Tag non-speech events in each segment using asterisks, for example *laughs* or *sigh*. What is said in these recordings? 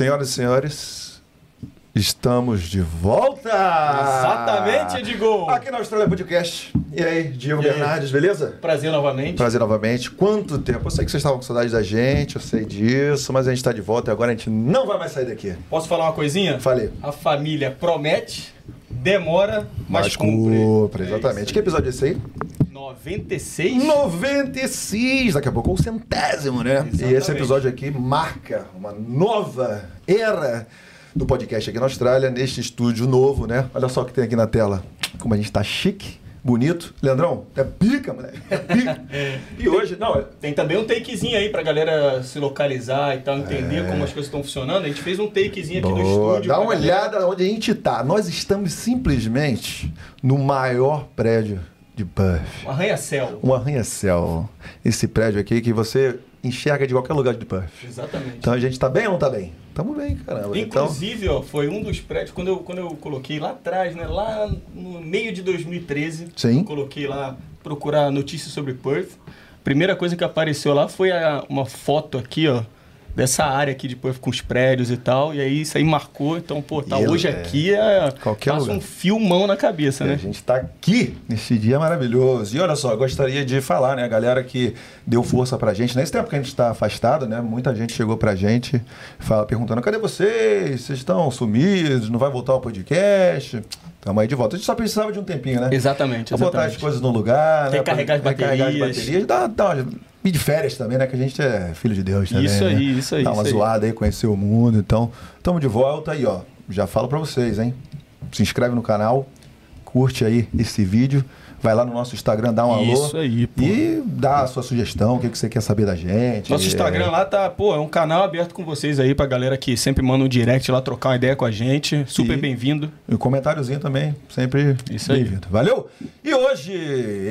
Senhoras e senhores, estamos de volta! Exatamente, Edigo! Aqui na Austrália Podcast. E aí, Diego E aí? Bernardes, beleza? Prazer novamente. Prazer novamente. Quanto tempo? Eu sei que vocês estavam com saudade da gente, eu sei disso, mas a gente tá de volta e agora a gente não vai mais sair daqui. Posso falar uma coisinha? Falei. A família promete, demora, mas, Mas cumpre. cumpre, É exatamente. isso que episódio é esse aí? aí. 96? 96! Daqui a pouco é o centésimo, né? E esse Exatamente. episódio aqui marca uma nova era do podcast aqui na Austrália, neste estúdio novo, né? Olha só o que tem aqui na tela. Como a gente tá chique, bonito. Leandrão, é pica, moleque. É pica. *laughs* E hoje, não, é- Tem também um takezinho aí pra galera se localizar e tal, entender como as coisas estão funcionando. A gente fez um takezinho aqui do É. Boa, estúdio. dá uma galera. olhada onde a gente tá. Nós estamos simplesmente no maior prédio de Perth. Um arranha-céu. Um arranha-céu. Esse prédio aqui que você enxerga de qualquer lugar de Perth. Exatamente. Então a gente tá bem ou não tá bem? Tamo bem, caramba. Então, Inclusive, ó, foi um dos prédios, quando eu, quando eu coloquei lá atrás, né, lá no meio de 2013, Sim. eu coloquei lá procurar notícias sobre Perth. Primeira coisa que apareceu lá foi a- uma foto aqui, ó, dessa área aqui de Perth com os prédios e tal, e aí isso aí marcou, então, pô, tá E hoje é- aqui é qualquer passa lugar. um filmão na cabeça, a né? gente tá aqui nesse dia maravilhoso. E olha só, gostaria de falar, né, a galera que deu força pra gente. Nesse tempo que a gente tá afastado, né, muita gente chegou pra gente fala, perguntando: cadê vocês? Vocês estão sumidos? Não vai voltar o podcast? Tamo aí de volta. A gente só precisava de um tempinho, né? Exatamente, Pra botar as coisas no lugar, né? Recarregar as pra recarregar as baterias. baterias. Dá, dá ir de férias também, né? Que a gente é filho de Deus também. Isso né? aí, isso aí, Dá uma isso aí. zoada aí, conhecer o mundo. Então, tamo de volta aí, ó. Já falo pra vocês, hein? Se inscreve no canal, curte aí esse vídeo. Vai lá no nosso Instagram, dá um alô. Isso aí, pô. E dá a sua sugestão, o que, que você quer saber da gente. Nosso Instagram É, lá tá, pô, é um canal aberto com vocês aí pra galera que sempre manda um direct lá trocar uma ideia com a gente. Super bem-vindo. E o comentáriozinho também, sempre aí. bem-vindo. Valeu? E hoje,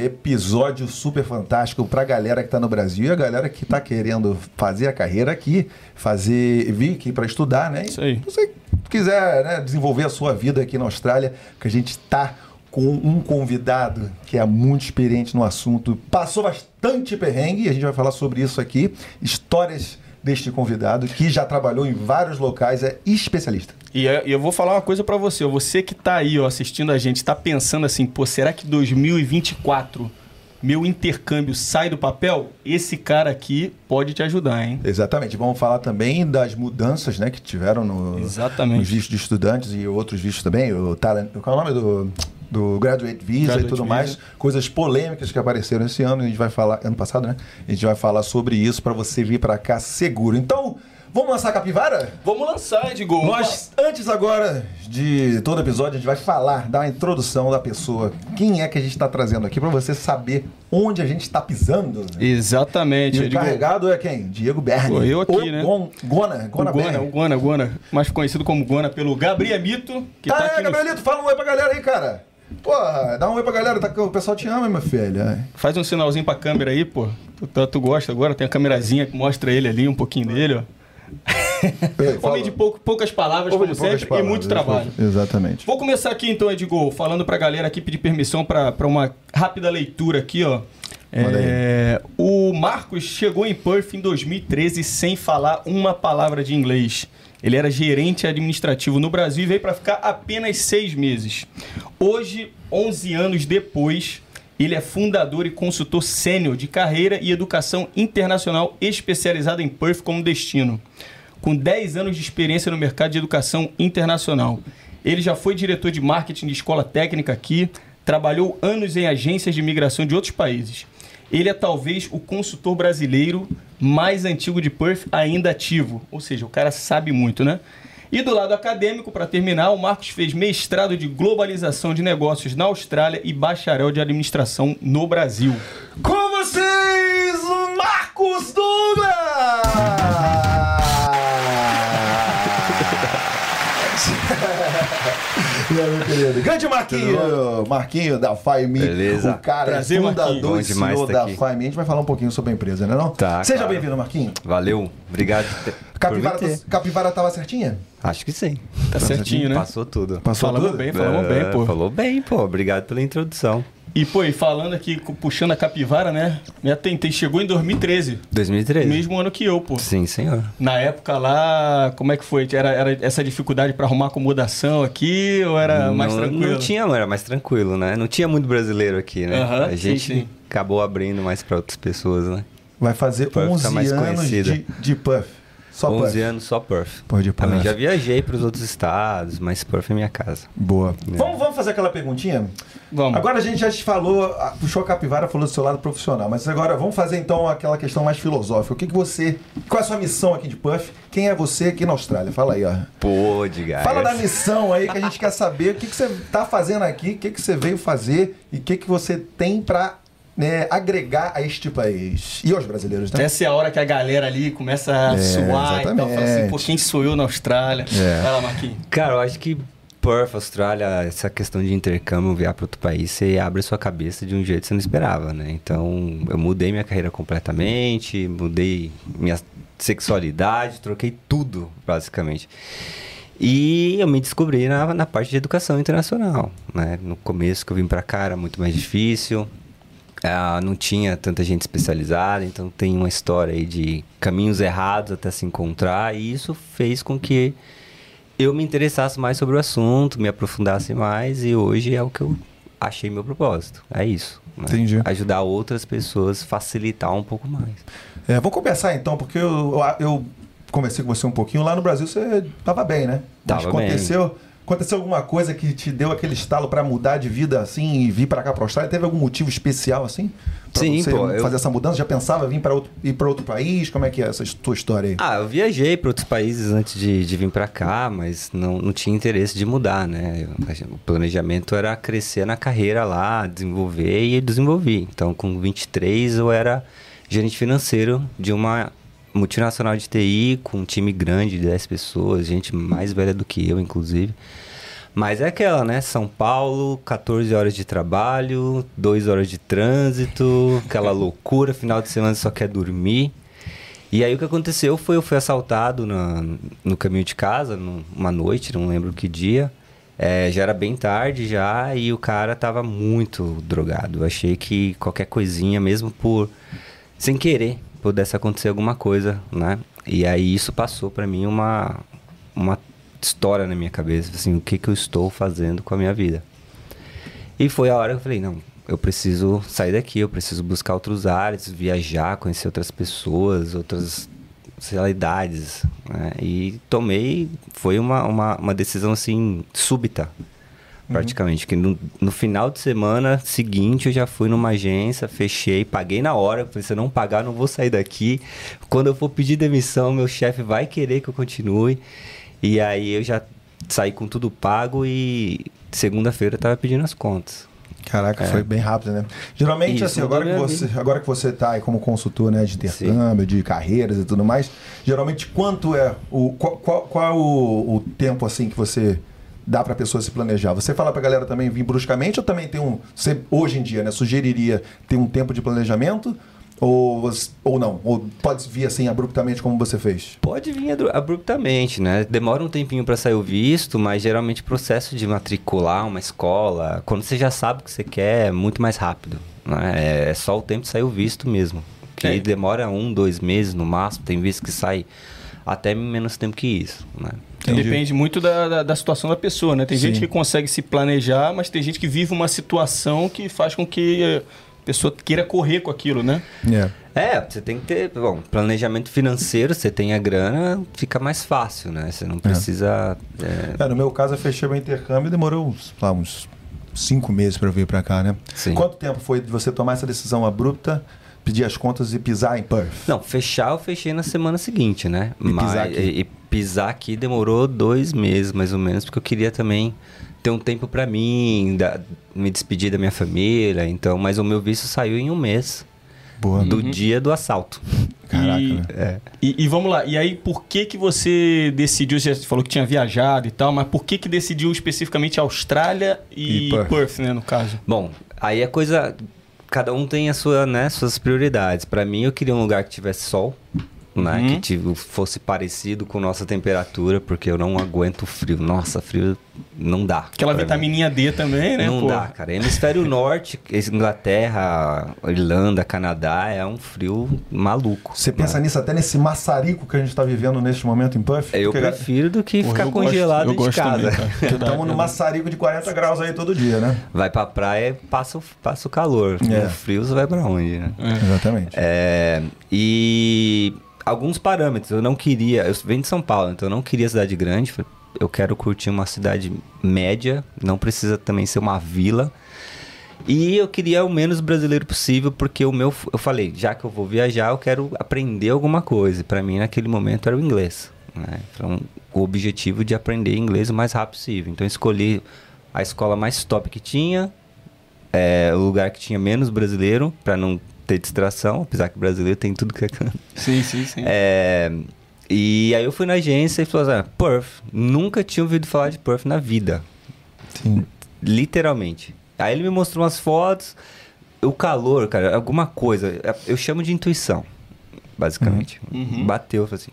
episódio super fantástico pra galera que tá no Brasil e a galera que tá querendo fazer a carreira aqui, fazer, vir aqui pra estudar, né? Isso aí. Se você quiser né, desenvolver a sua vida aqui na Austrália, que a gente tá com um convidado que é muito experiente no assunto, passou bastante perrengue, e a gente vai falar sobre isso aqui, histórias deste convidado que já trabalhou em vários locais, é especialista. E é- eu vou falar uma coisa pra você, você que tá aí, ó, assistindo a gente, tá pensando assim, pô, será que 2024 meu intercâmbio sai do papel? Esse cara aqui pode te ajudar, hein? Exatamente. Vamos falar também das mudanças né, que tiveram no, Exatamente. nos vistos de estudantes e outros vistos também. O talent, qual é o nome do, do Graduate Visa Graduate e tudo Visa. mais. Coisas polêmicas que apareceram esse ano. A gente vai falar, ano passado, né? A gente vai falar sobre isso para você vir para cá seguro. Então, vamos lançar a capivara? Vamos lançar, Edgo. Nós, antes agora de todo episódio, a gente vai falar, dar uma introdução da pessoa. Quem é que a gente está trazendo aqui para você saber onde a gente está pisando. Exatamente, E o encarregado é quem? Diego Berni. Sou eu aqui, o né? Gon, Gona, Gona Gona, o Gona, o Gona, mais conhecido como Gona pelo Gabrielito, que tá, Tá, aqui é, no- Gabrielito, fala um oi pra galera aí, cara. Porra, dá um oi pra galera, tá, o pessoal te ama, meu filho. É. Faz um sinalzinho pra câmera aí, pô. Tu, tu, tu gosta agora, tem a câmerazinha que mostra ele ali, um pouquinho dele, ó. *laughs* Ei, fala. Homem de pouco- poucas palavras, Ouve como sempre, palavras, e muito trabalho. Exatamente. Vou começar aqui então, Edgol, falando pra galera aqui, pedir permissão pra pra uma rápida leitura aqui, ó. É, o Marcos chegou em Perth em 2013 sem falar uma palavra de inglês. Ele era gerente administrativo no Brasil e veio para ficar apenas seis meses. Hoje, 11 anos depois, ele é fundador e consultor sênior de carreira e educação internacional especializado em Perth como destino. Com 10 anos de experiência no mercado de educação internacional. Ele já foi diretor de marketing de escola técnica aqui, trabalhou anos em agências de imigração de outros países. Ele é talvez o consultor brasileiro mais antigo de Perth ainda ativo. Ou seja, o cara sabe muito, né? E do lado acadêmico, para terminar, o Marcos fez mestrado de globalização de negócios na Austrália e bacharel de administração no Brasil. Com vocês, o Marcos Douglas! *laughs* e aí, meu querido? Grande Marquinho! Marquinho da FireMe. Beleza. O cara Prazer, é fundador e CEO tá da. FireMe. A gente vai falar um pouquinho sobre a empresa, né não? Tá, Seja claro. bem-vindo, Marquinho. Valeu, obrigado. Capivara, ter. Capivara tava certinha? Acho que sim. Tá certinho, né? Passou tudo. Passou Falamos tudo? bem, falamos É, bem, pô. Falou bem, pô. Obrigado pela introdução. E, pô, e falando aqui, puxando a capivara, né? Me atentei, chegou em 2013. 2013. Mesmo ano que eu, pô. Sim, senhor. Na época lá, como é que foi? Era, era essa dificuldade pra arrumar acomodação aqui ou era mais não, tranquilo? Não tinha, era mais tranquilo, né? Não tinha muito brasileiro aqui, né? A sim, gente sim. acabou abrindo mais pra outras pessoas, né? Vai fazer Puff tá 11 mais anos conhecida. de, de Puff. Só 11 Puff. anos só Perth. Pode Também Puff. já viajei pros outros estados, mas Perth é minha casa. Boa. É. Vamos, vamos fazer aquela perguntinha? Vamos. Agora a gente já te falou, puxou a capivara, falou do seu lado profissional, mas agora vamos fazer então aquela questão mais filosófica. O que, que você. Qual é a sua missão aqui de Puff? Quem é você aqui na Austrália? Fala aí, ó. Pô, de gás. Fala da missão aí que a gente quer saber. O que, que você tá fazendo aqui, o que, que você veio fazer e o que, que você tem pra né, agregar a este país. E aos brasileiros, né? Essa é a hora que a galera ali começa a É, suar e tal. Fala assim, exatamente. pô, quem sou eu na Austrália? É. Vai lá, Marquinhos. Cara, eu acho que Perth, Austrália, essa questão de intercâmbio, viajar para outro país, você abre sua cabeça de um jeito que você não esperava, né? Então, eu mudei minha carreira completamente, mudei minha sexualidade, troquei tudo, basicamente. E eu me descobri na, na parte de educação internacional, né? No começo que eu vim para cá era muito mais difícil, ah, não tinha tanta gente especializada, então tem uma história aí de caminhos errados até se encontrar, e isso fez com que eu me interessasse mais sobre o assunto, me aprofundasse mais, e hoje é o que eu achei meu propósito. É isso. né? Entendi. Ajudar outras pessoas, facilitar um pouco mais. É, vamos começar então, porque eu, eu, eu conversei com você um pouquinho. Lá no Brasil você tava bem, né? Mas Tava bem. Aconteceu, alguma coisa que te deu aquele estalo pra mudar de vida assim e vir pra cá pra Austrália? Teve algum motivo especial assim? Pra Sim, você pô, eu- fazer essa mudança? Já pensava em vir para outro, ir para outro país? Como é que é essa tua história aí? Ah, eu viajei para outros países antes de, de vir para cá, mas não, não tinha interesse de mudar, né? Eu- o planejamento era crescer na carreira lá, desenvolver e eu desenvolvi. Então, com 23, eu era gerente financeiro de uma multinacional de TI, com um time grande de 10 pessoas, gente mais velha do que eu, inclusive. Mas é aquela, né? São Paulo, 14 horas de trabalho, 2 horas de trânsito, aquela *laughs* loucura, final de semana só quer dormir. E aí o que aconteceu foi eu fui assaltado na- no caminho de casa, num- uma noite, não lembro que dia. É, já era bem tarde já e o cara tava muito drogado. Eu achei que qualquer coisinha, mesmo por sem querer, pudesse acontecer alguma coisa, né? E aí isso passou pra mim uma uma história na minha cabeça, assim, o que que eu estou fazendo com a minha vida. E foi a hora que eu falei, não, eu preciso sair daqui, eu preciso buscar outros ares, viajar, conhecer outras pessoas, outras sei lá, idades. né? E tomei, foi uma, uma, uma decisão assim, súbita, praticamente. Que no, no final de semana seguinte eu já fui numa agência, fechei, paguei na hora. Falei, se eu não pagar, não vou sair daqui. Quando eu for pedir demissão, meu chefe vai querer que eu continue. E aí eu já saí com tudo pago e segunda-feira eu tava pedindo as contas. Caraca, É. foi bem rápido, né? Geralmente, Isso, assim, agora que, você, vida. agora que você tá aí como consultor né, de intercâmbio, de carreiras e tudo mais, geralmente quanto é o. Qual, qual, qual é o, o tempo assim que você dá pra pessoa se planejar? Você fala pra galera também vir bruscamente ou também tem um. Você, hoje em dia, né, sugeriria ter um tempo de planejamento? Ou, ou não? Ou pode vir assim abruptamente como você fez? Pode vir abru- abruptamente, né? Demora um tempinho para sair o visto, mas geralmente o processo de matricular uma escola, quando você já sabe o que você quer, é muito mais rápido. Né? É só o tempo de sair o visto mesmo. Que É. demora um, dois meses no máximo. Tem visto que sai até menos tempo que isso. Né? Entendi. Depende muito da, da, da situação da pessoa, né? Tem Sim. gente que consegue se planejar, mas tem gente que vive uma situação que faz com que a pessoa queira correr com aquilo, né? É. É, você tem que ter, bom, planejamento financeiro, você tem a grana, fica mais fácil, né? Você não precisa... é, É, no meu caso, eu fechei meu intercâmbio e demorou uns, lá, uns cinco meses para eu vir para cá, né? Sim. Quanto tempo foi de você tomar essa decisão abrupta, pedir as contas e pisar em Perth? Não, fechar eu fechei na semana seguinte, né? E pisar aqui? E, e pisar aqui demorou dois meses, mais ou menos, porque eu queria também ter um tempo pra mim, da- me despedir da minha família. Então, mas o meu visto saiu em um mês, Boa. do dia do assalto. Caraca, E- né? É. E, e vamos lá, e aí por que que você decidiu, você falou que tinha viajado e tal, mas por que que decidiu especificamente Austrália e, E Perth. Perth, né, no caso? Bom, aí a coisa. Cada um tem a sua, né, suas prioridades. Pra mim, eu queria um lugar que tivesse sol, né? Uhum. Que tipo, fosse parecido com nossa temperatura, porque eu não aguento frio. Nossa, frio não dá. Aquela pra mim. vitamininha D também, né? Não pô? dá, cara. Hemisfério Norte, Inglaterra, Irlanda, Canadá, é um frio maluco. Você pensa né? nisso até nesse maçarico que a gente está vivendo neste momento em Puff? Eu Porque, prefiro do que Porra, ficar eu gosto- congelado eu de gosto casa. estamos no maçarico de 40 graus aí todo dia, né? Vai pra praia passa, o- passa o calor. É. O frio você vai pra onde, né? Exatamente. É, e alguns parâmetros. Eu não queria. Eu venho de São Paulo, então eu não queria cidade grande. Eu quero curtir uma cidade média, não precisa também ser uma vila. E eu queria o menos brasileiro possível, porque o meu. Eu falei, já que eu vou viajar, eu quero aprender alguma coisa. Para mim, naquele momento, era o inglês. Né? Então, o objetivo de aprender inglês o mais rápido possível. Então, escolhi a escola mais top que tinha, é, o lugar que tinha menos brasileiro, para não ter distração, apesar que brasileiro tem tudo que é canto. Sim, sim, sim. É, e aí eu fui na agência e falou assim, ah, Perth, nunca tinha ouvido falar de Perth na vida, Sim. literalmente. Aí ele me mostrou umas fotos, o calor, cara, alguma coisa, eu chamo de intuição, basicamente. Uhum. Bateu, eu falei assim,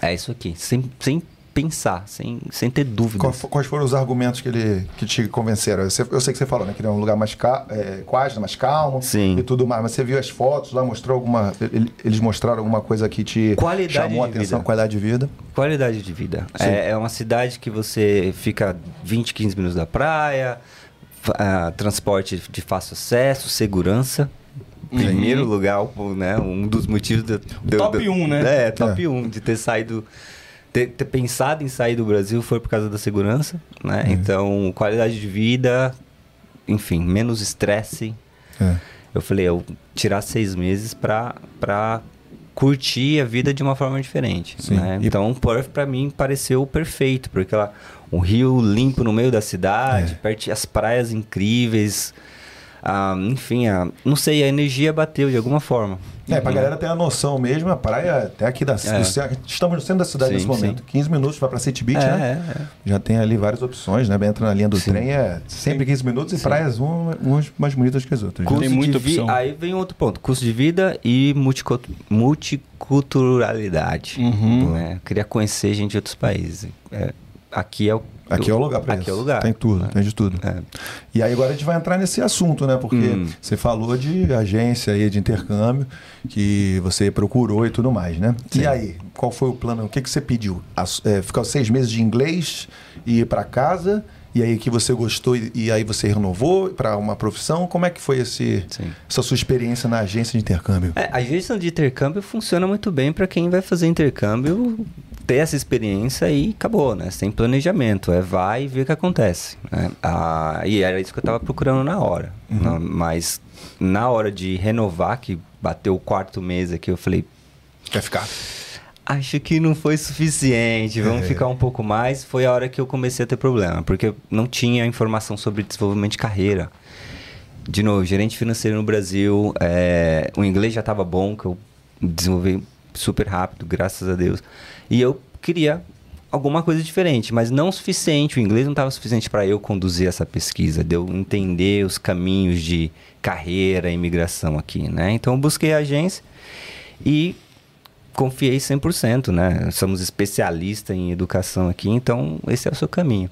é isso aqui, sem, sem pensar, sem, sem ter dúvida. Quais foram os argumentos que, ele, que te convenceram? Eu sei, eu sei que você falou, né? Que ele é um lugar mais ca, é, quase, mais calmo Sim. e tudo mais. Mas você viu as fotos lá, mostrou alguma. ele- Eles mostraram alguma coisa que te Qualidade chamou a atenção, vida. qualidade de vida. Qualidade de vida. É, é uma cidade que você fica 20, 15 minutos da praia, ah, transporte de fácil acesso, segurança. Primeiro lugar, né? Um dos motivos do, do- Top do- um, né? É, top 1 um, de ter saído. Ter, ter pensado em sair do Brasil foi por causa da segurança, né? Então, qualidade de vida, enfim, menos estresse. É. Eu falei, eu tirar seis meses pra, pra curtir a vida de uma forma diferente. Né? Então, Perth pra mim pareceu perfeito, porque lá, um rio limpo no meio da cidade, É. perto as praias incríveis. Ah, enfim, a- não sei, a energia bateu de alguma forma. É, pra galera ter a noção mesmo, a praia até aqui da É. do Estamos no centro da cidade Sim, nesse momento. sim. 15 minutos, vai pra City Beach, É, né? é, é. Já tem ali várias opções, né? Entra na linha do Sim. trem, é sempre 15 minutos e praias um- umas mais bonitas que as outras. né? Tem Custo muita vi- opção. Aí vem outro ponto: custo de vida e multicu- multiculturalidade. Uhum. né? Queria conhecer gente de outros países. É, aqui é o Aqui é o lugar Aqui isso. é o lugar. Tem tudo, tem de tudo. É. E aí agora a gente vai entrar nesse assunto, né? Porque Hum. você falou de agência aí de intercâmbio que você procurou e tudo mais, né? Sim. E aí, qual foi o plano? O que, que você pediu? As- é, ficar seis meses de inglês e ir para casa? E aí que você gostou e, e aí você renovou para uma profissão? Como é que foi esse, Sim. essa sua experiência na agência de intercâmbio? É, a agência de intercâmbio funciona muito bem para quem vai fazer intercâmbio ter essa experiência e acabou, né? Sem planejamento, é vai e vê o que acontece. né? Ah, e era isso que eu estava procurando na hora. né? Mas na hora de renovar, que bateu o quarto mês aqui, eu falei, Quer ficar? Acho que não foi suficiente, vamos É. ficar um pouco mais. Foi a hora que eu comecei a ter problema, porque eu não tinha informação sobre desenvolvimento de carreira. De novo, gerente financeiro no Brasil, é, o inglês já estava bom, que eu desenvolvi super rápido, graças a Deus. E eu queria alguma coisa diferente, mas não o suficiente. O inglês não estava suficiente para eu conduzir essa pesquisa, de eu entender os caminhos de carreira, imigração aqui, né? Então eu busquei a agência e confiei 100%, né? Somos especialistas em educação aqui, então esse é o seu caminho.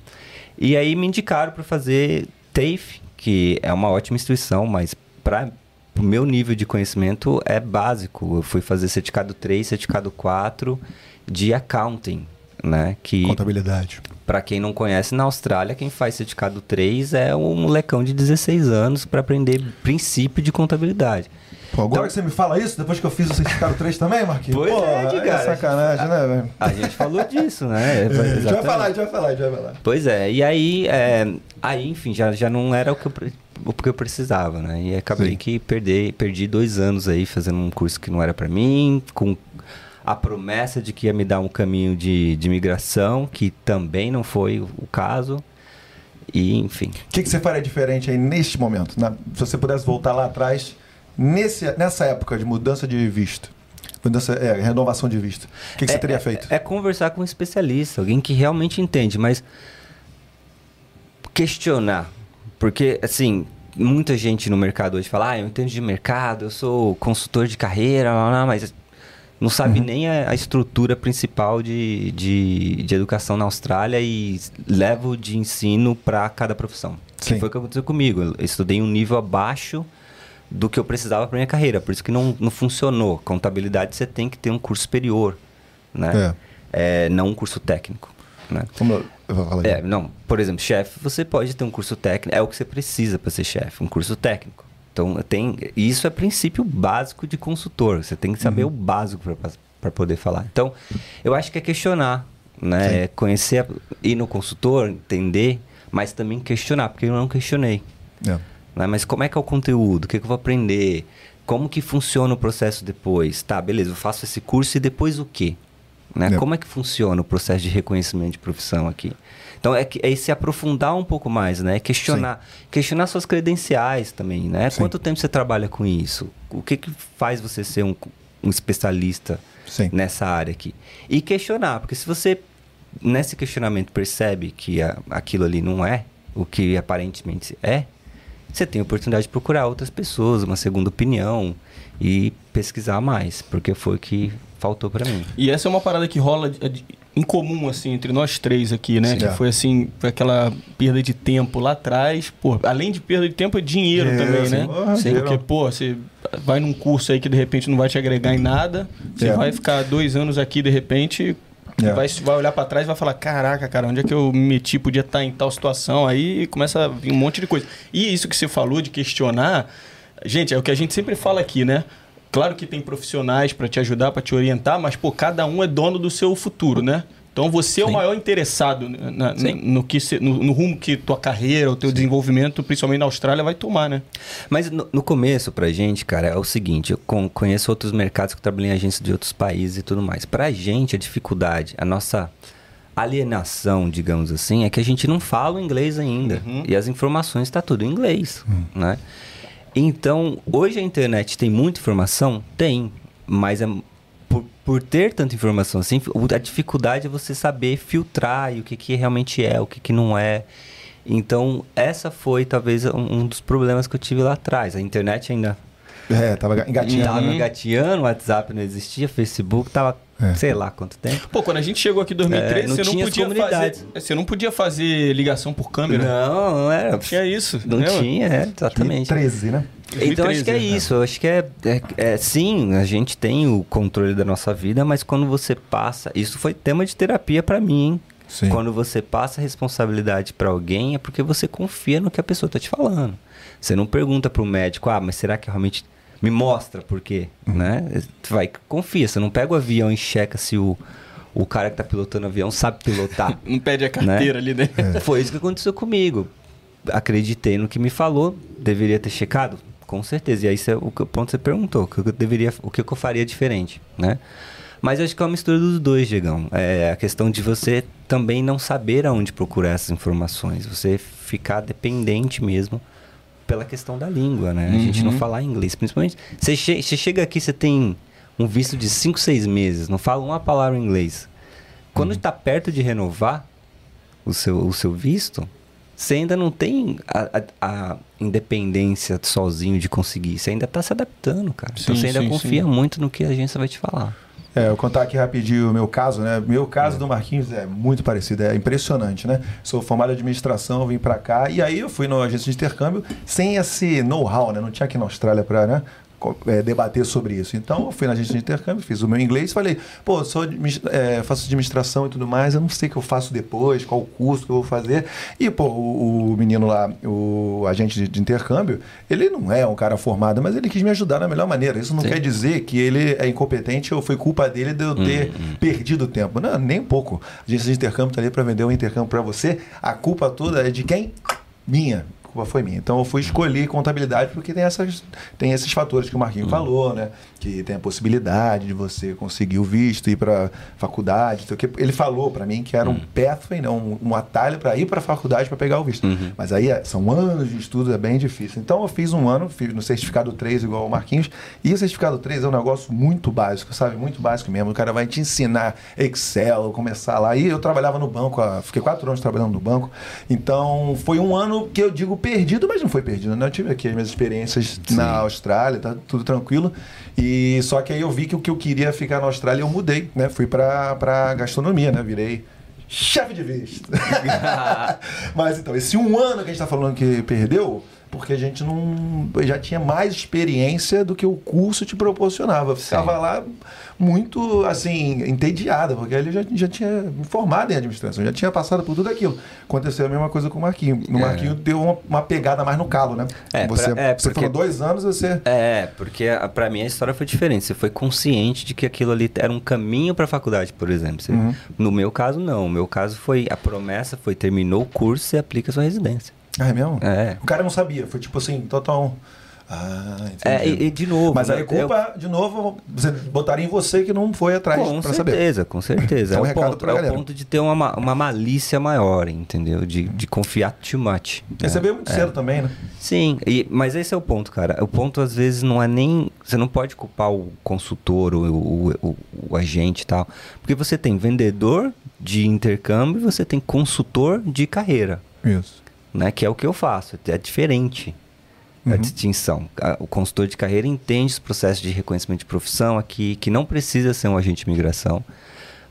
E aí me indicaram para fazer TAFE, que é uma ótima instituição, mas para o meu nível de conhecimento é básico. Eu fui fazer certificado 3, certificado 4 de accounting, né? Que Contabilidade. para quem não conhece, na Austrália, quem faz certificado 3 é um molecão de 16 anos para aprender princípio de contabilidade. Pô, agora Então- que você me fala isso, depois que eu fiz o certificado 3 também, Marquinhos? Pois Pô, é, Edgar. sacanagem, né, velho? A gente falou disso, né? *laughs* A gente vai falar, a gente vai falar, a gente vai falar. Pois é, e aí, é, aí enfim, já, já não era o que eu, o que eu precisava, né? E acabei Sim. que perdi, perdi dois anos aí fazendo um curso que não era para mim, com a promessa de que ia me dar um caminho de, de migração, que também não foi o, caso. E, enfim. O que, que você faria diferente aí neste momento? Na- se você pudesse voltar lá atrás, nesse, nessa época de mudança de visto, mudança, é, renovação de visto, o que, que você É- teria é- feito? É, conversar com um especialista, alguém que realmente entende, mas questionar. Porque, assim, muita gente no mercado hoje fala, ah, eu entendo de mercado, eu sou consultor de carreira, mas não sabe uhum. nem a, a, estrutura principal de, de, de, educação na Austrália e levo de ensino para cada profissão. Sim. Que foi o que aconteceu comigo. Eu estudei um nível abaixo do que eu precisava para minha carreira, por isso que não, não funcionou. Contabilidade você tem que ter um curso superior, né? É. É, não um curso técnico. Né? Como eu, eu é, não, por exemplo, chefe, você pode ter um curso técnico, é o que você precisa para ser chefe, um curso técnico. Então, tem, isso é princípio básico de consultor. Você tem que saber uhum. o básico para poder falar. Então, eu acho que é questionar, né? É conhecer, ir no consultor, entender, mas também questionar, porque eu não questionei. É. Né? Mas como é que é o conteúdo? O que, que eu vou aprender? Como que funciona o processo depois? Tá, beleza, eu faço esse curso e depois o quê? Né? É. Como é que funciona o processo de reconhecimento de profissão aqui? Então é, é se aprofundar um pouco mais, né? Questionar, Sim. questionar suas credenciais também, né? Sim. Quanto tempo você trabalha com isso? O que, que faz você ser um, um especialista Sim. nessa área aqui? E questionar, porque se você nesse questionamento percebe que a, aquilo ali não é o que aparentemente é, você tem a oportunidade de procurar outras pessoas, uma segunda opinião e pesquisar mais, porque foi que faltou para mim. E essa é uma parada que rola em comum, assim, entre nós três aqui, né? Sim, que é. foi, assim, foi aquela perda de tempo lá atrás. Pô, além de perda de tempo, é dinheiro é, também, né? Sim, porque, pô, você vai num curso aí que de repente não vai te agregar em nada. Você é. vai ficar dois anos aqui, de repente, é. Vai, vai olhar para trás e vai falar: Caraca, cara, onde é que eu me meti? Podia estar em tal situação. Aí começa a vir um monte de coisa. E isso que você falou de questionar, gente, é o que a gente sempre fala aqui, né? Claro que tem profissionais para te ajudar, para te orientar, mas pô, cada um é dono do seu futuro, né? Então você Sim. é o maior interessado na, no, que se, no, no, rumo que tua carreira, o teu Sim. desenvolvimento, principalmente na Austrália, vai tomar, né? Mas no, no, começo, pra gente, cara, é o seguinte: eu conheço outros mercados que trabalham em agências de outros países e tudo mais. Pra gente, a dificuldade, a nossa alienação, digamos assim, é que a gente não fala o inglês ainda. Uhum. E as informações estão tá tudo em inglês, uhum. né? Então, hoje a internet tem muita informação? Tem. Mas é, por, por ter tanta informação assim, a dificuldade é você saber filtrar e o que, que realmente é, o que, que não é. Então, essa foi talvez um, um dos problemas que eu tive lá atrás. A internet ainda é, tava engatinhando. Tava engatinhando, o WhatsApp não existia, Facebook tava é. sei lá quanto tempo. Pô, quando a gente chegou aqui em 2013, é, você, não podia fazer, você não podia fazer ligação por câmera. Não, não era. Tinha isso. Não né, tinha, é, exatamente. 2013, né? 2013, então acho que é né? isso. Eu acho que é, é, é, sim, a gente tem o controle da nossa vida, mas quando você passa, isso foi tema de terapia para mim, hein? Sim. Quando você passa a responsabilidade para alguém é porque você confia no que a pessoa tá te falando. Você não pergunta pro médico, ah, mas será que realmente me mostra por quê, uhum. né? Tu vai, confia, você não pega o avião e checa se o, o cara que tá pilotando o avião sabe pilotar. *laughs* não pede a carteira né? ali dentro. É. Foi isso que aconteceu comigo. Acreditei no que me falou, deveria ter checado? Com certeza. E aí o ponto você perguntou, o que eu deveria, o que eu faria diferente, né? Mas acho que é uma mistura dos dois, Diegão. É a questão de você também não saber aonde procurar essas informações, você ficar dependente mesmo pela questão da língua, né? Uhum. A gente não uhum. falar inglês. Principalmente, você, che você chega aqui, você tem um visto de 5, 6 meses, não fala uma palavra em inglês. Quando está uhum. perto de renovar o seu, o seu visto, você ainda não tem a, a, a independência sozinho de conseguir. Você ainda está se adaptando, cara. Então, sim, então você ainda sim, confia sim. muito no que a agência vai te falar. É, eu contar aqui rapidinho o meu caso, né? Meu caso é. do Marquinhos é muito parecido, é impressionante, né? Sou formado em administração, vim para cá e aí eu fui na agência de intercâmbio sem esse know-how, né? Não tinha aqui na Austrália para, né? É, debater sobre isso. Então, eu fui na agência de intercâmbio, fiz o meu inglês, falei, pô, sou, é, faço administração e tudo mais, eu não sei o que eu faço depois, qual o curso que eu vou fazer. E, pô, o, o menino lá, o agente de, de, intercâmbio, ele não é um cara formado, mas ele quis me ajudar da melhor maneira. Isso não Sim. quer dizer que ele é incompetente ou foi culpa dele de eu ter hum, hum. perdido tempo. Não, nem um pouco. A agência de intercâmbio está ali para vender um intercâmbio para você. A culpa toda é de quem? Minha culpa foi minha. Então eu fui escolher contabilidade porque tem, essas, tem esses fatores que o Marquinho uhum. falou, né? Que tem a possibilidade de você conseguir o visto, ir para faculdade. Então, que ele falou para mim que era um uhum. pathway, não, um, um atalho para ir para a faculdade para pegar o visto. Uhum. Mas aí é, são anos de estudo, é bem difícil. Então eu fiz um ano, fiz no certificado 3 igual o Marquinhos. E o certificado 3 é um negócio muito básico, sabe? Muito básico mesmo. O cara vai te ensinar Excel, começar lá. E eu trabalhava no banco, fiquei quatro anos trabalhando no banco. Então foi um ano que eu digo perdido, mas não foi perdido, né? Eu tive aqui as minhas experiências Sim. na Austrália, tá tudo tranquilo. E só que aí eu vi que o que eu queria ficar na Austrália, eu mudei, né? Fui pra, pra gastronomia, né? Virei chefe de visto. *laughs* *laughs* mas então, esse um ano que a gente tá falando que perdeu, porque a gente não já tinha mais experiência do que o curso te proporcionava. Ficava Sim. lá muito assim, entediada, porque ele já, já tinha me formado em administração, já tinha passado por tudo aquilo. Aconteceu a mesma coisa com o Marquinho. No é. Marquinho deu uma, uma, pegada mais no calo, né? É, você, pra, é, você falou dois anos, você. É, porque para mim a história foi diferente. Você foi consciente de que aquilo ali era um caminho para a faculdade, por exemplo. Você, uhum. No meu caso, não. O meu caso foi a promessa foi terminou o curso e aplica a sua residência. Ah, é mesmo? É. O cara não sabia, foi tipo assim, total. Ah. É, e, e, de novo. Mas aí né, culpa, eu... de novo, você botaria em você que não foi atrás para saber. Com certeza, com certeza. *laughs* Então, é, um ponto, é o ponto de ter uma, uma malícia maior, entendeu? De, de confiar too much. Recebeu muito é. cedo também, né? Sim, e, mas esse é o ponto, cara. O ponto às vezes não é nem. Você não pode culpar o consultor, o, o, o, o agente e tal. Porque você tem vendedor de intercâmbio e você tem consultor de carreira. Isso né? Que é o que eu faço. É diferente uhum. a distinção. O consultor de carreira entende os processos de reconhecimento de profissão aqui, que não precisa ser um agente de migração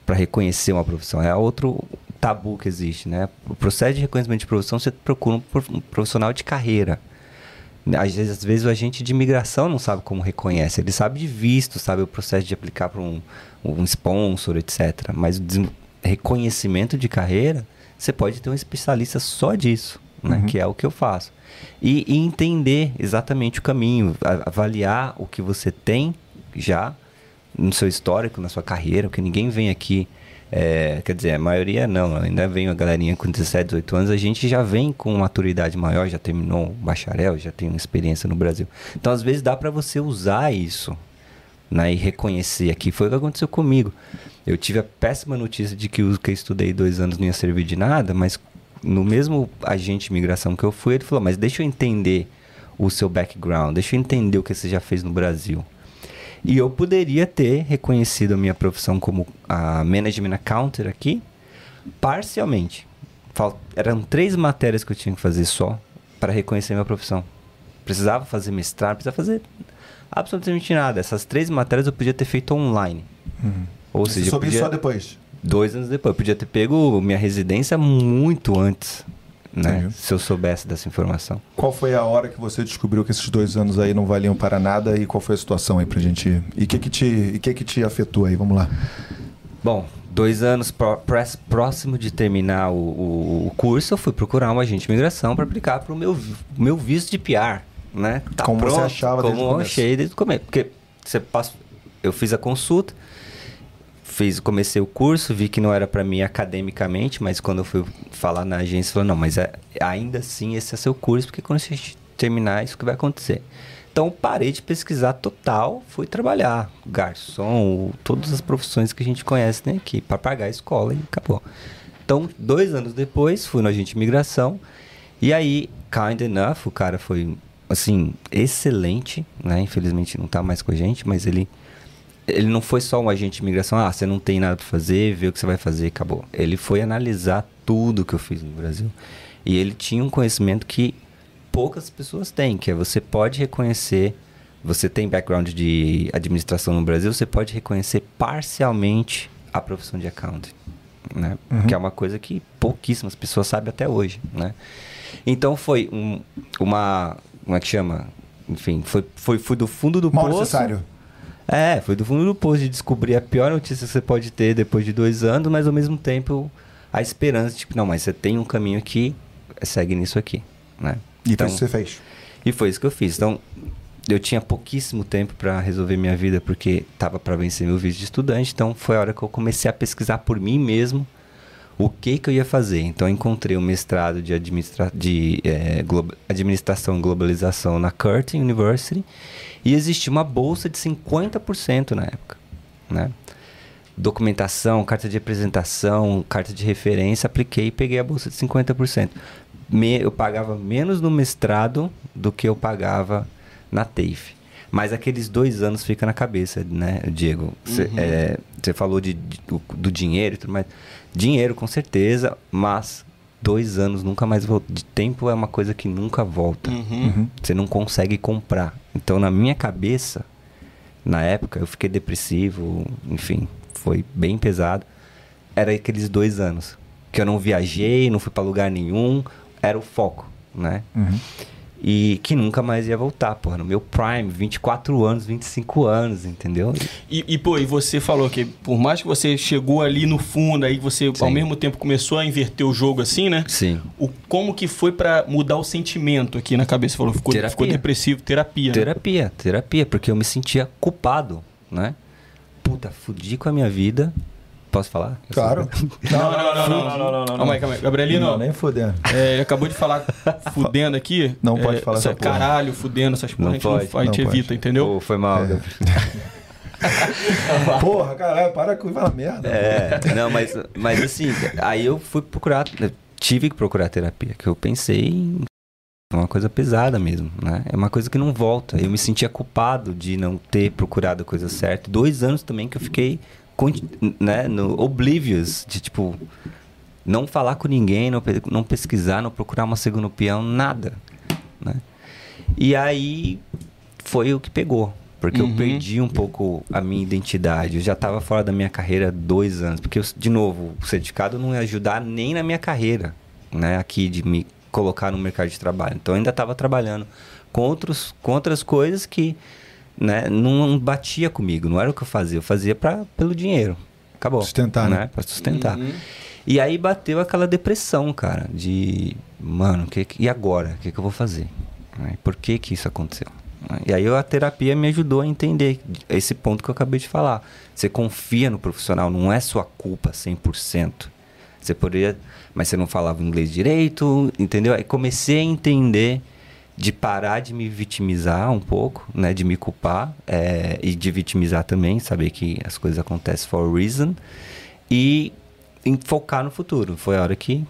para reconhecer uma profissão. É outro tabu que existe, né? O processo de reconhecimento de profissão você procura um profissional de carreira. Às vezes, às vezes o agente de imigração não sabe como reconhece. Ele sabe de visto, sabe o processo de aplicar para um, um sponsor, etc. Mas o reconhecimento de carreira, você pode ter um especialista só disso né? Uhum. Que é o que eu faço. E, e, entender exatamente o caminho, avaliar o que você tem já no seu histórico, na sua carreira, porque ninguém vem aqui. É, quer dizer, a maioria não, ainda vem a galerinha com 17, 18 anos, a gente já vem com maturidade maior, já terminou o bacharel, já tem uma experiência no Brasil. Então, às vezes, dá para você usar isso né, e reconhecer aqui. Foi o que aconteceu comigo. Eu tive a péssima notícia de que o que eu estudei dois anos não ia servir de nada, mas no mesmo agente de imigração que eu fui, ele falou: Mas deixa eu entender o seu background, deixa eu entender o que você já fez no Brasil. E eu poderia ter reconhecido a minha profissão como a management accountant aqui, parcialmente. Eram três matérias que eu tinha que fazer só para reconhecer a minha profissão. Precisava fazer mestrado, precisava fazer absolutamente nada. Essas três matérias eu podia ter feito online. Uhum. Ou seja, Você soube podia... só depois? Dois anos depois. Eu podia ter pego minha residência muito antes. Né? Se eu soubesse dessa informação. Qual foi a hora que você descobriu que esses dois anos aí não valiam para nada e qual foi a situação aí pra gente? E o que que te, e que que te afetou aí? Vamos lá. Bom, dois anos pró próximo de terminar o, o, o, curso, eu fui procurar um agente de imigração para aplicar para o meu, meu visto de PR, né? Tá como pronto, você achava como desde eu achei desde o começo. Porque você passa, eu fiz a consulta, fiz, comecei o curso, vi que não era para mim academicamente, mas quando eu fui falar na agência, falou, não, mas é, ainda assim esse é seu curso, porque quando gente terminar, isso que vai acontecer. Então parei de pesquisar total, fui trabalhar, garçom, todas as profissões que a gente conhece né, aqui, para pagar a escola e acabou. Então, dois anos depois, fui no agente de imigração, e aí, kind enough, o cara foi, assim, excelente, né? Infelizmente não está mais com a gente, mas ele ele não foi só um agente de imigração, ah, você não tem nada para fazer, vê o que você vai fazer, acabou. Ele foi analisar tudo que eu fiz no Brasil. E ele tinha um conhecimento que poucas pessoas têm, que é você pode reconhecer, você tem background de administração no Brasil, você pode reconhecer parcialmente a profissão de accounting, né? Uhum. Que é uma coisa que pouquíssimas pessoas sabem até hoje, né? Então foi um, uma, como é que chama? Enfim, foi, foi, foi do fundo do Mal poço. necessário é, foi do fundo do poço de descobrir a pior notícia que você pode ter depois de dois anos, mas ao mesmo tempo a esperança, tipo, não, mas você tem um caminho aqui, segue nisso aqui, né? E então, foi isso que você fez. E foi isso que eu fiz. Então, eu tinha pouquíssimo tempo para resolver minha vida, porque tava para vencer meu visto de estudante, então foi a hora que eu comecei a pesquisar por mim mesmo o que que eu ia fazer. Então, eu encontrei um mestrado de, administra de é, administração e globalização na Curtin University, e existia uma bolsa de 50% na época, né? Documentação, carta de apresentação, carta de referência, apliquei e peguei a bolsa de 50%. Me, eu pagava menos no mestrado do que eu pagava na TAFE. Mas aqueles dois anos fica na cabeça, né, Diego? Você uhum. é, falou de, do, do, dinheiro e tudo mais. Dinheiro, com certeza, mas dois anos, nunca mais voltou. De tempo é uma coisa que nunca volta. Uhum. Você não consegue comprar. Então, na minha cabeça, na época, eu fiquei depressivo, enfim, foi bem pesado. Era aqueles dois anos que eu não viajei, não fui para lugar nenhum, era o foco, né? Uhum. E que nunca mais ia voltar, porra. No meu prime, 24 anos, 25 anos, entendeu? E, e, pô, e você falou que por mais que você chegou ali no fundo, aí você Sim. ao mesmo tempo começou a inverter o jogo assim, né? Sim. O, como que foi pra mudar o sentimento aqui na cabeça? Você falou, ficou, Terapia. ficou depressivo, terapia. né? Terapia, terapia, porque eu me sentia culpado, né? Puta, fudi com a minha vida. Posso falar? Claro. Não, não, não, não, não, não, não, Calma aí, calma aí. Gabrielino, Não, nem fudendo. é, ele acabou de falar fudendo aqui. Não é, pode falar essa porra. Caralho, fudendo, essas porra, Não a gente, pode, não, a gente não evita, pode. entendeu? Pô, foi mal. É. *laughs* Porra, caralho, para com falar merda. É, não, mas, mas assim, aí eu fui procurar, eu tive que procurar terapia, que eu pensei em uma coisa pesada mesmo, né? É uma coisa que não volta. Eu me sentia culpado de não ter procurado a coisa certa. Dois anos também que eu fiquei, né, no oblivious, de tipo, não falar com ninguém, não, não pesquisar, não procurar uma segunda opinião, nada, né? E aí foi o que pegou. Porque Uhum. eu perdi um pouco a minha identidade. Eu já estava fora da minha carreira dois anos. Porque, eu, de novo, o certificado não ia ajudar nem na minha carreira, né? Aqui, de me colocar no mercado de trabalho. Então, eu ainda estava trabalhando com, outros, com outras coisas que né, não batia comigo. Não era o que eu fazia. Eu fazia pra, pelo dinheiro. Acabou. Sustentar, né? né? Pra sustentar. Uhum. E aí bateu aquela depressão, cara, de, mano, que, e agora? O que, que eu vou fazer? Por que que isso aconteceu? E aí a terapia me ajudou a entender esse ponto que eu acabei de falar. Você confia no profissional, não é sua culpa 100%. Você poderia, mas você não falava inglês direito, entendeu? Aí comecei a entender de parar de me vitimizar um pouco, né, de me culpar é, e de vitimizar também, saber que as coisas acontecem for a reason e focar no futuro. Foi a hora que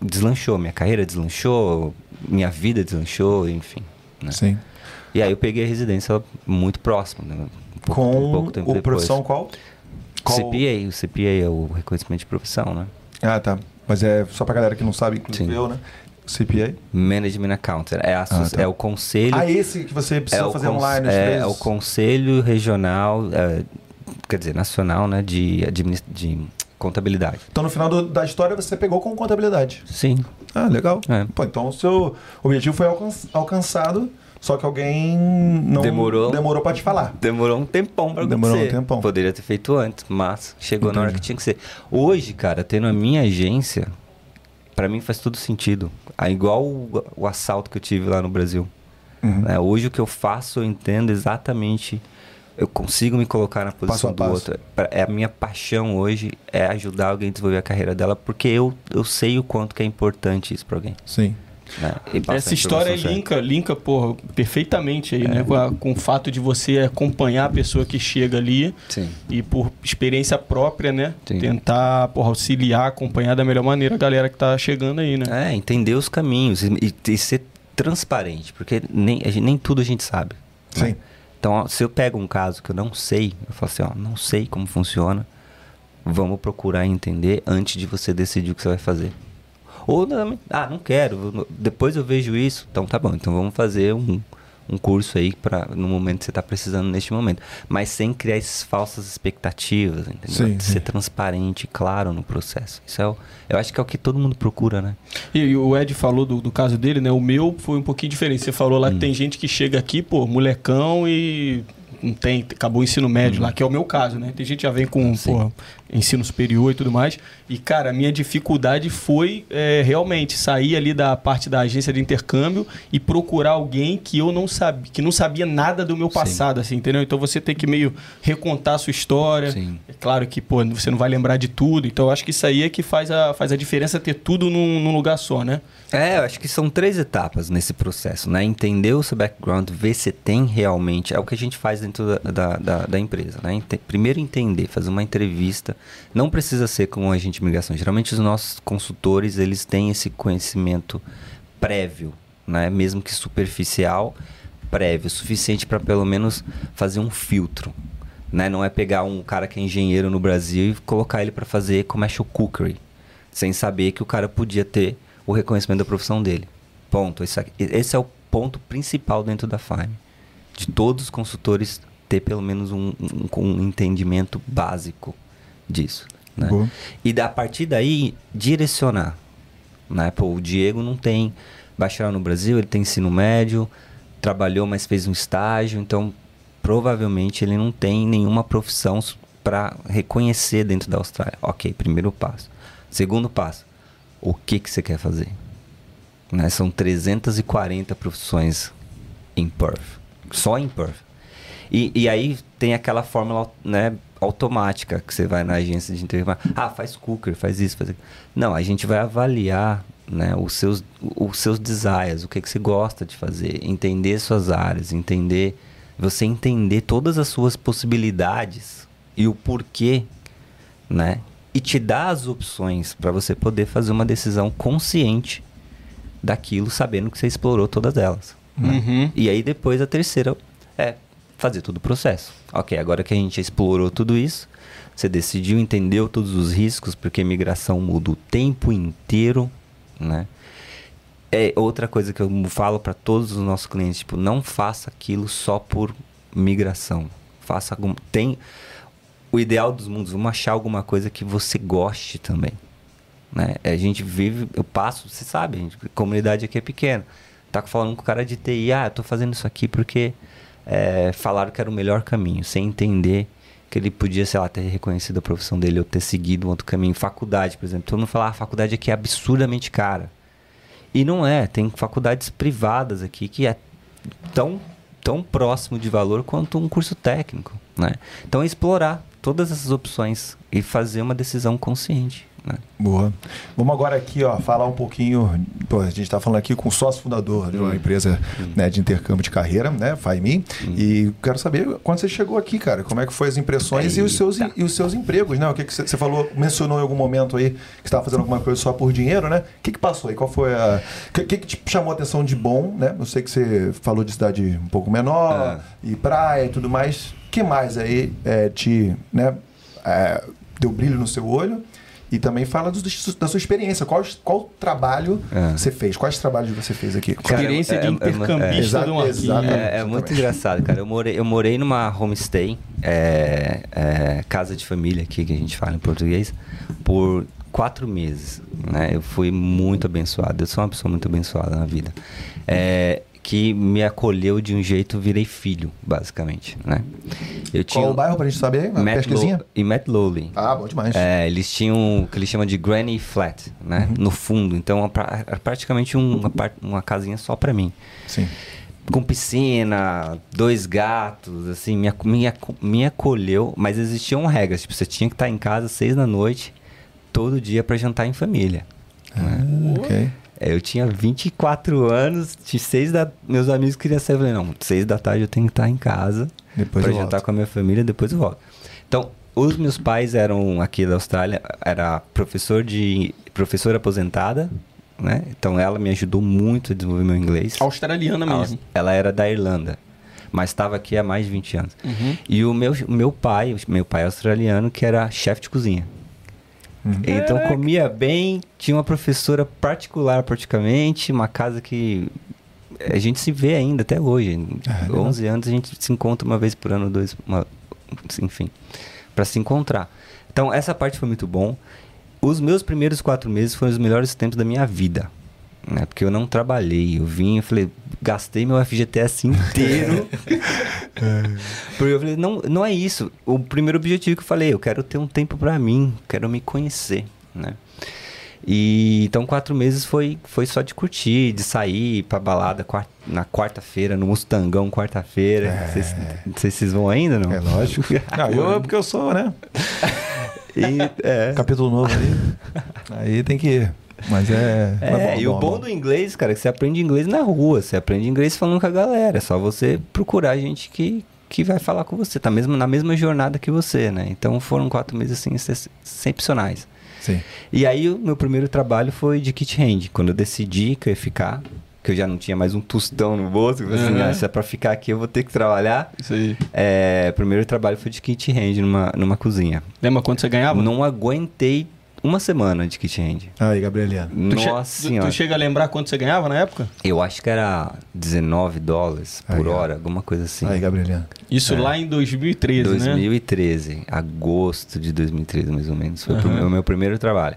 deslanchou, minha carreira deslanchou, minha vida deslanchou, enfim. né? Sim. E aí eu peguei a residência muito próximo, né? um pouco, Com um pouco tempo o depois. profissão qual? Qual- CPA, o CPA é o reconhecimento de profissão, né? Ah, tá. Mas é só pra galera que não sabe, inclusive Sim. eu, né? CPA. Management Accountant. É, a asso- tá. é o conselho. Ah, esse que você precisa é o fazer online é, é o conselho regional, é, quer dizer, nacional, né? De, de contabilidade. Então, no final do- da história, você pegou com contabilidade. Sim. Ah, legal. É. Pô, então o seu objetivo foi alcan- alcançado, só que alguém não Demorou. demorou pra te falar. Demorou um tempão pra Demorou um acontecer. tempão. Poderia ter feito antes, mas chegou na hora Entendi. que tinha que ser. Hoje, cara, tendo a minha agência, pra mim faz todo sentido. É igual o, o assalto que eu tive lá no Brasil. Uhum. né? Hoje o que eu faço, eu entendo exatamente. Eu consigo me colocar na posição do passo. outro. É a minha paixão hoje é ajudar alguém a desenvolver a carreira dela, porque eu, eu sei o quanto que é importante isso pra alguém. Sim. Né? Passar Essa história linka, linka porra, perfeitamente aí, né? Com, a- com o fato de você acompanhar a pessoa que chega ali Sim. e por experiência própria, né? Sim. Tentar porra, auxiliar, acompanhar da melhor maneira a galera que tá chegando aí, né? É, entender os caminhos e, e- ser transparente, porque nem, a gente- nem tudo a gente sabe. né? Sim. Então, ó, se eu pego um caso que eu não sei, eu falo assim, ó, não sei como funciona, vamos procurar entender antes de você decidir o que você vai fazer. Ou, não, ah, não quero, depois eu vejo isso, então tá bom, então vamos fazer um, um curso aí para no momento que você está precisando neste momento. Mas sem criar essas falsas expectativas, entendeu? Sim, Ser sim. transparente claro no processo. Isso é o, eu acho que é o que todo mundo procura, né? E, e o Ed falou do, do caso dele, né? O meu foi um pouquinho diferente. Você falou lá que tem gente que chega aqui, pô, molecão e não tem, acabou o ensino médio lá, que é o meu caso, né? Tem gente que já vem com, Sim. pô, ensino superior e tudo mais. E, cara, a minha dificuldade foi é, realmente sair ali da parte da agência de intercâmbio e procurar alguém que eu não sabia, que não sabia nada do meu Sim. passado, assim, entendeu? Então você tem que meio recontar a sua história. Sim. É claro que, pô, você não vai lembrar de tudo. Então eu acho que isso aí é que faz a, faz a diferença ter tudo num, num lugar só, né? É, eu acho que são três etapas nesse processo, né? Entender o seu background, ver se tem realmente. É o que a gente faz dentro da, da, da- da empresa, né? Primeiro entender, fazer uma entrevista. Não precisa ser com um agente de imigração. Geralmente os nossos consultores, eles têm esse conhecimento prévio, né? Mesmo que superficial, prévio, suficiente para pelo menos fazer um filtro. Né? Não é pegar um cara que é engenheiro no Brasil e colocar ele para fazer commercial cookery. sem saber que o cara podia ter o reconhecimento da profissão dele. Ponto. Esse, aqui- esse é o ponto principal dentro da Fime. De todos os consultores ter pelo menos um, um- um entendimento básico disso. Né? Boa. E da, a partir daí, direcionar. Né? Pô, o Diego não tem bacharel no Brasil, ele tem ensino médio, trabalhou, mas fez um estágio, então provavelmente ele não tem nenhuma profissão para reconhecer dentro da Austrália. Ok, primeiro passo. Segundo passo, o que, que você quer fazer? Né? São 340 profissões em Perth, só em Perth. E, e aí tem aquela fórmula né, automática que você vai na agência de entrevista. Ah, faz cooker, faz isso, faz aquilo. Não, a gente vai avaliar né, os, seus, os seus desires, o que, que você gosta de fazer, entender suas áreas, entender. Você entender todas as suas possibilidades e o porquê, né? E te dar as opções para você poder fazer uma decisão consciente daquilo, sabendo que você explorou todas elas. né? Uhum. E aí depois a terceira é fazer todo o processo. Ok, agora que a gente explorou tudo isso, você decidiu, entendeu todos os riscos, porque migração muda o tempo inteiro, né? É outra coisa que eu falo para todos os nossos clientes, tipo, não faça aquilo só por migração. Faça algum tem o ideal dos mundos, vamos achar alguma coisa que você goste também. Né? A gente vive, eu passo, você sabe, a, gente, a comunidade aqui é pequena. Tá falando com o cara de TI, ah, eu tô fazendo isso aqui porque é, falaram que era o melhor caminho, sem entender que ele podia, sei lá, ter reconhecido a profissão dele ou ter seguido um outro caminho. Faculdade, por exemplo. Todo mundo fala, ah, a faculdade aqui é absurdamente cara. E não é, tem faculdades privadas aqui que é tão, tão próximo de valor quanto um curso técnico, né? Então é explorar todas essas opções e fazer uma decisão consciente, né? Boa. Vamos agora aqui, ó, falar um pouquinho. Pô, a gente está falando aqui com o sócio fundador de uma empresa né, de intercâmbio de carreira, né, Faimi. E quero saber quando você chegou aqui, cara, como é que foi as impressões e os seus Eita. e os seus empregos, né? O que, que você, falou, mencionou em algum momento aí que você estava fazendo alguma coisa só por dinheiro, né? O que, que passou aí? Qual foi a. O que, que, te chamou a atenção de bom, né? Eu sei que você falou de cidade um pouco menor e praia e tudo mais. O que mais aí é, te, né, é, deu brilho no seu olho? E também fala dos- da sua experiência. Qual, qual trabalho É. você fez? Quais trabalhos você fez aqui? Cara, Experiência é- de é- é- intercambista é- do Marquinhos. exatamente. É, é muito engraçado, cara. Eu morei, eu morei numa homestay, é, é, casa de família aqui, que a gente fala em português, por quatro meses. Né? Eu fui muito abençoado. Eu sou uma pessoa muito abençoada na vida. É, que me acolheu de um jeito, virei filho, basicamente. Né? Eu Qual o bairro pra gente saber? Uma Matt pesquisinha? Low- em Matt Lowley. Ah, bom demais. É, eles tinham o que eles chamam de granny flat, né? Uhum. No fundo. Então, é pra- é praticamente um- uma, uma casinha só pra mim Sim. com piscina, dois gatos, assim, me, me, me acolheu, mas existiam regras, tipo, você tinha que estar em casa às seis da noite, todo dia pra jantar em família. né? Ah, ok. É, Eu tinha 24 anos, de seis da... meus amigos queriam sair, eu falei, não, seis da tarde eu tenho que estar em casa Depois pra eu jantar volto. com a minha família, depois eu volto. Então, os meus pais eram aqui da Austrália, era professor de professora aposentada, né? Então ela me ajudou muito a desenvolver meu inglês. Australiana mesmo. Ela era da Irlanda, mas estava aqui há mais de 20 anos. Uhum. E o meu, o meu pai, o meu pai australiano, que era chefe de cozinha. Então comia bem, tinha uma professora particular praticamente, uma casa que a gente se vê ainda até hoje. Ah, legal. 11 anos a gente se encontra uma vez por ano, dois, uma- enfim, para se encontrar. Então essa parte foi muito bom. Os meus primeiros quatro meses foram os melhores tempos da minha vida. Né? Porque eu não trabalhei, eu vim, eu falei, gastei meu FGTS inteiro. *laughs* Porque eu falei, não, não é isso. O primeiro objetivo que eu falei, eu quero ter um tempo pra mim, quero me conhecer, né? E então quatro meses foi, foi só de curtir, de sair pra balada na quarta-feira, no Mustangão, quarta-feira. É. Vocês- Não sei se vocês vão ainda, não? É lógico. *laughs* Não, eu, porque eu sou, né? E, é. Capítulo novo aí. *laughs* Aí tem que ir. Mas é. É, é e o bom do inglês, cara, é que você aprende inglês na rua, você aprende inglês falando com a galera. É só você procurar gente que, que vai falar com você, tá mesmo na mesma jornada que você, né? Então foram quatro meses assim ex- excepcionais. Sim. E aí o meu primeiro trabalho foi de kit hand, quando eu decidi que eu ia ficar, que eu já não tinha mais um tostão no bolso, eu falei assim, Uhum. ah, se é pra ficar aqui eu vou ter que trabalhar. Isso aí. É, o primeiro trabalho foi de kit hand numa, numa cozinha. Lembra quanto você ganhava? Não aguentei uma semana de kitchen Aí, Gabrieliano. Nossa tu- senhora. tu chega a lembrar quanto você ganhava na época? Eu acho que era 19 dólares por Aí, hora, alguma coisa assim. Aí, Gabrieliano. Isso lá em 2013, né? 2013, agosto de 2013, mais ou menos. Foi o Aham. meu- o meu primeiro trabalho.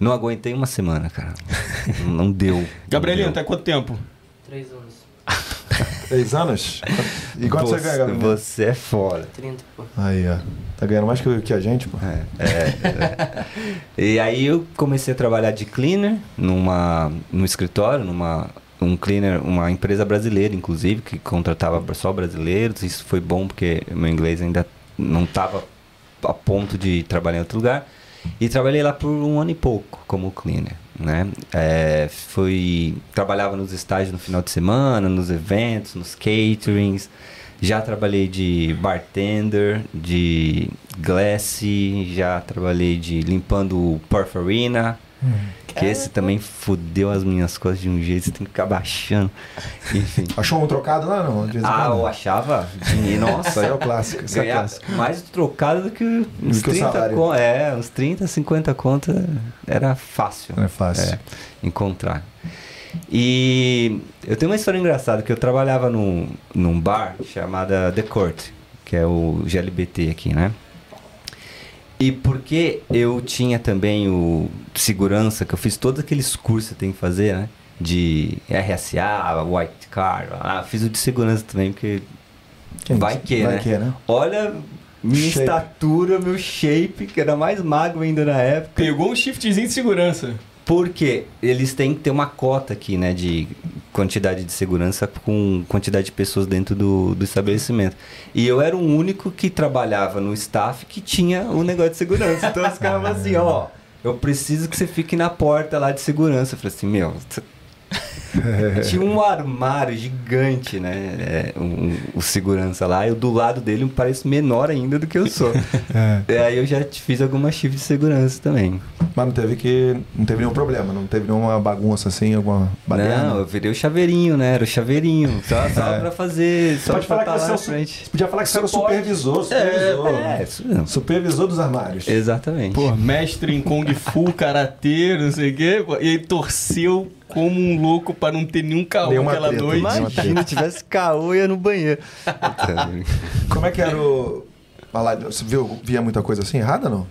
Não aguentei uma semana, cara. *laughs* Não deu. Gabrielinho, Não tá quanto tempo? Três anos. Três anos? E quanto você, ganha, Gabrieliano? Você é fora. 30, pô. Aí, ó. Tá ganhando mais que, que a gente, pô. É, é, é. E aí eu comecei a trabalhar de cleaner numa, num escritório, numa um cleaner, uma empresa brasileira, inclusive, que contratava só brasileiros. Isso foi bom porque meu inglês ainda não estava a ponto de trabalhar em outro lugar. E trabalhei lá por um ano e pouco como cleaner, né? É, fui trabalhava nos estágios no final de semana, nos eventos, nos caterings. Já trabalhei de bartender, de glass, já trabalhei de limpando Porfarina, que esse também fudeu as minhas costas de um jeito, você tem que ficar baixando. *laughs* Enfim. Achou um trocado lá, não? Ah, eu achava. *laughs* de- Nossa, Isso aí é o clássico. Isso é clássico. mais trocado do que uns que o 30 salário. conto. É, uns 30, 50 conto era fácil. Não é fácil. É, encontrar. E eu tenho uma história engraçada, que eu trabalhava num, num bar chamada The Court, que é o GLBT aqui, né? E porque eu tinha também o segurança, que eu fiz todos aqueles cursos que tem que fazer, né? De RSA, White Card, ah, fiz o de segurança também, porque Quem vai que, Vai né? que, né? Olha minha Shape. estatura, meu shape, que era mais magro ainda na época. Pegou um shiftzinho de segurança. Porque eles têm que ter uma cota aqui, né, de quantidade de segurança com quantidade de pessoas dentro do, do estabelecimento. E eu era o único que trabalhava no staff que tinha o negócio de segurança. Então os caras assim, ó, eu preciso que você fique na porta lá de segurança. Eu falei assim, meu, *laughs* tinha um armário gigante, né? é, um- um- o segurança lá, eu do lado dele parece menor ainda do que eu sou. *laughs* É. E aí eu já fiz algumas shift de segurança também. Mas não teve que. Não teve nenhum problema, não teve nenhuma bagunça assim, alguma baderna. Não, eu virei o chaveirinho, né? Era o chaveirinho. Só, *laughs* só É. pra fazer. Você Só pode pra falar que você é frente. Você podia falar que você era o supervisor, supervisor. É, isso mesmo. Supervisor dos armários. Exatamente. Pô, mestre em Kung Fu, Karatê, não sei o quê. E aí torceu como um louco pra não ter nenhum caô Nenhuma aquela treta, noite. Imagina, se tivesse caô, ia no banheiro. *laughs* Como é que era o. Você viu, via muita coisa assim errada não?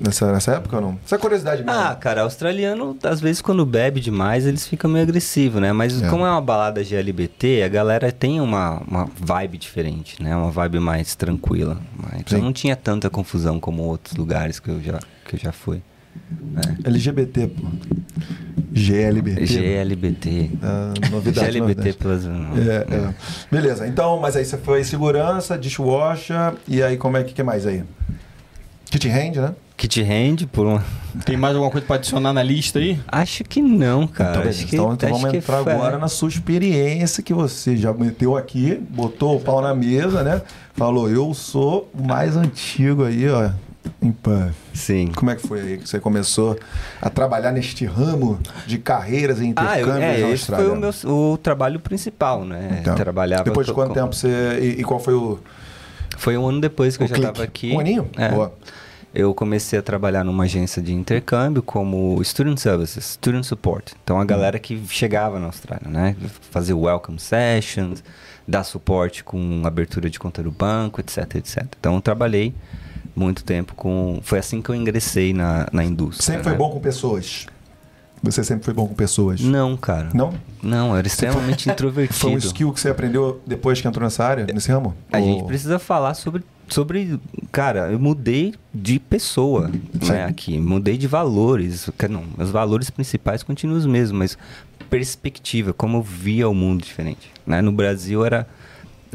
Nessa, nessa época ou não? Isso é curiosidade mesmo. ah, cara, australiano, às vezes, quando bebe demais, eles ficam meio agressivos, né? Mas É. como é uma balada GLBT, a galera tem uma, uma vibe diferente, né? Uma vibe mais tranquila. Mas Então Sim. não tinha tanta confusão como outros lugares que eu já, que eu já fui. LGBT, pô. GLBT. GLBT. Ah, novidade, GLBT novidade. Plus. É, é. Beleza, então, mas aí você foi segurança, dishwasher, e aí como é que, que mais aí? Kitchen hand, né? Kit hand por uma. Tem mais alguma coisa pra adicionar na lista aí? Acho que não, cara. então, beleza. acho que, então, então acho vamos que entrar foi- agora na sua experiência que você já meteu aqui, botou o pau na mesa, né? Falou, eu sou o mais antigo aí, ó, em Puff. Sim. Como é que foi aí que você começou a trabalhar neste ramo de carreiras e Ah, eu, intercâmbios é, na esse Austrália? foi o meu o trabalho principal, né? Então, Trabalhava Depois de quanto com- tempo você. E, e qual foi o. Foi um ano depois que o eu já estava aqui. Um aninho? É. Boa. Eu comecei a trabalhar numa agência de intercâmbio como Student Services, Student Support. Então a galera que chegava na Austrália, né? Fazer welcome sessions, dar suporte com abertura de conta do banco, etc, etc. Então eu trabalhei muito tempo com. Foi assim que eu ingressei na, na indústria. Sempre foi né? bom com pessoas. Você sempre foi bom com pessoas. Não, cara. Não? Não, eu era extremamente *laughs* introvertido. Foi um skill que você aprendeu depois que entrou nessa área, nesse ramo? A Ou- gente precisa falar sobre, sobre. Cara, eu mudei de pessoa Sim. né, aqui. Mudei de valores. Não, meus valores principais continuam os mesmos, mas perspectiva, como eu via o mundo diferente. Né? No Brasil era.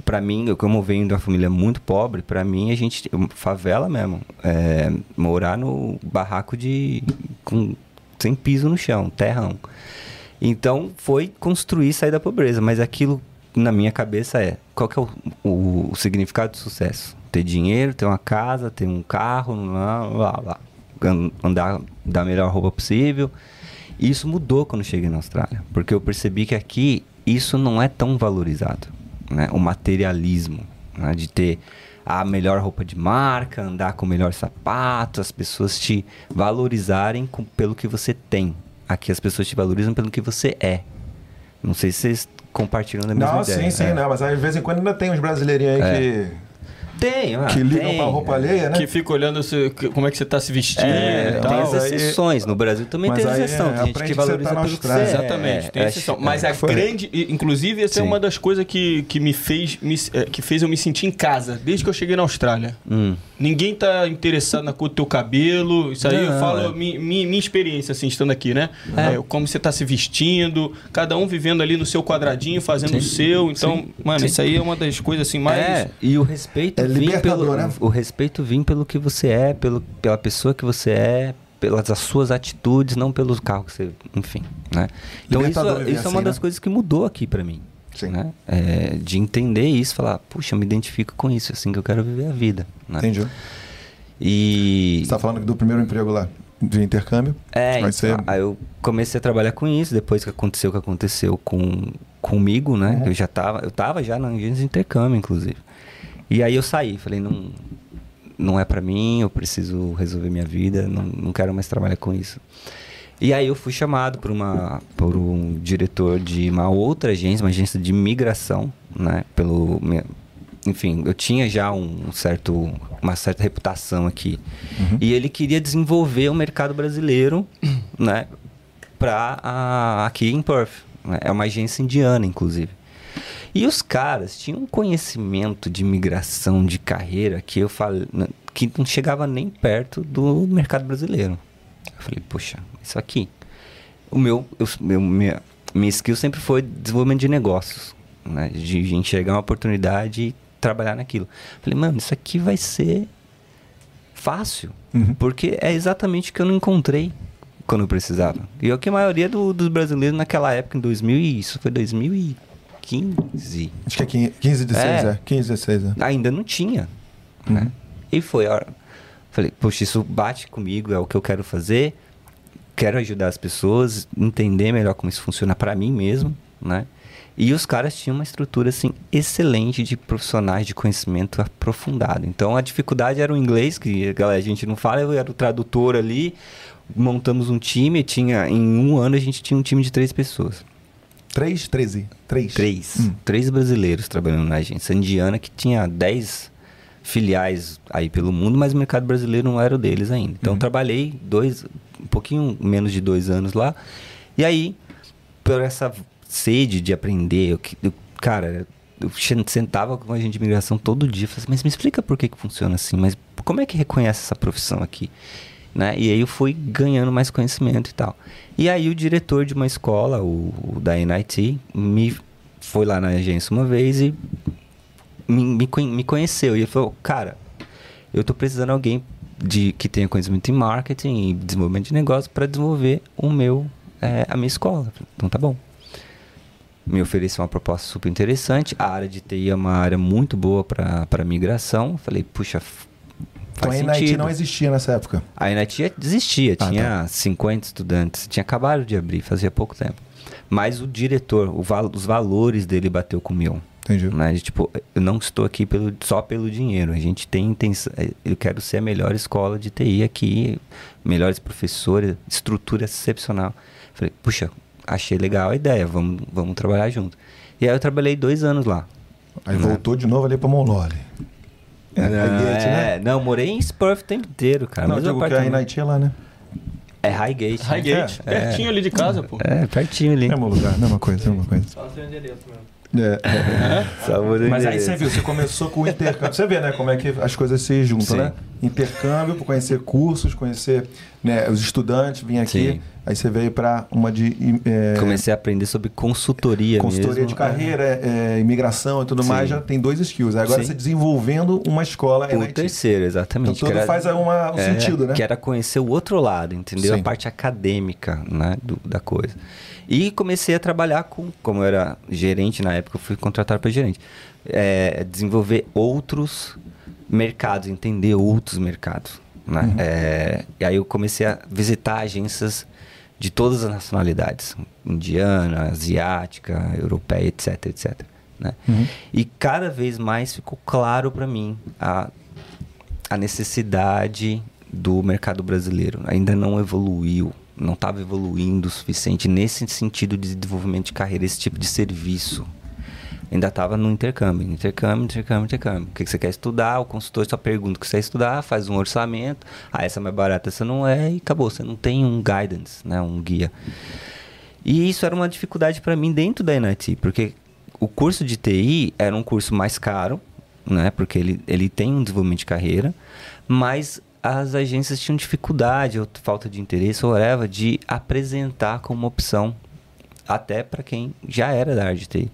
Pra mim, eu como venho de uma família muito pobre, pra mim a gente. Favela mesmo. é, morar no barraco de. Com, sem piso no chão, terrão. Então foi construir sair da pobreza, mas aquilo na minha cabeça é qual que é o, o- o significado de sucesso? Ter dinheiro, ter uma casa, ter um carro, lá, lá, lá. An- andar da melhor roupa possível. E isso mudou quando cheguei na Austrália, porque eu percebi que aqui isso não é tão valorizado, né? O materialismo, né? de ter a melhor roupa de marca, andar com o melhor sapato, as pessoas te valorizarem com, pelo que você tem. Aqui as pessoas te valorizam pelo que você é. Não sei se vocês compartilham da mesma Não, ideia. sim, sim, é. não, mas aí, de vez em quando ainda tem uns brasileirinhos aí É. que, Tem, ah, que ligam tem. pra roupa alheia, né? Que fica olhando se- que- como é que você tá se vestindo É, e tem tal. as aí- exceções. No Brasil também Mas tem aí, exceção. é, Tem gente que que valoriza tá na pelo que você é. Exatamente, tem É, exceção. é, Mas a Foi. grande. e, Inclusive, essa é Sim. uma das coisas que, que me fez. me- que fez eu me sentir em casa, desde que eu cheguei na Austrália. Hum. Ninguém tá interessado na cor do teu cabelo. Isso aí eu Não, falo, é. mi- mi- minha experiência, assim, estando aqui, né? É. É, como você tá se vestindo, cada um vivendo ali no seu quadradinho, fazendo o seu. Então, mano, Sim. isso aí é uma das coisas assim mais. É, e o respeito É vem libertador, pelo né? o respeito vem pelo que você é, pelo, pela pessoa que você é, pelas as suas atitudes, não pelos carros que você, enfim, né? Então isso, Libertador isso é uma assim, das né? coisas que mudou aqui pra mim, Sim. né? É, de entender isso, falar, puxa, eu me identifico com isso, é assim que eu quero viver a vida, né? Entendi. E Você tá falando do primeiro emprego lá, de intercâmbio. É, então, ser- aí eu comecei a trabalhar com isso, depois que aconteceu o que aconteceu com, comigo, né? Uhum. Eu já tava, eu tava já na agência de intercâmbio, inclusive. E aí eu saí, falei, não, não é pra mim, eu preciso resolver minha vida, não, não quero mais trabalhar com isso. E aí eu fui chamado por, uma, por um diretor de uma outra agência, uma agência de migração, né? Pelo, enfim, eu tinha já um certo, uma certa reputação aqui. E ele queria desenvolver o mercado brasileiro, né? Pra, a- aqui em Perth. né? É uma agência indiana, inclusive. E os caras tinham um conhecimento de migração de carreira que eu falei, que não chegava nem perto do mercado brasileiro. Eu falei, poxa, isso aqui. O meu, eu, meu minha, minha skill sempre foi desenvolvimento de negócios, né? De, de enxergar uma oportunidade e trabalhar naquilo. Falei, mano, isso aqui vai ser fácil, Uhum. porque é exatamente o que eu não encontrei quando eu precisava. E é o que a maioria do- dos brasileiros naquela época, em 2000, e isso foi 2015, Acho que é 15, 15 16, É. é. 15, 16, é. ainda não tinha. Uhum. Né? E foi hora. Falei, poxa, isso bate comigo, é o que eu quero fazer. Quero ajudar as pessoas, entender melhor como isso funciona pra mim mesmo, né? E os caras tinham uma estrutura assim excelente de profissionais de conhecimento aprofundado. Então a dificuldade era o inglês, que galera, a gente não fala, eu era o tradutor ali. Montamos um time, tinha em um ano a gente tinha um time de três pessoas. 3, 13. 3. Três. Hum. Três brasileiros trabalhando na agência indiana que tinha 10 filiais aí pelo mundo, mas o mercado brasileiro não era o deles ainda. Então Uhum. trabalhei dois, um pouquinho menos de dois anos lá. E aí, por essa sede de aprender, eu, que- eu- cara, eu sentava com a gente de imigração todo dia, falava assim, mas me explica por que, que funciona assim, mas como é que reconhece essa profissão aqui? Né? E aí eu fui ganhando mais conhecimento e tal. E aí o diretor de uma escola, o, o da NIT, me foi lá na agência uma vez e me, me, me conheceu. E ele falou, cara, eu tô precisando de alguém de, que tenha conhecimento em marketing e desenvolvimento de negócio para desenvolver o meu, eh, a minha escola. Então tá bom. Me ofereceu uma proposta super interessante. A área de TI é uma área muito boa para migração. Falei, puxa, Então faz a NIT sentido. não existia nessa época. A NIT existia, Ah, tinha 50 estudantes, tinha acabado de abrir, fazia pouco tempo. Mas o diretor, o val- os valores dele bateu com o meu. Entendi. Né? De, Tipo, eu não estou aqui pelo, só pelo dinheiro. A gente tem intenção. Eu quero ser a melhor escola de TI aqui, melhores professores, estrutura excepcional. Falei, puxa, achei legal a ideia, vamos, vamos trabalhar junto. E aí eu trabalhei dois anos lá. Aí Né? voltou de novo ali pra Monlole. É, Highgate, né? É, não, morei em Spurf o tempo inteiro, cara. Não, Mesmo digo que a apartamento. NIT é lá, né? É Highgate. né? Highgate, É, pertinho ali de casa, pô. É, pertinho ali. Mesmo lugar, mesma coisa, mesma coisa. Só o seu endereço mesmo. É, *laughs* é. Mas aí você viu, você começou com o intercâmbio. Você vê, né, como é que as coisas se juntam, Sim. né? Intercâmbio para conhecer cursos, conhecer né, os estudantes, vim aqui. Sim. Aí você veio para uma de é, Comecei a aprender sobre consultoria consultoria mesmo. de carreira, é, imigração e tudo Sim. mais. Já tem dois skills. Agora Sim. você desenvolvendo uma escola O NIT. terceiro, exatamente. Então tudo era- faz uma, um é, sentido, né? Que era conhecer o outro lado, entendeu? Sim. A parte acadêmica né, do- da coisa. E comecei a trabalhar com, como eu era gerente na época, eu fui contratado para gerente, é, desenvolver outros mercados, entender outros mercados. Né? Uhum. É, e aí eu comecei a visitar agências de todas as nacionalidades, indiana, asiática, europeia, etc, etc. Né? E cada vez mais ficou claro para mim a, a necessidade do mercado brasileiro. Ainda não evoluiu, não estava evoluindo o suficiente nesse sentido de desenvolvimento de carreira, esse tipo de serviço. Ainda estava no intercâmbio, intercâmbio, intercâmbio, intercâmbio. O que, que você quer estudar? O consultor só pergunta o que você quer estudar, faz um orçamento. Ah, essa é mais barata, essa não é, e acabou. Você não tem um guidance, né, um guia. E isso era uma dificuldade para mim dentro da NIT, porque o curso de TI era um curso mais caro, né, porque ele, ele tem um desenvolvimento de carreira, mas as agências tinham dificuldade ou falta de interesse ou whatever, de apresentar como opção até para quem já era da área de TI.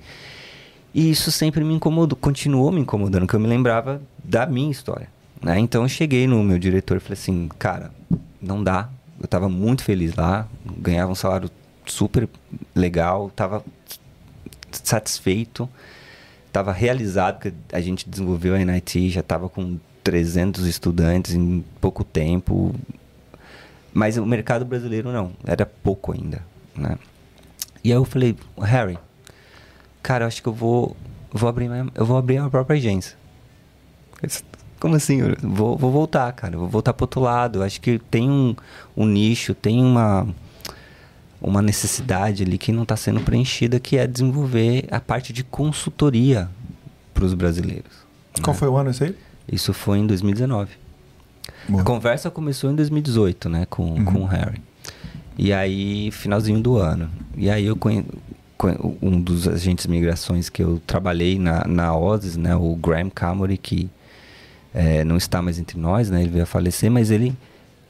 E isso sempre me incomodou, continuou me incomodando, porque eu me lembrava da minha história. Né? Então eu cheguei no meu diretor e falei assim, cara, não dá. Eu estava muito feliz lá, ganhava um salário super legal, estava satisfeito, estava realizado, porque a gente desenvolveu a NIT, já estava com 300 estudantes em pouco tempo. Mas o mercado brasileiro não, era pouco ainda, né? E aí eu falei, Harry, cara, eu acho que eu vou, vou abrir, minha, eu vou abrir a própria agência. Como assim? Eu vou, vou voltar, cara. Vou voltar pro outro lado. Eu acho que tem um, um nicho, tem uma, uma necessidade ali que não está sendo preenchida, que é desenvolver a parte de consultoria para os brasileiros. Qual né? foi o ano isso aí? Isso foi em 2019. Boa. A conversa começou em 2018, né, com, Uhum. com o Harry. E aí, finalzinho do ano. E aí eu um dos agentes de migrações que eu trabalhei na, na OSIS, né, o Graham Camory, que é, não está mais entre nós, né, ele veio a falecer, mas ele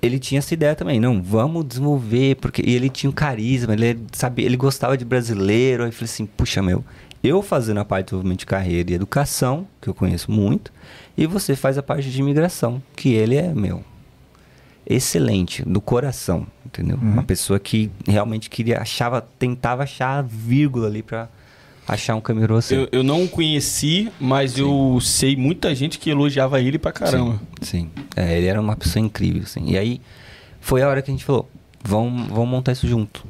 ele tinha essa ideia também, não, vamos desenvolver, porque e ele tinha um carisma, ele sabia, ele gostava de brasileiro, aí eu falei assim, puxa meu, eu fazendo a parte de desenvolvimento de carreira e educação, que eu conheço muito, e você faz a parte de imigração, que ele é meu excelente do coração, entendeu? Uhum. Uma pessoa que realmente queria achava, tentava achar a vírgula ali pra achar um caminho você. Eu, eu não o conheci, mas eu sei muita gente que elogiava ele pra caramba. Sim, É, ele era uma pessoa incrível, assim. E aí foi a hora que a gente falou, vamos, vamos montar isso junto.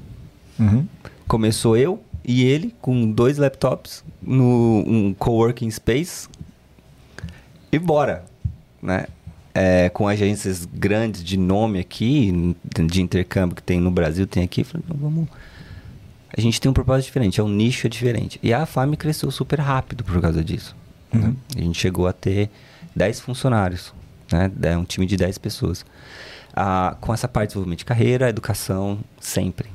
Uhum. Começou eu e ele com dois laptops no um coworking space e bora, né? É, com agências grandes de nome aqui, de intercâmbio que tem no Brasil, tem aqui, falei, "Não, vamos. A gente tem um propósito diferente, é um nicho diferente. E a FAM cresceu super rápido por causa disso. né? Uhum. A gente chegou a ter 10 funcionários, né? É um time de 10 pessoas. Ah, com essa parte de desenvolvimento de carreira, educação, sempre.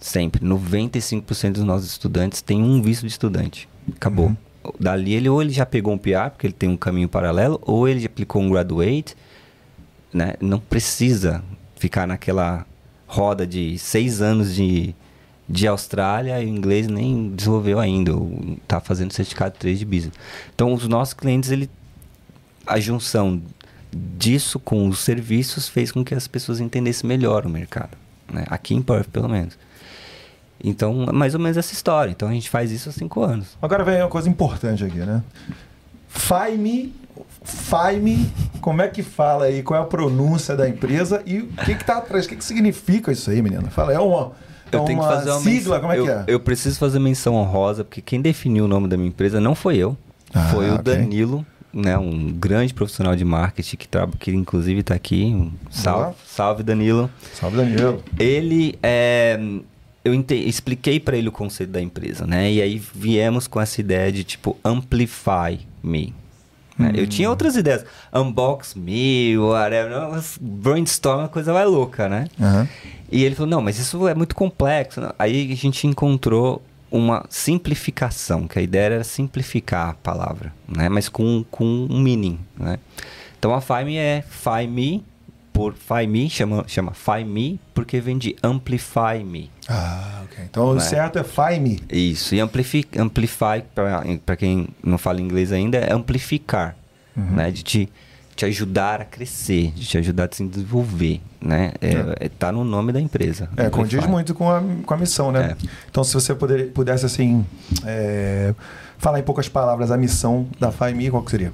Sempre. 95% dos nossos estudantes têm um visto de estudante. Acabou. Uhum. Dali ele ou ele já pegou um PR, porque ele tem um caminho paralelo, ou ele aplicou um graduate, né? Não precisa ficar naquela roda de seis anos de, de Austrália e o inglês nem desenvolveu ainda, ou tá fazendo certificado 3 de business. Então os nossos clientes, ele a junção disso com os serviços fez com que as pessoas entendessem melhor o mercado, né? Aqui em Perth, pelo menos. Então, é mais ou menos essa história. Então a gente faz isso há cinco anos. Agora vem uma coisa importante aqui, né? Faime, Faime, como é que fala aí? Qual é a pronúncia da empresa e o que que tá atrás? O que que significa isso aí, menina? Fala, é uma, é Eu tenho que fazer uma sigla? menção- Como é eu, que é? Eu preciso fazer menção honrosa, porque quem definiu o nome da minha empresa não foi eu. Ah, foi o. Danilo, né? Um grande profissional de marketing que, traba, que inclusive está aqui. Um salve, salve, Danilo. Salve, Danilo. Ele é, eu expliquei para ele o conceito da empresa, né? E aí viemos com essa ideia de tipo amplify me. né? Eu tinha outras ideias, unbox me, whatever, brainstorm, uma coisa mais louca, né? Aham. E ele falou: não, mas isso é muito complexo. Aí a gente encontrou uma simplificação, que a ideia era simplificar a palavra, né? Mas com, com um meaning, né? Então a Find é Find Me, por Find Me, chama, chama Find Me, porque vem de Amplify Me. Ah, ok. Então o Né? certo é Faime. Isso, e amplifi Amplify, para quem não fala inglês ainda, é amplificar, Uhum. né? De te, te ajudar a crescer, de te ajudar a se desenvolver, né? É, é, tá no nome da empresa. É, condiz Amplify. muito com a, com a missão, né? É. Então, se você puder, pudesse, assim, é, falar em poucas palavras a missão da Faime, qual que seria?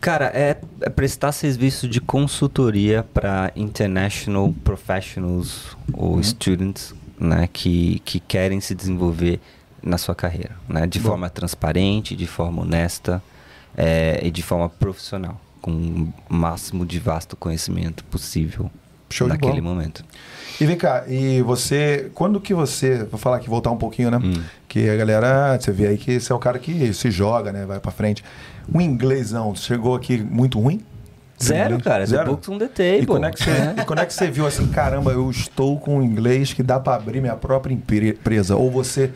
Cara, é, é prestar serviço de consultoria para international professionals ou students, né, que, que querem se desenvolver na sua carreira, né? De forma transparente, de forma honesta é, e de forma profissional, com o máximo de vasto conhecimento possível Show naquele momento. E vem cá, e você, quando que você, vou falar aqui, voltar um pouquinho, né? Hum. Que a galera, você vê aí que você é o cara que se joga, né? Vai pra frente. O inglêsão, chegou aqui muito ruim? Zero, Inglês? cara. The Zero? books on the table. E quando, é que você, e quando é que você viu assim, caramba, eu estou com um inglês que dá pra abrir minha própria empre- empresa? Ou você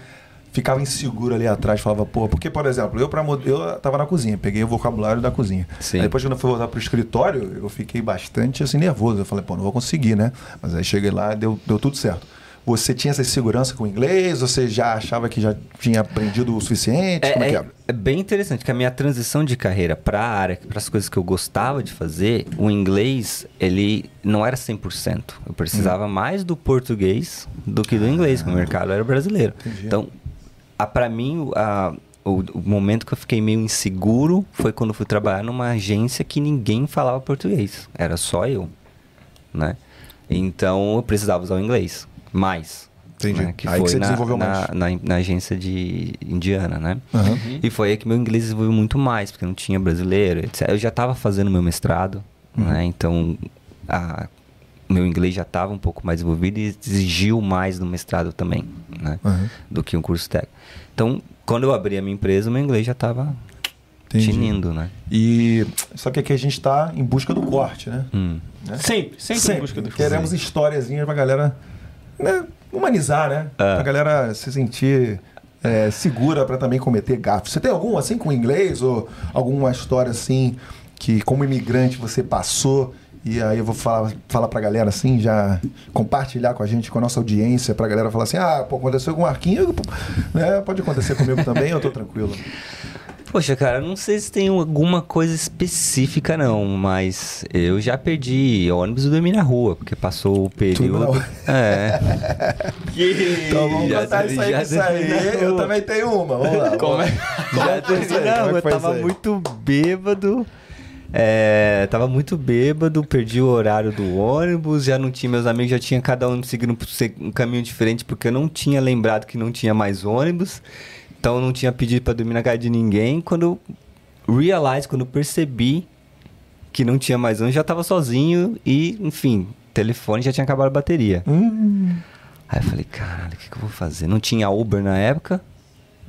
ficava inseguro ali atrás, falava, pô, porque, por exemplo, eu, mo- eu tava na cozinha, peguei o vocabulário da cozinha. Sim. Aí depois, quando eu fui voltar pro escritório, eu fiquei bastante assim, nervoso. Eu falei, pô, não vou conseguir, né? Mas aí cheguei lá, deu, deu tudo certo. Você tinha essa segurança com o inglês? Você já achava que já tinha aprendido o suficiente? Como é que É, é? é, é bem interessante que a minha transição de carreira para a área, para as coisas que eu gostava de fazer, o inglês, ele não era 100%. Eu precisava mais do português do que do inglês, porque o mercado era brasileiro. Entendi. Então, para mim, o- a- o, o momento que eu fiquei meio inseguro foi quando eu fui trabalhar numa agência que ninguém falava português. Era só eu, né? Então, eu precisava usar o inglês. Mais. Entendi. né? Que Aí que foi você na, desenvolveu na, mais. na, na agência de Indiana, né? Aham. E foi aí que meu inglês desenvolveu muito mais, porque não tinha brasileiro, etc. Eu já estava fazendo meu mestrado, Uhum. né? Então, a- meu inglês já estava um pouco mais desenvolvido e exigiu mais no mestrado também, né? Aham. Do que um curso técnico. Então, quando eu abri a minha empresa, meu inglês já estava tinindo, né? E só que aqui a gente está em busca do corte, né? Hum. Né? Sempre, sempre, em busca do Queremos historiazinhas pra galera né, humanizar, né? É. Pra galera se sentir é, segura pra também cometer gafos. Você tem algum assim com inglês ou alguma história assim que como imigrante você passou e aí eu vou falar, falar pra galera assim, já compartilhar com a gente, com a nossa audiência, pra galera falar assim, ah, pô, aconteceu com o Marquinhos, né? Pode acontecer comigo também, eu tô tranquilo. *laughs* Poxa, cara, não sei se tem alguma coisa específica, não, mas eu já perdi ônibus e dormi na rua, porque passou o período. É. *laughs* Então vamos Já contar isso aí, já isso aí. terminou. Eu também tenho uma, vamos lá. Como é? Já aí? dormi na Como é rua, que foi tava aí? muito bêbado. É, tava muito bêbado, perdi o horário do ônibus, já não tinha, meus amigos já tinham cada um seguindo um caminho diferente, porque eu não tinha lembrado que não tinha mais ônibus, então eu não tinha pedido pra dormir na casa de ninguém. Quando eu realize, quando eu percebi que não tinha mais ônibus, já tava sozinho e, enfim, telefone já tinha acabado a bateria. Hum, Aí eu falei, caralho, o que, que eu vou fazer? Não tinha Uber na época,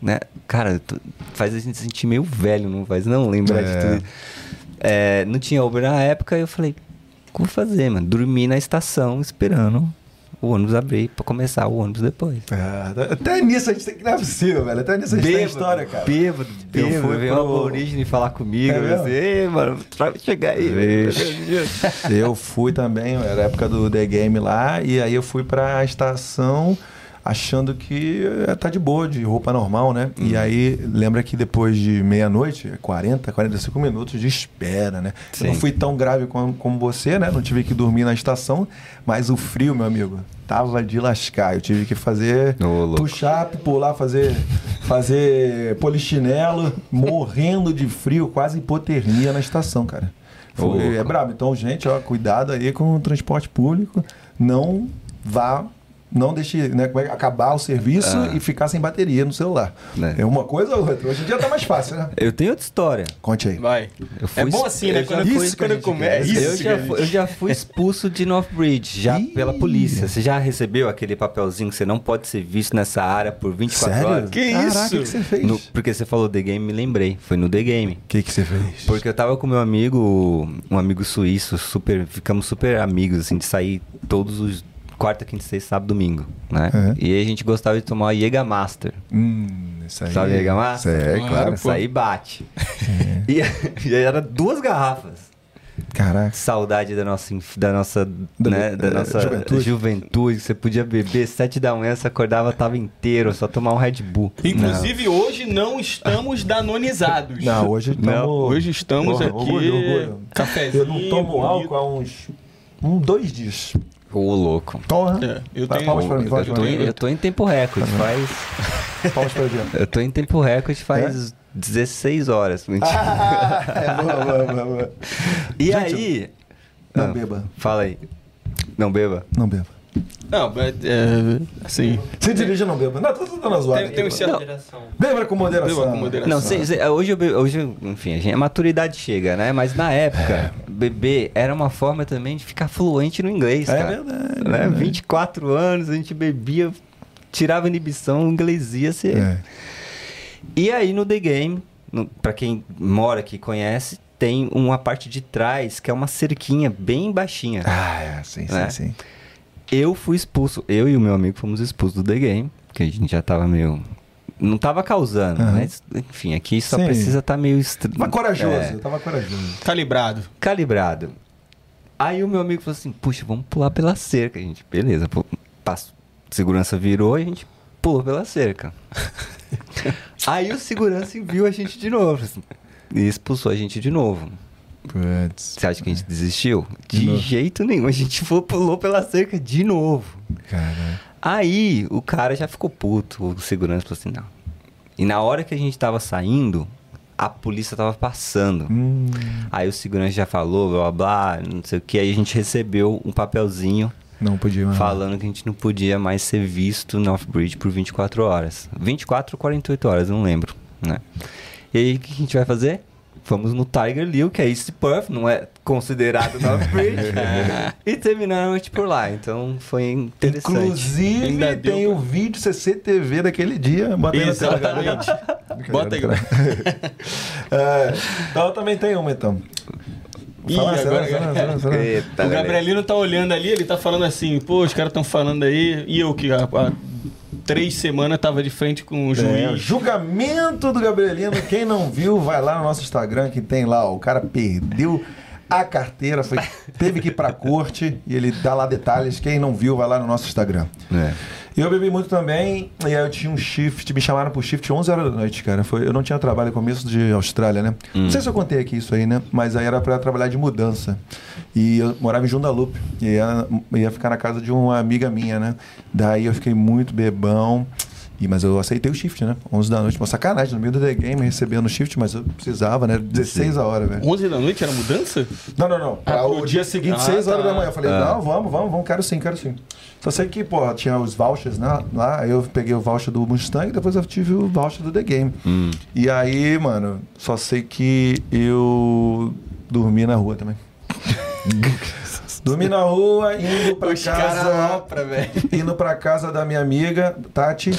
né? Cara, tô- faz a gente se sentir meio velho, não faz não lembrar É. de tudo. É, não tinha Uber na época, e eu falei, o que eu vou fazer, mano? Dormi na estação esperando o ônibus abrir pra começar o ônibus depois. É, até nisso a gente tem que. Não é possível, velho. Até nisso a gente tem história, cara. Bêbado, Eu bêbado. fui Veio pro- uma aborígene falar comigo. É eu assim, Ei, mano, vai chegar aí. Eu fui também, era a época do The Game lá, e aí eu fui pra estação achando que eh, tá de boa, de roupa normal, né? Uhum. E aí, lembra que depois de meia-noite, 40, 45 minutos de espera, né? Eu não Sim. fui tão grave como, como você, né? Não tive que dormir na estação, mas o frio, meu amigo, tava de lascar. Eu tive que fazer, louco. puxar, pular, fazer, fazer polichinelo, morrendo de frio, quase hipotermia na estação, cara. Foi, é brabo. Então, gente, ó, cuidado aí com o transporte público. Não vá, não deixe né, como é acabar o serviço Ah. e ficar sem bateria no celular. Né. É uma coisa ou outra. Hoje em dia tá mais fácil, né? Eu tenho outra história. Conte aí. Vai. Eu fui É bom assim, né? eu Quando, já eu- fui- quando eu isso começo. É eu, isso, já gente. fui, eu já fui expulso de Northbridge, já Ih. pela polícia. Você já recebeu aquele papelzinho que você não pode ser visto nessa área por 24 Sério? horas? Que Caraca, isso? O que, você fez? No- O porque você falou The Game, me lembrei. Foi no The Game. que, que você fez? Porque eu tava com meu amigo, um amigo suíço, super, ficamos super amigos, assim, de sair todos os quarta, quinta, sexta, sábado, domingo, né? Uhum. E a gente gostava de tomar Jägermaster. Hum, isso aí. Sabe o Jägermaster? É, Claro. Isso aí bate. *laughs* E, e aí era duas garrafas. Caraca. Saudade da nossa, da nossa, Da- né, da nossa juventude. juventude. Você podia beber sete da manhã, você acordava, tava inteiro, só tomar um Red Bull. Inclusive, hoje não estamos danonizados. Não, hoje estamos. Não, Hoje estamos Porra, aqui. orgulho, orgulho. Cafezinho. Eu não tomo bonito. álcool há uns. Um, dois dias. Ô, louco. Porra. É, eu tenho. palmas pra mim, Eu palmas tô, em, eu tô em tempo recorde, faz. Palmas pra mim. *laughs* Eu tô em tempo recorde faz É? 16 horas. *laughs* Mentira. Ah, é, boa, boa, boa, boa. e gente, aí. Não Ah, beba. Fala aí. Não beba? Não beba. Não, é, é, assim. Se dirige não beba. Não, tô tô dando a zoada. Tem, tem um certo. Beba com moderação. Beba com moderação. Não, cê- cê- hoje, eu be- hoje, enfim, a, gente, a maturidade chega, né? Mas na época, beber era uma forma também de ficar fluente no inglês, É cara. verdade, Né? verdade. 24 anos, a gente bebia, tirava inibição, o inglês ia ser... É. E aí no The Game, no, pra quem mora aqui e conhece, tem uma parte de trás que é uma cerquinha bem baixinha. Ah, é, sim, sim, Né? sim. Eu fui expulso, eu e o meu amigo fomos expulsos do The Game, porque a gente já tava meio... Não tava causando, Aham. mas enfim, aqui só Sim. precisa estar meio... estra- Mas corajoso, É, eu tava corajoso. Calibrado. calibrado. Aí o meu amigo falou assim, puxa, vamos pular pela cerca. A gente, beleza, pô, passo. Segurança virou e a gente pulou pela cerca. *laughs* Aí o segurança viu a gente de novo. assim, E expulsou a gente de novo. Putz. Você acha que a gente desistiu? De, De jeito nenhum. A gente foi, pulou pela cerca de novo. Aí o cara já ficou puto, o segurança falou assim, não. E na hora que a gente tava saindo, a polícia tava passando. Hum. Aí o segurança já falou, blá blá, blá não sei o que. Aí a gente recebeu um papelzinho Não podia mais. falando que a gente não podia mais ser visto no Off-Bridge por 24 horas. 24 ou 48 horas, não lembro, né? E aí o que a gente vai fazer? Vamos no Tiger Lill, que é East Perth, não é considerado no Off-Bridge. *laughs* e terminamos a noite por lá. Então foi interessante. Inclusive, Ainda deu tem pra- o vídeo CCTV daquele dia. Bota aí. Exatamente. Bota aí. *laughs* É, então também tem uma, então. Ih, Fala, agora- será, será, será, será? Eita, o. Gabrielino tá olhando ali, ele tá falando assim, pô, os caras estão falando aí, e eu que há, há três semanas tava de frente com o É, julgamento do Gabrielino. Quem não viu, vai lá no nosso Instagram que tem lá. O cara perdeu a carteira, foi, teve que ir pra corte e ele dá lá detalhes. Quem não viu, vai lá no nosso Instagram. É. Eu bebi muito também, e aí eu tinha um shift, me chamaram pro shift 11 horas da noite, cara. Foi, eu não tinha trabalho no começo de Austrália, né? Não sei se eu contei aqui isso aí, né? Mas aí era pra trabalhar de mudança. E eu morava em Jundalupe, e ia, ia ficar na casa de uma amiga minha, né? Daí eu fiquei muito bebão. E, mas eu aceitei o shift, né? 11 da noite. Pô, sacanagem, no meio do The Game, recebendo o shift, mas eu precisava, né? 16 a hora, velho. 11 da noite era mudança? Não, não, não. Pra Ah, o dia seguinte, Ah, 6 horas tá. da manhã. Eu falei, não, vamos, vamos, vamos, quero sim, quero sim. Só sei que, pô, tinha os vouchers né, lá, aí eu peguei o voucher do Mustang e depois eu tive o voucher do The Game. Hum. E aí, mano, só sei que eu dormi na rua também. *laughs* dormi na rua, indo pra Os casa. lá pra, velho. Indo pra casa da minha amiga, Tati.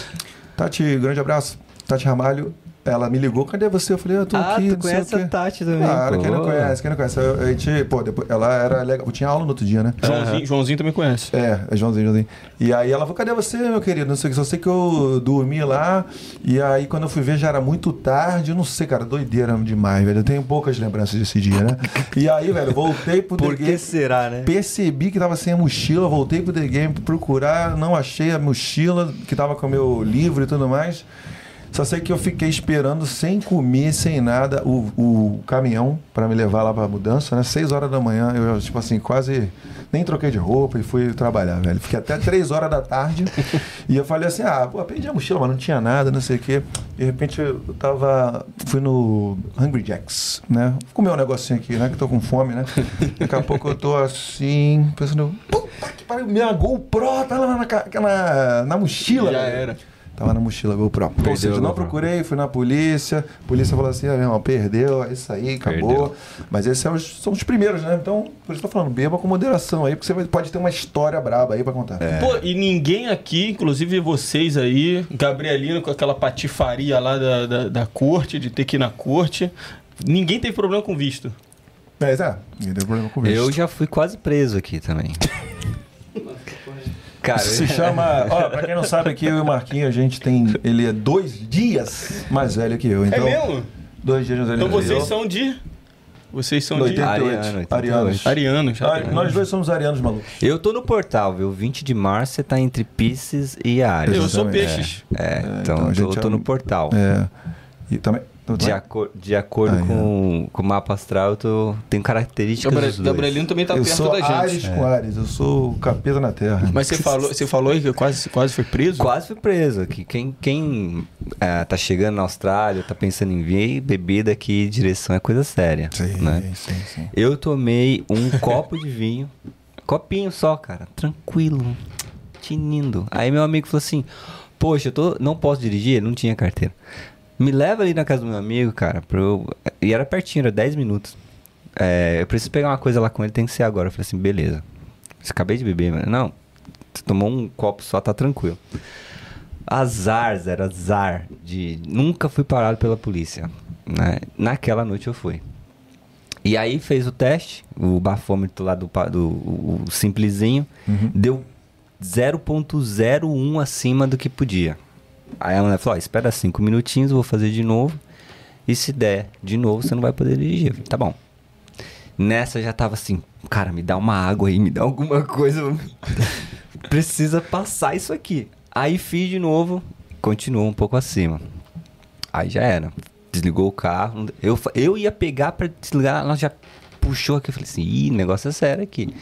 Tati, grande abraço. Tati Ramalho. Ela me ligou, cadê você? Eu falei, eu tô Ah, aqui. tu conhece a Tati também, Claro, quem não conhece, quem não conhece. Eu- A gente, pô, depois, ela era legal. Eu tinha aula no outro dia, né? Joãozinho, Joãozinho também conhece. É, é Joãozinho, Joãozinho. E aí ela falou, cadê você, meu querido? Não sei o que, só sei que eu dormi lá. E aí quando eu fui ver já era muito tarde. Eu não sei, cara, doideira demais, velho. Eu tenho poucas lembranças desse dia, né? E aí, velho, voltei pro *laughs* Por The que Game. será, né? Percebi que tava sem a mochila, voltei pro The Game procurar, não achei a mochila que tava com o meu livro e tudo mais. Só sei que eu fiquei esperando sem comer, sem nada, o, o caminhão para me levar lá pra mudança, né? Seis horas da manhã, eu, tipo assim, quase nem troquei de roupa e fui trabalhar, velho. Fiquei até três horas da tarde *laughs* e eu falei assim: ah, pô, perdi a mochila, mas não tinha nada, não sei o quê. De repente eu tava. Fui no Hungry Jacks, né? Vou comer um negocinho aqui, né? Que tô com fome, né? Daqui a *laughs* pouco eu tô assim, pensando, puta que pariu, minha GoPro tá lá na, na, na mochila. Já velho. era. Tava na mochila GoPro. Ou Perdeu seja, a não procurei, fui na polícia. A polícia falou assim: ah, meu irmão, perdeu, é isso aí, acabou. Perdeu. Mas esses são os, são os primeiros, né? Então, por isso que eu tô falando, beba com moderação aí, porque você pode ter uma história braba aí pra contar. É. Pô, e ninguém aqui, inclusive vocês aí, Gabrielino com aquela patifaria lá da, da, da corte, de ter que ir na corte, ninguém teve problema com visto. Mas é, ninguém tem problema com isso. Eu já fui quase preso aqui também. *laughs* Cara, Isso se chama. Ó, pra quem não sabe aqui, eu e o Marquinhos, a gente tem. Ele é dois dias mais velho que eu. Então, é mesmo? Dois dias mais velho Então que eu. vocês são de. Vocês são de 88. Ariano, 88. Arianos. arianos. Ah, Nós dois somos arianos, maluco. eu tô no portal, viu? 20 de março você tá entre Pisces e Ares. Eu sou peixes. É, então então, a eu tô, gente é tô no portal. É. E também. De, acor- de acordo Ah, é. com, com o mapa astral, eu tô, tenho características Gabri- dos dois. Gabrielino também tá eu perto sou da gente. Ares com Ares, eu sou o capeta na Terra. Mas você falou, você falou aí que quase, quase foi preso? Quase fui preso aqui. Quem, quem é, tá chegando na Austrália, tá pensando em vir, bebida aqui, direção é coisa séria. Sim, né? sim, sim. Eu tomei um *laughs* copo de vinho, copinho só, cara, tranquilo. tinindo. Aí meu amigo falou assim: Poxa, eu tô, não posso dirigir, não tinha carteira. Me leva ali na casa do meu amigo, cara. Pra eu... E era pertinho, era 10 minutos. É, eu preciso pegar uma coisa lá com ele, tem que ser agora. Eu falei assim: Beleza. Você acabei de beber, mano. Não, você tomou um copo só, tá tranquilo. Azar, zero azar. De... Nunca fui parado pela polícia. Né? Naquela noite eu fui. E aí fez o teste, o bafômetro lá do, do o, o simplesinho, Uhum. deu 0.01 acima do que podia. Aí a mulher falou, ó, espera cinco minutinhos, vou fazer de novo. E se der de novo, você não vai poder dirigir. Falei, tá bom. Nessa já tava assim, cara, me dá uma água aí, me dá alguma coisa. *laughs* Precisa passar isso aqui. Aí fiz de novo, continuou um pouco acima. Aí já era. Desligou o carro. Eu, eu ia pegar pra desligar, ela já puxou aqui. Eu falei assim, ih, negócio é sério aqui.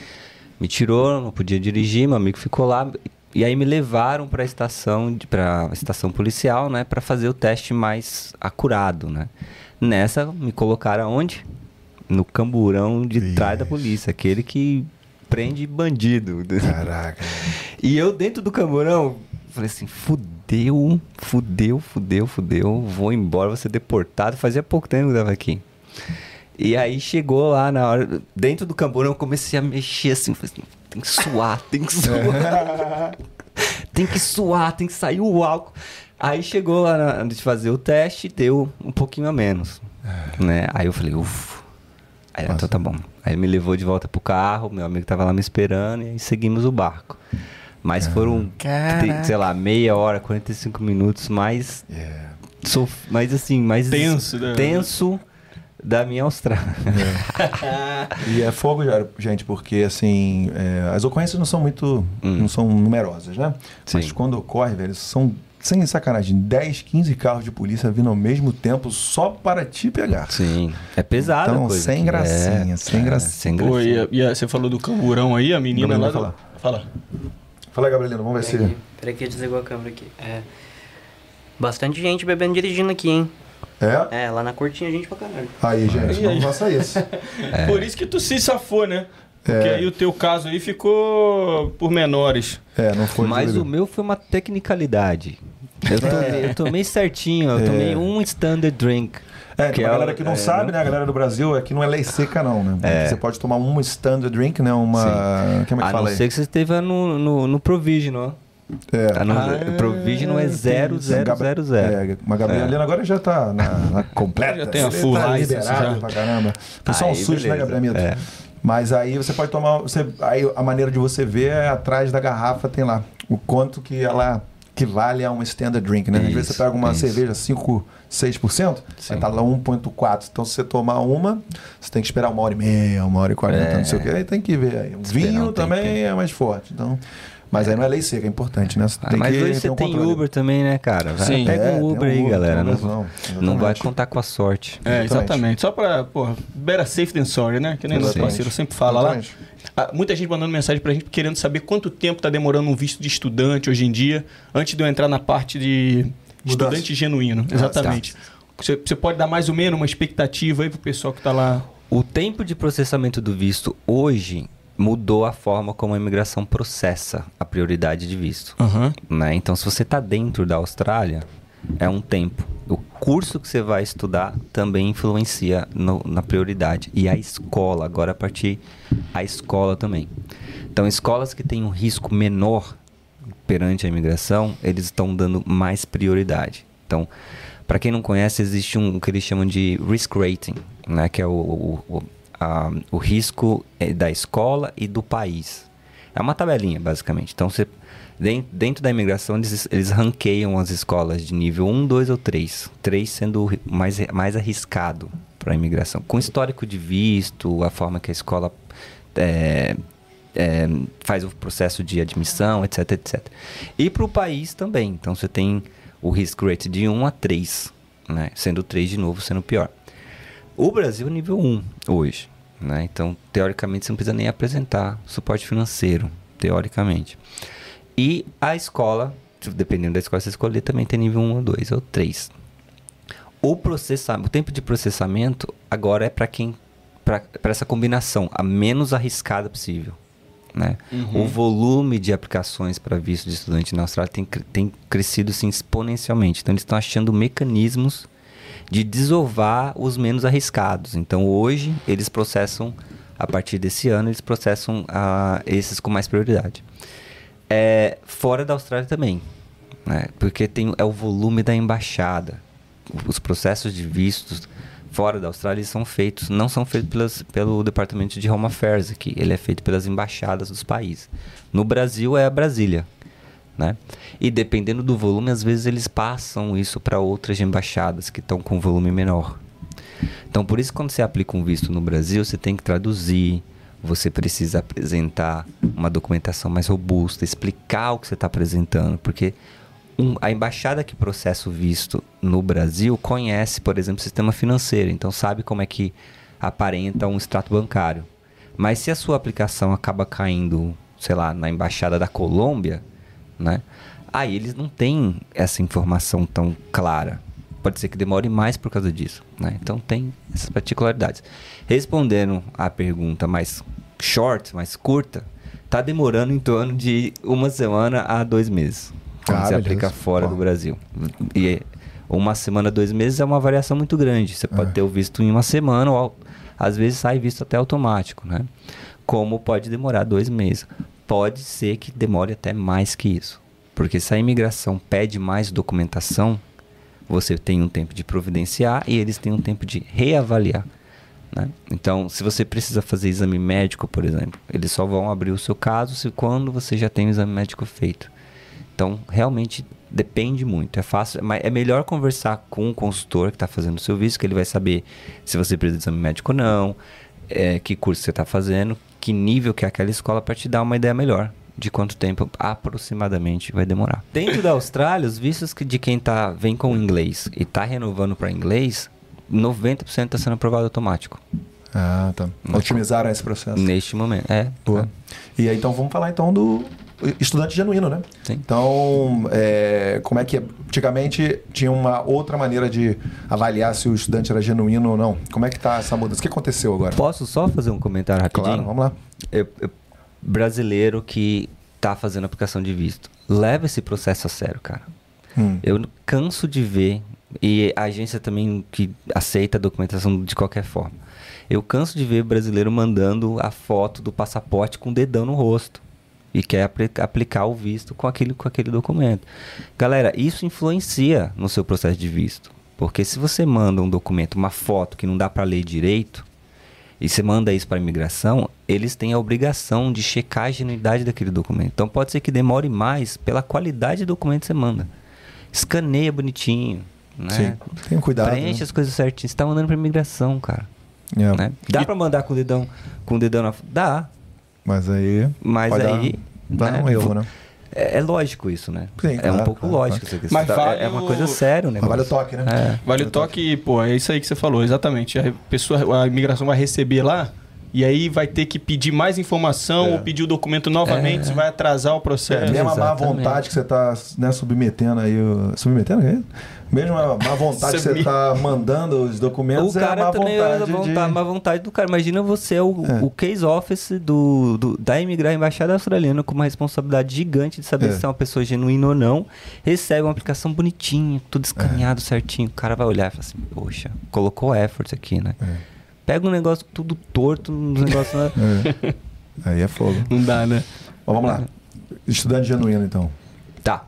Me tirou, não podia dirigir, meu amigo ficou lá. E aí me levaram pra estação, de- pra estação policial, né? Pra fazer o teste mais acurado, né? Nessa, me colocaram onde? No camburão de trás da polícia. Aquele que prende bandido. Caraca. E eu dentro do camburão, falei assim, fudeu, fudeu, fudeu, fudeu, vou embora, vou ser deportado. Fazia pouco tempo que eu tava aqui. E aí chegou lá na hora, dentro do camburão eu comecei a mexer assim, falei assim, tem que suar, tem que suar. *laughs* tem que suar, tem que sair o álcool. Aí chegou lá na hora de fazer o teste, deu um pouquinho a menos. Né? Aí eu falei, ufa. Aí, então tá bom. Aí me levou de volta pro carro, meu amigo tava lá me esperando e aí seguimos o barco. Mas foram, te- sei lá, meia hora, 45 minutos mais, Yeah. sof- mais assim, mais Tenso, né? tenso da minha Austrália. *laughs* E é fogo, já- gente, porque assim, é, as ocorrências não são muito. Hum. não são numerosas, né? Mas Sim. quando ocorre, velho, são, sem sacanagem, 10, 15 carros de polícia vindo ao mesmo tempo só para te pegar. Sim, é pesado Então, a coisa. sem gracinha, sem gracinha. Sem Pô, gracinha. e, a- e a- você falou do camburão aí, a menina lá. Fala. Fala aí, Gabrielino, vamos ver se. Peraí, que desligou a câmera aqui. É. Bastante gente bebendo dirigindo aqui, hein? É? É, lá na cortinha gente pra caralho. Aí, gente, Aí, não aí. faça isso. *laughs* Por isso que tu se safou, né? Porque É. aí o teu caso aí ficou por menores. É, não foi. Mas o meu foi uma tecnicalidade. Eu tomei, eu tomei certinho, eu É. tomei um standard drink. É, que pra é galera que não é, sabe, não- né? A galera do Brasil, aqui não é lei seca, não, né? É. Você pode tomar um standard drink, né? Uma. Como é que A fala não aí? ser que você esteja no, no, no Provisional. É. A não- Ah, é entendi. 0000. É, mas a Gabrielina agora já tá na, na *laughs* completa. Já tem a full tá license já. pra caramba. Foi só um susto, né, beleza. Gabrielito? É. Mas aí você pode tomar. Você, aí a maneira de você ver é atrás da garrafa, tem lá o quanto que ela equivale a um standard drink, né? Às vezes você Isso, pega uma isso. cerveja 5, 6%, vai Sim. estar lá 1,4%. Então, se você tomar uma, você tem que esperar uma hora e meia, uma hora e quarenta, É. não sei o que. Aí tem que ver. Aí. O vinho um também é mais forte. Então, mas aí não é lei seca, é importante, né? Você Ah, tem mas que hoje você um tem controle. Uber também, né, cara? Vai, Sim. Pega É, um Uber aí, Uber, galera. Não, não vai contar com a sorte. É, Exatamente. exatamente. Só pra, pô, better safe than sorry, né? Que nem nosso Exatamente. parceiro sempre fala lá. Exatamente. Ah, muita gente mandando mensagem pra gente querendo saber quanto tempo tá demorando um visto de estudante hoje em dia, antes de eu entrar na parte de Mudança. estudante genuíno. Exatamente. Você, você pode dar mais ou menos uma expectativa aí pro pessoal que tá lá. O tempo de processamento do visto hoje mudou a forma como a imigração processa a prioridade de visto. Aham. né? Então, se você está dentro da Austrália, é um tempo. O curso que você vai estudar também influencia no- na prioridade. E a escola, agora a partir a escola também. Então, escolas que têm um risco menor perante a imigração, eles estão dando mais prioridade. Então, para quem não conhece, existe um que eles chamam de risk rating, né? que é o, o, o, a- o risco eh, da escola e do país. É uma tabelinha, basicamente. Então, você, den- dentro da imigração, eles, eles ranqueiam as escolas de nível 1, 2 ou 3. 3 sendo mais, mais arriscado para a imigração. Com histórico de visto, a forma que a escola é, é, faz o processo de admissão, etc, etc. E para o país também. Então, você tem o risk rate de 1 a 3, né? sendo 3 de novo sendo pior. O Brasil é nível 1 hoje. Né? Então, teoricamente, você não precisa nem apresentar suporte financeiro, teoricamente. E a escola, dependendo da escola que você escolher, também tem nível 1 ou 2 ou 3. O, processamento, o tempo de processamento agora é para quem para essa combinação a menos arriscada possível. Né? O volume de aplicações para visto de estudante na Austrália tem, tem crescido assim, exponencialmente. Então, eles estão achando mecanismos de desovar os menos arriscados. Então, hoje, eles processam, a partir desse ano, eles processam ah, esses com mais prioridade. É, fora da Austrália também, né? porque tem, é o volume da embaixada. Os processos de vistos fora da Austrália são feitos, não são feitos pelas, pelo Departamento de Home Affairs aqui, ele é feito pelas embaixadas dos países. No Brasil é a Brasília, né? E dependendo do volume, às vezes eles passam isso para outras embaixadas que estão com volume menor. Então, por isso, quando você aplica um visto no Brasil, você tem que traduzir, você precisa apresentar uma documentação mais robusta, explicar o que você está apresentando, porque um- a embaixada que processa o visto no Brasil conhece, por exemplo, o sistema financeiro, então sabe como é que aparenta um extrato bancário. Mas se a sua aplicação acaba caindo, sei lá, na embaixada da Colômbia, né? Aí eles não têm essa informação tão clara. Pode ser que demore mais por causa disso, né? Então tem essas particularidades. Respondendo à pergunta mais short, mais curta, tá demorando em torno de uma semana a dois meses. Quando Ah, você beleza. aplica fora do Brasil. E uma semana, dois meses é uma variação muito grande. Você pode É. ter o visto em uma semana, ou às vezes sai visto até automático, né? Como pode demorar dois meses. Pode ser que demore até mais que isso. Porque se a imigração pede mais documentação, você tem um tempo de providenciar e eles têm um tempo de reavaliar. né? Então, se você precisa fazer exame médico, por exemplo, eles só vão abrir o seu caso se quando você já tem o exame médico feito. Então, realmente depende muito. É fácil, mas é melhor conversar com o consultor que está fazendo o seu visto, que ele vai saber se você precisa de exame médico ou não, é, que curso você está fazendo, que nível que é aquela escola para te dar uma ideia melhor de quanto tempo aproximadamente vai demorar. Dentro da Austrália, os vistos que de quem tá vem com inglês e está renovando para inglês, 90% está sendo aprovado automático Ah, tá. Otimizaram esse processo. neste momento. É, Boa. E aí, então, vamos falar então do estudante genuíno, né? Sim. Então, é, como é que é? Antigamente tinha uma outra maneira de avaliar se o estudante era genuíno ou não. Como é que tá essa mudança? O que aconteceu agora? Posso só fazer um comentário rapidinho? Claro, vamos lá. eu- eu- brasileiro que tá fazendo aplicação de visto, leva esse processo a sério, cara. Hum. Eu canso de ver, e a agência também que aceita a documentação de qualquer forma. Eu canso de ver brasileiro mandando a foto do passaporte com o dedão no rosto. E quer apli- aplicar o visto com aquele, com aquele documento. Galera, isso influencia no seu processo de visto. Porque se você manda um documento, uma foto que não dá para ler direito, e você manda isso para a imigração, eles têm a obrigação de checar a genuidade daquele documento. Então pode ser que demore mais pela qualidade do documento que você manda. Escaneia bonitinho, né? Sim. Tenha cuidado. Preenche né? as coisas certinho. Você tá mandando para imigração, cara. É. né? Dá para mandar com o dedão, com o dedão na Dá, Mas aí. mas pode aí Dar, né, dar um erro, né? É, é lógico isso, né? Sim, é claro, um pouco claro, lógico claro. essa Mas questão. vale é uma o- coisa séria, né? Mas vale o toque, né? Vale o toque, pô, é isso aí que você falou, exatamente. A pessoa, a imigração vai receber lá e aí vai ter que pedir mais informação É. ou pedir o documento novamente, isso vai atrasar o É, processo. mesmo a má vontade que você está né, submetendo aí. o- Submetendo, é isso? Mesmo a má vontade que você está mandando os documentos, O é a cara má também é a vontade, vontade, de... má vontade do cara. Imagina você, o, É. o case office do, do- da imigra- embaixada australiana com uma responsabilidade gigante de saber É. se é uma pessoa genuína ou não. Recebe uma aplicação bonitinha, tudo escaneado certinho. O cara vai olhar e fala assim: Poxa, colocou effort aqui, né? É. Pega um negócio tudo torto, um negócio. *laughs* É. Aí é fogo. Não dá, né? Bom, vamos lá. Estudante genuíno, então. Tá.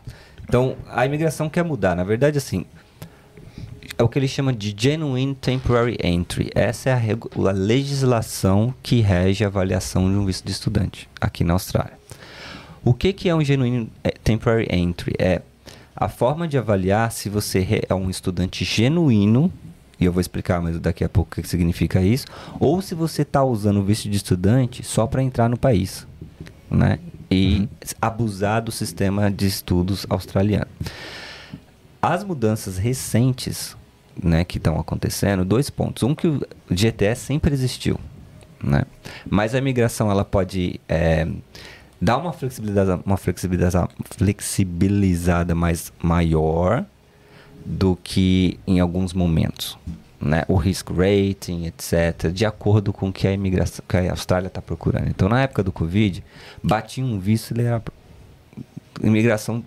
Então, a imigração quer mudar. Na verdade, assim, é o que ele chama de Genuine Temporary Entry. Essa é a, a legislação que rege a avaliação de um visto de estudante aqui na Austrália. O que, que é um Genuine eh, Temporary Entry? É a forma de avaliar se você é um estudante genuíno, e eu vou explicar mais daqui a pouco o que significa isso, ou se você está usando o visto de estudante só para entrar no país, né? E abusar do sistema de estudos australiano. As mudanças recentes, né, que estão acontecendo, dois pontos. Um que o GTS sempre existiu, né? Mas a imigração ela pode é, dar uma flexibilidade, uma flexibilidade, flexibilizada mais maior do que em alguns momentos, né, o risk rating, etc., de acordo com o que a imigração, que a Austrália está procurando. Então, na época do Covid, batia um visto, ele era imigração,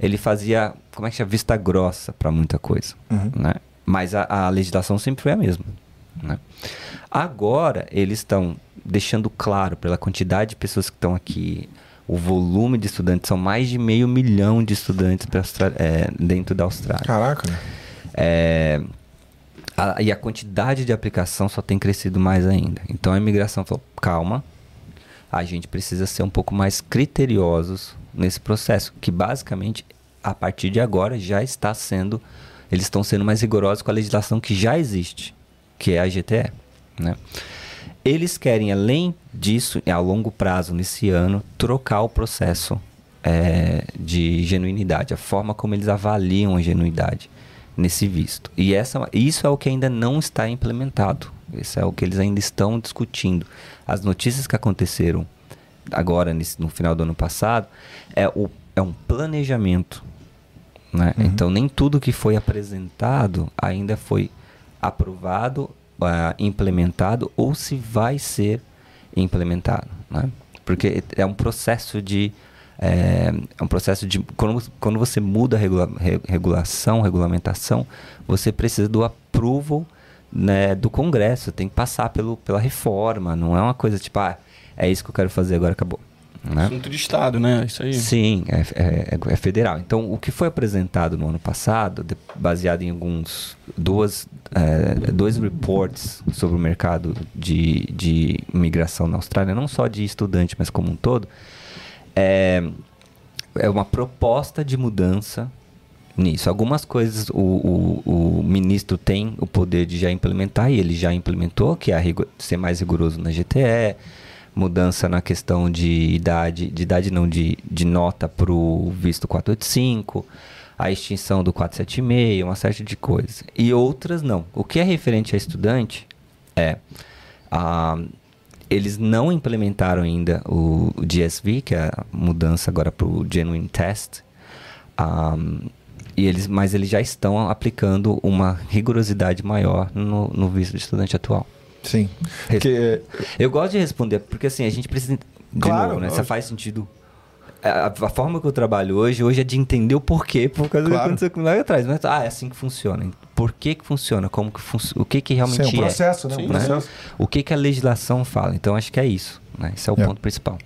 ele fazia, como é que chama, vista grossa para muita coisa, Uhum. né? Mas a, a legislação sempre foi a mesma, né? Agora eles estão deixando claro pela quantidade de pessoas que estão aqui, o volume de estudantes são mais de meio milhão de estudantes pra é, dentro da Austrália. Caraca. É, a- e a quantidade de aplicação só tem crescido mais ainda. Então a imigração falou: calma, a gente precisa ser um pouco mais criteriosos nesse processo, que basicamente a partir de agora já está sendo, eles estão sendo mais rigorosos com a legislação que já existe, que é a GTE, né? Eles querem, além disso, a longo prazo, nesse ano, trocar o processo é, de genuinidade, a forma como eles avaliam a genuinidade nesse visto. E essa, isso é o que ainda não está implementado. Isso é o que eles ainda estão discutindo. As notícias que aconteceram agora, nesse- no final do ano passado, é, o, é um planejamento. Né? Então, nem tudo que foi apresentado ainda foi aprovado, ah, implementado ou se vai ser implementado. Né? Porque é um processo de. É, é um processo de. Quando, quando você muda a regula- re- regulação, regulamentação, você precisa do approval né, do Congresso, tem que passar pelo, pela reforma. Não é uma coisa tipo, ah, é isso que eu quero fazer, agora acabou. Né? Assunto de Estado, né? Isso aí. Sim, é, é- é federal. Então, o que foi apresentado no ano passado, de- baseado em alguns duas, é, dois reports sobre o mercado de, de imigração na Austrália, não só de estudante, mas como um todo, é, é uma proposta de mudança nisso. Algumas coisas o, o, o ministro tem o poder de já implementar, e ele já implementou, que é a rigo- ser mais rigoroso na GTE, mudança na questão de idade, de idade não, de, de nota para o visto 485, a extinção do 476, uma série de coisas. E outras não. O que é referente a estudante é... ah, eles não implementaram ainda o, o GSV, que é a mudança agora para o Genuine Test. Ahm, e eles, mas eles já estão aplicando uma rigorosidade maior no, no visto de estudante atual. Sim. Res- Porque, Eu gosto de responder, porque assim, a gente precisa. De Claro, novo, né? Lógico. faz sentido. A, a forma que eu trabalho hoje, hoje é de entender o porquê, por causa do que Claro. aconteceu com lá atrás. Mas, ah, é assim que funciona. Por que que funciona? Como que funciona? O que que realmente sim, é um é? processo, né? Um Sim, processo. O que que a legislação fala? Então, acho que é isso. Né? Esse é o É. ponto principal.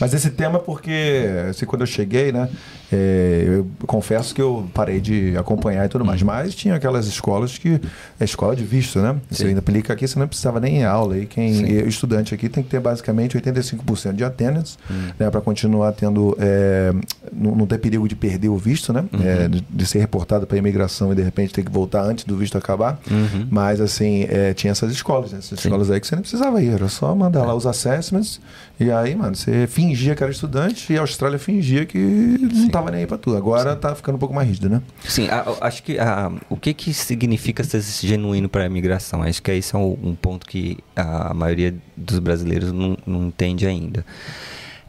Mas esse tema é porque, assim, quando eu cheguei, né, é, eu confesso que eu parei de acompanhar e tudo mais, mas tinha aquelas escolas que, é escola de visto, né? Você ainda aplica aqui, você não precisava nem ir aula. E quem Sim. o estudante aqui tem que ter basicamente 85% de attendance, né, para continuar tendo, é, não, não ter perigo de perder o visto, né? É, de, de ser reportado para imigração e de repente ter que voltar antes do visto acabar. Uhum. Mas assim, é, tinha essas escolas, né? Essas Sim. escolas aí que você não precisava ir, era só mandar lá os assessments e aí, mano, você fingia que era estudante e a Austrália fingia que não tava nem aí pra. Agora tá ficando um pouco mais rígido, né? Sim, a- a- acho que a- o que, que significa ser genuíno para a imigração? Acho que esse é um, um ponto que a maioria dos brasileiros não, não entende ainda.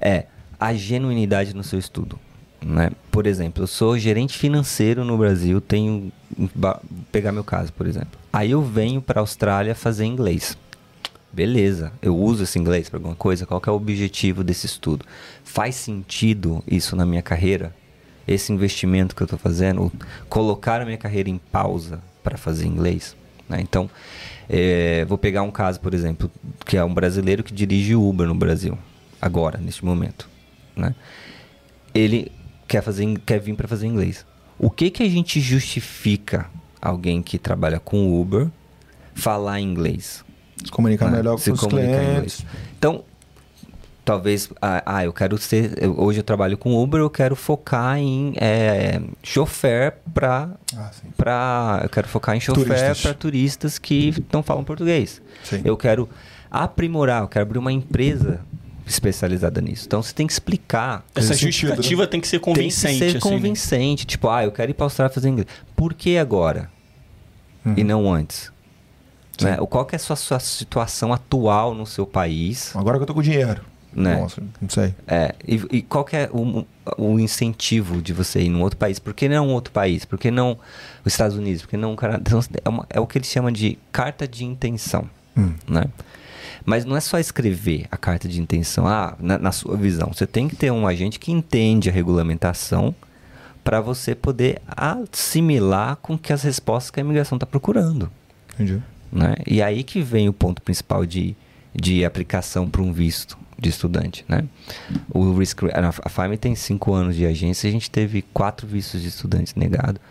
É a genuinidade no seu estudo. Né? Por exemplo, eu sou gerente financeiro no Brasil, tenho. pegar meu caso, por exemplo. Aí eu venho para a Austrália fazer inglês. Beleza, eu uso esse inglês para alguma coisa? Qual é o objetivo desse estudo? Faz sentido isso na minha carreira? Esse investimento que eu estou fazendo? Colocar a minha carreira em pausa para fazer inglês? né? Então, eh, vou pegar um caso, por exemplo, que é um brasileiro que dirige Uber no Brasil, agora, neste momento. Né? Ele quer, fazer, quer vir para fazer inglês. O que, que a gente justifica alguém que trabalha com Uber falar inglês? Se comunicar né? melhor Se com os comunicar em clientes. inglês. Então, talvez, ah, ah, eu quero ser, eu- hoje eu trabalho com Uber, eu quero focar em é, chofer para Ah, para eu quero focar em chofer Turistas. para turistas que não falam português. Sim. Eu quero aprimorar, eu quero abrir uma empresa especializada nisso. Então você tem que explicar. Essa justificativa tem que ser convincente. Tem que ser assim, né? convincente. Tipo, ah, eu quero ir para a Austrália fazer inglês. Por que agora? Uhum. E não antes? Né? O- Qual que é a sua, sua situação atual no seu país? Agora que eu tô com dinheiro. Né? Nossa, não sei. É, e, e qual que é o, o incentivo de você ir num outro país? Por que não outro país? Por que não os Estados Unidos? Por que não o Canadá? Então, é, uma- é o que eles chamam de carta de intenção, Hum. né? Mas não é só escrever a carta de intenção, ah, na, na sua visão. Você tem que ter um agente que entende a regulamentação para você poder assimilar com que as respostas que a imigração está procurando Entendi. né? E aí que vem o ponto principal de, de aplicação para um visto de estudante, né? O risk, a FAME tem cinco anos de agência, a gente teve quatro vistos de estudantes negados.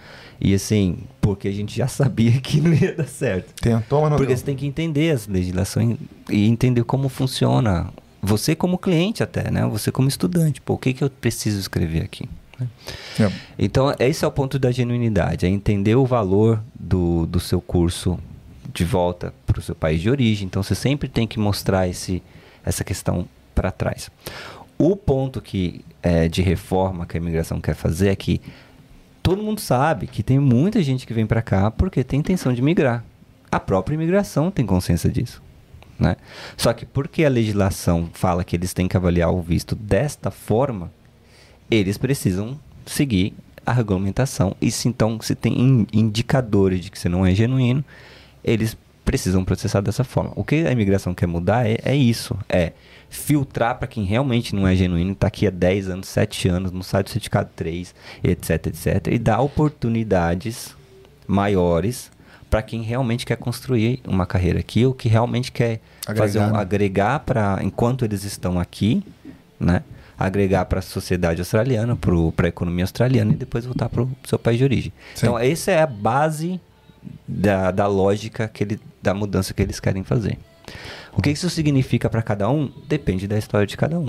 E assim, porque a gente já sabia *laughs* que não ia dar certo. Tentou, mas não Porque deu. você tem que entender as legislações e entender como funciona. Você como cliente até, né? Você como estudante. Pô, o que, que eu preciso escrever aqui? É. Então, esse é o ponto da genuinidade, é entender o valor do, do seu curso de volta para o seu país de origem. Então, você sempre tem que mostrar esse, essa questão para trás. O ponto que é, de reforma que a imigração quer fazer é que todo mundo sabe que tem muita gente que vem para cá porque tem intenção de migrar. A própria imigração tem consciência disso. Né? Só que porque a legislação fala que eles têm que avaliar o visto desta forma, eles precisam seguir a regulamentação. E se então se tem in- indicadores de que você não é genuíno, eles precisam processar dessa forma. O que a imigração quer mudar é, é isso, é filtrar para quem realmente não é genuíno, está aqui há 10 anos, 7 anos, não sai do certificado 3, etc, etc, e dar oportunidades maiores para quem realmente quer construir uma carreira aqui ou que realmente quer Agregar, fazer um, né? agregar para enquanto eles estão aqui, né? Agregar para a sociedade australiana, para a economia australiana e depois voltar para o seu país de origem. Sim. Então, essa é a base da, da lógica que ele, da mudança que eles querem fazer. O que isso significa para cada um depende da história de cada um.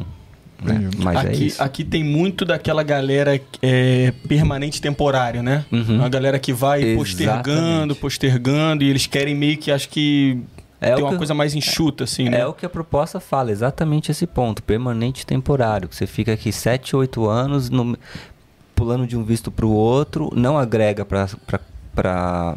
né? Mas é aqui, isso. aqui tem muito daquela galera é, permanente temporária, né? Uhum. Uma galera que vai Exatamente. postergando, postergando, e eles querem meio que, acho que, É tem uma que- coisa mais enxuta, assim, né? É o que a proposta fala, exatamente esse ponto, permanente temporário. que Você fica aqui 7, 8 anos no- pulando de um visto para o outro, não agrega para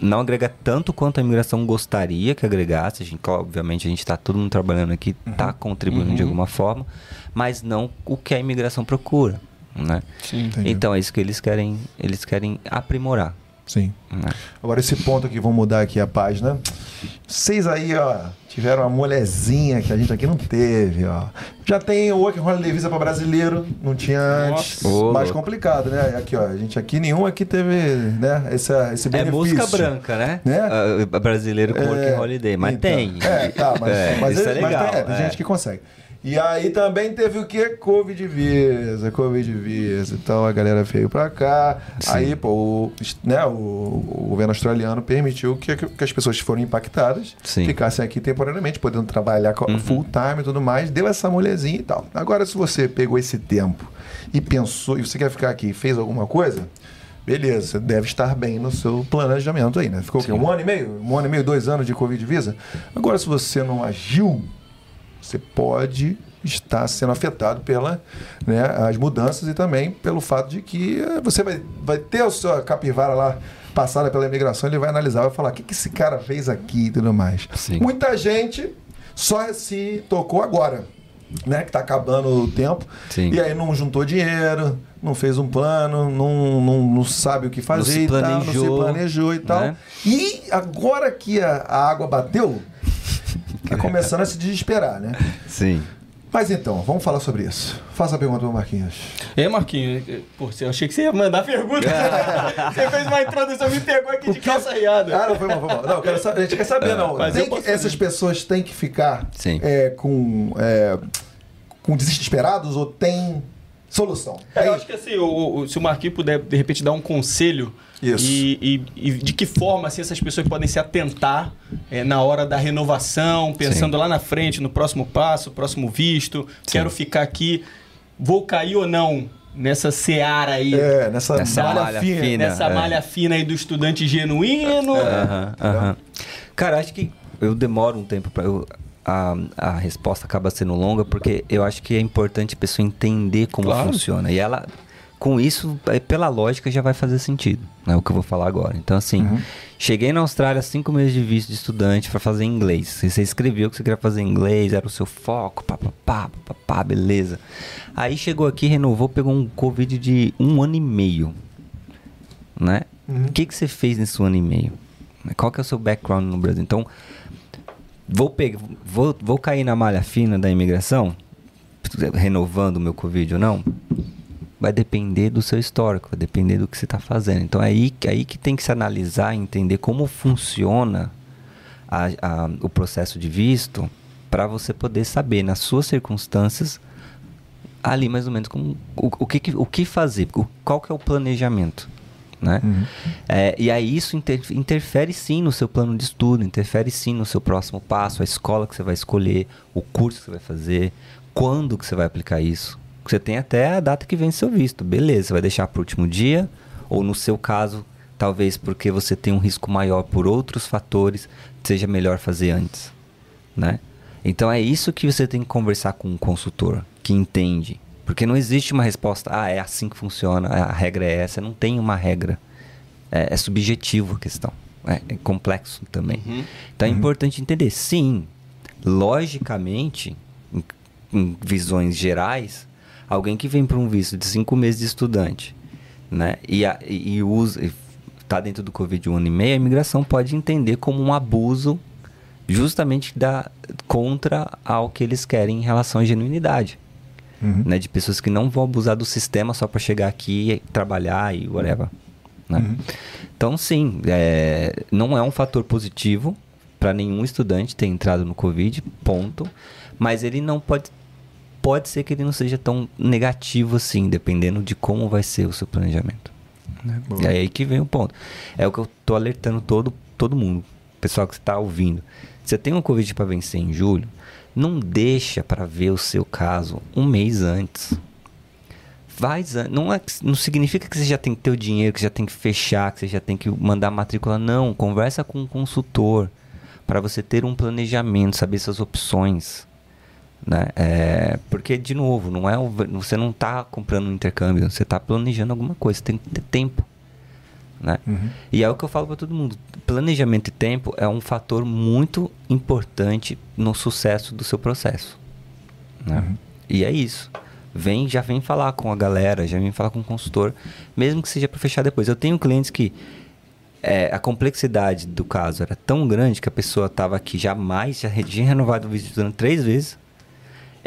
não agrega tanto quanto a imigração gostaria que agregasse. A gente, obviamente, a gente está todo mundo trabalhando aqui, está contribuindo de Uhum. alguma forma, mas não o que a imigração procura, né? Sim. Então é isso que eles querem, eles querem aprimorar. Sim. né? Agora esse ponto aqui, vamos mudar aqui a página. Vocês aí, ó, tiveram uma molezinha que a gente aqui não teve, ó. Já tem o Working Holiday Visa para brasileiro, não tinha antes. Mais complicado, né? Aqui, ó, a gente aqui nenhum aqui teve, né, esse, esse É benefício. música branca, né? Né? Ah, brasileiro com É, working holiday, mas então. tem. É, tá, mas, É, mas, isso é ele- mas legal. tem, é, tem é. gente que consegue. E aí também teve o que? Covid Visa, Covid Visa. Então a galera veio pra cá. Sim. Aí, pô, o, né, o, o governo australiano permitiu que, que as pessoas que foram impactadas Sim. ficassem aqui temporariamente, podendo trabalhar Uhum. full time e tudo mais. Deu essa molezinha e tal. Agora, se você pegou esse tempo e pensou, e você quer ficar aqui e fez alguma coisa, beleza, você deve estar bem no seu planejamento aí, né? Ficou quê? Sim. um ano e meio? Um ano e meio, dois anos de Covid Visa? Agora, se você não agiu, você pode estar sendo afetado pela né, as mudanças e também pelo fato de que eh, você vai, vai ter a sua capivara lá passada pela imigração, ele vai analisar, vai falar o que, que esse cara fez aqui e tudo mais. Sim. Muita gente só se tocou agora, né? Que tá acabando o tempo. Sim. E aí não juntou dinheiro, não fez um plano, não, não, não sabe o que fazer se e tal, não se planejou e tal. né? E agora que a, a água bateu, tá começando a se desesperar, né? Sim. Mas então, vamos falar sobre isso. Faça a pergunta pro Marquinhos. É, Marquinhos, eh, pô, eu achei que você ia mandar pergunta. *laughs* você fez uma introdução, me pegou aqui de calça riada. Ah, não, foi mal, foi mal. Não, quero saber, a gente quer saber, não. mas Tem eu que- essas pessoas têm que ficar Sim. é, com, é, com desesperados ou tem solução? É, eu acho que assim, o, o- se o Marquinhos puder, de repente, dar um conselho Isso. E, e- e de que forma assim, essas pessoas podem se atentar eh, na hora da renovação, pensando lá na frente, no próximo passo, próximo visto, quero ficar aqui, vou cair ou não nessa seara aí, É, nessa, Nessa malha, malha fina. fina. nessa é. malha fina aí do estudante genuíno. Aham, aham. Cara, acho que eu demoro um tempo para eu. A, a resposta acaba sendo longa porque eu acho que é importante a pessoa entender como Claro. funciona. E ela com isso, é, pela lógica, já vai fazer sentido, né? O que eu vou falar agora. Então, assim, Uhum. cheguei na Austrália cinco meses de visto de estudante para fazer inglês. Você você escreveu que você queria fazer inglês, era o seu foco, pá, pá, pá, pá, pá, beleza. Aí chegou aqui, renovou, pegou um Covid de um ano e meio, né? Uhum. O que, que você fez nesse ano e meio? Qual que é o seu background no Brasil? Então, vou, pegar, vou, vou cair na malha fina da imigração, renovando o meu Covid ou não? Vai depender do seu histórico, vai depender do que você está fazendo. Então, é aí, que- aí que tem que se analisar e entender como funciona a- a- o processo de visto para você poder saber, nas suas circunstâncias, ali mais ou menos como, o, o que, que- o que fazer, o- qual que é o planejamento. Né? Uhum. É, e aí isso inter- interfere sim no seu plano de estudo, interfere sim no seu próximo passo, a escola que você vai escolher, o curso que você vai fazer, quando que você vai aplicar isso. Você tem até a data que vence seu visto, beleza, você vai deixar para o último dia, ou no seu caso, talvez porque você tem um risco maior por outros fatores, seja melhor fazer antes, né? Então é isso que você tem que conversar com um consultor que entende, porque não existe uma resposta, ah, é assim que funciona, a regra é essa, não tem uma regra. É, é subjetivo a questão. É, é complexo também. Uhum. Então é importante entender. Sim, logicamente, em, em visões gerais, alguém que vem para um visto de cinco meses de estudante, né, e, a- e, usa, está dentro do Covid um ano e meio, a imigração pode entender como um abuso justamente da, contra ao que eles querem em relação à genuinidade Uhum. né, de pessoas que não vão abusar do sistema só para chegar aqui, e trabalhar e whatever. né? Uhum. Então, sim, é, não é um fator positivo para nenhum estudante ter entrado no Covid, ponto. Mas ele não pode. Pode ser que ele não seja tão negativo assim, dependendo de como vai ser o seu planejamento. é aí que vem o ponto. É o que eu tô alertando todo, todo mundo, pessoal que está ouvindo. Você tem um Covid para vencer em julho, não deixa para ver o seu caso um mês antes. Faz, não, é, não significa que você já tem que ter o dinheiro, que já tem que fechar, que você já tem que mandar matrícula. Não, conversa com um consultor para você ter um planejamento, saber suas opções. Né? É, porque, de novo, não é você não está comprando um intercâmbio, você está planejando alguma coisa, tem que ter tempo. Né? Uhum. E é o que eu falo para todo mundo. Planejamento e tempo é um fator muito importante no sucesso do seu processo. né? Uhum. E é isso. Vem, já vem falar com a galera, já vem falar com o consultor, mesmo que seja para fechar depois. Eu tenho clientes que é, a complexidade do caso era tão grande que a pessoa estava aqui já mais, já tinha renovado o visto três vezes,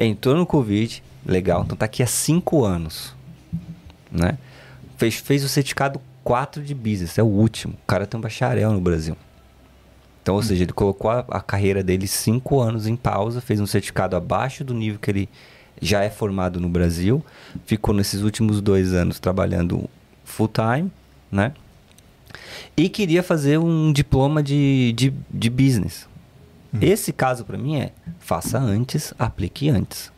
entrou no Covid, legal, então tá aqui há cinco anos, né? Fez, fez o certificado 4 de business, é o último. O cara tem um bacharel no Brasil. Então, ou seja, ele colocou a, a carreira dele cinco anos em pausa, fez um certificado abaixo do nível que ele já é formado no Brasil, ficou nesses últimos dois anos trabalhando full time, né? E queria fazer um diploma de, de, de business. Esse caso para mim é faça antes, aplique antes.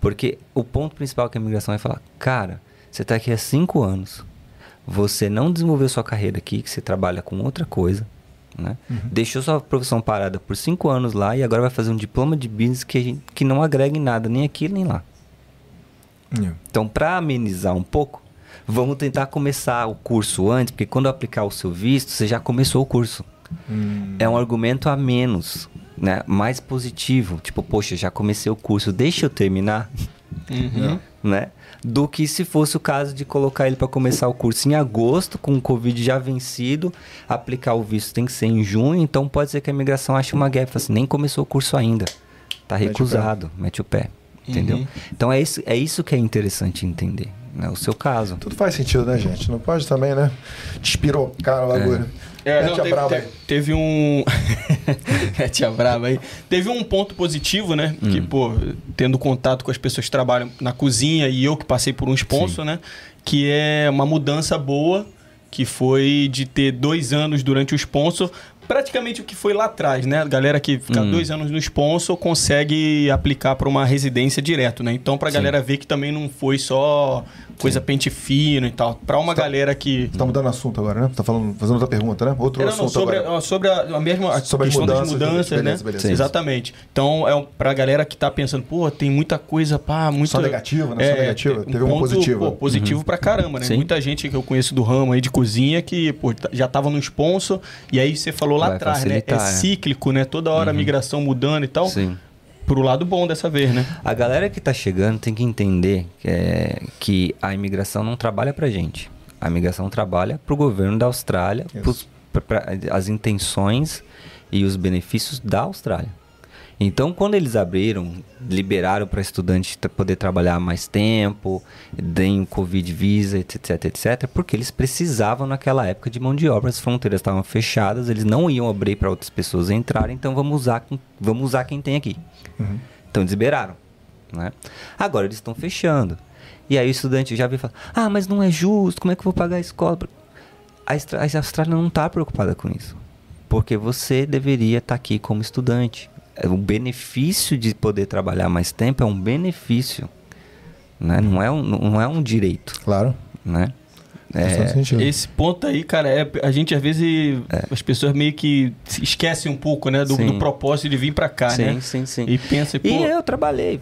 Porque o ponto principal que a imigração vai falar, cara, você está aqui há cinco anos, você não desenvolveu sua carreira aqui, que você trabalha com outra coisa, né? Deixou sua profissão parada por cinco anos lá e agora vai fazer um diploma de business que, a gente- que não agrega em nada, nem aqui nem lá. Yeah. Então, para amenizar um pouco, vamos tentar começar o curso antes, porque quando aplicar o seu visto, você já começou o curso. Hum. É um argumento a menos, né? Mais positivo. Tipo, poxa, já comecei o curso, deixa eu terminar, Uhum. *laughs* né? Do que se fosse o caso de colocar ele para começar o curso em agosto, com o Covid já vencido, aplicar o visto tem que ser em junho, então pode ser que a imigração ache uma gap, fala assim, nem começou o curso ainda. Tá Mete o recusado, mete o pé. Entendeu? Uhum. Então é isso, é isso que é interessante entender. Né? O seu caso. Tudo faz sentido, né, gente? Não pode também, né? Despirocar o bagulho. É, não, a teve, braba te- aí. teve um. *laughs* Mete a brava aí. Teve um ponto positivo, né? Que, Hum. pô, tendo contato com as pessoas que trabalham na cozinha e eu que passei por um sponsor, né? Que é uma mudança boa, que foi de ter dois anos durante o sponsor praticamente o que foi lá atrás, né? A galera que fica Hum. dois anos no sponsor consegue aplicar para uma residência direto, né? Então, pra Sim. galera ver que também não foi só coisa pente fino e tal. Pra uma galera que. Você tá mudando assunto agora, né? Tá falando, fazendo outra pergunta, né? Outro Não, não, assunto sobre, agora. a, sobre a, a mesma a Sobre as questão das mudanças, mudanças, beleza, né? beleza. Exatamente. Então, é um, pra galera que tá pensando, pô, tem muita coisa, pá, muito. Só negativa, né? Só negativa. tem Teve uma positiva. Pô, positivo pra caramba, né? Sim. Muita gente que eu conheço do ramo aí de cozinha que, pô, tá- já tava no sponsor, e aí você falou lá Vai atrás, né? É é. cíclico, né? Toda hora a migração mudando e tal. Sim. Pro lado bom dessa vez, né? A galera que tá chegando tem que entender que, é, que a imigração não trabalha pra gente. A imigração trabalha pro governo da Austrália, pros- pra- pra- as intenções e os benefícios da Austrália. Então, quando eles abriram, liberaram para estudante poder trabalhar mais tempo, deem o Covid Visa, etc, etc, porque eles precisavam naquela época de mão de obra, as fronteiras estavam fechadas, eles não iam abrir para outras pessoas entrarem, então vamos usar, quem- vamos usar quem tem aqui. Então eles liberaram. Né? Agora eles estão fechando. E aí o estudante já veio falar: Ah, mas não é justo, como é que eu vou pagar a escola? A, Austrália não está preocupada com isso. Porque você deveria estar aqui como estudante. É, O benefício de poder trabalhar mais tempo é um benefício. Né? Não, é um, não é um direito. Claro. Né? É. Esse ponto aí, cara, é, a gente às vezes. As pessoas meio que se esquecem um pouco, né? Do, do propósito de vir pra cá, sim, né? sim, sim. E pensa, pô. E eu trabalhei,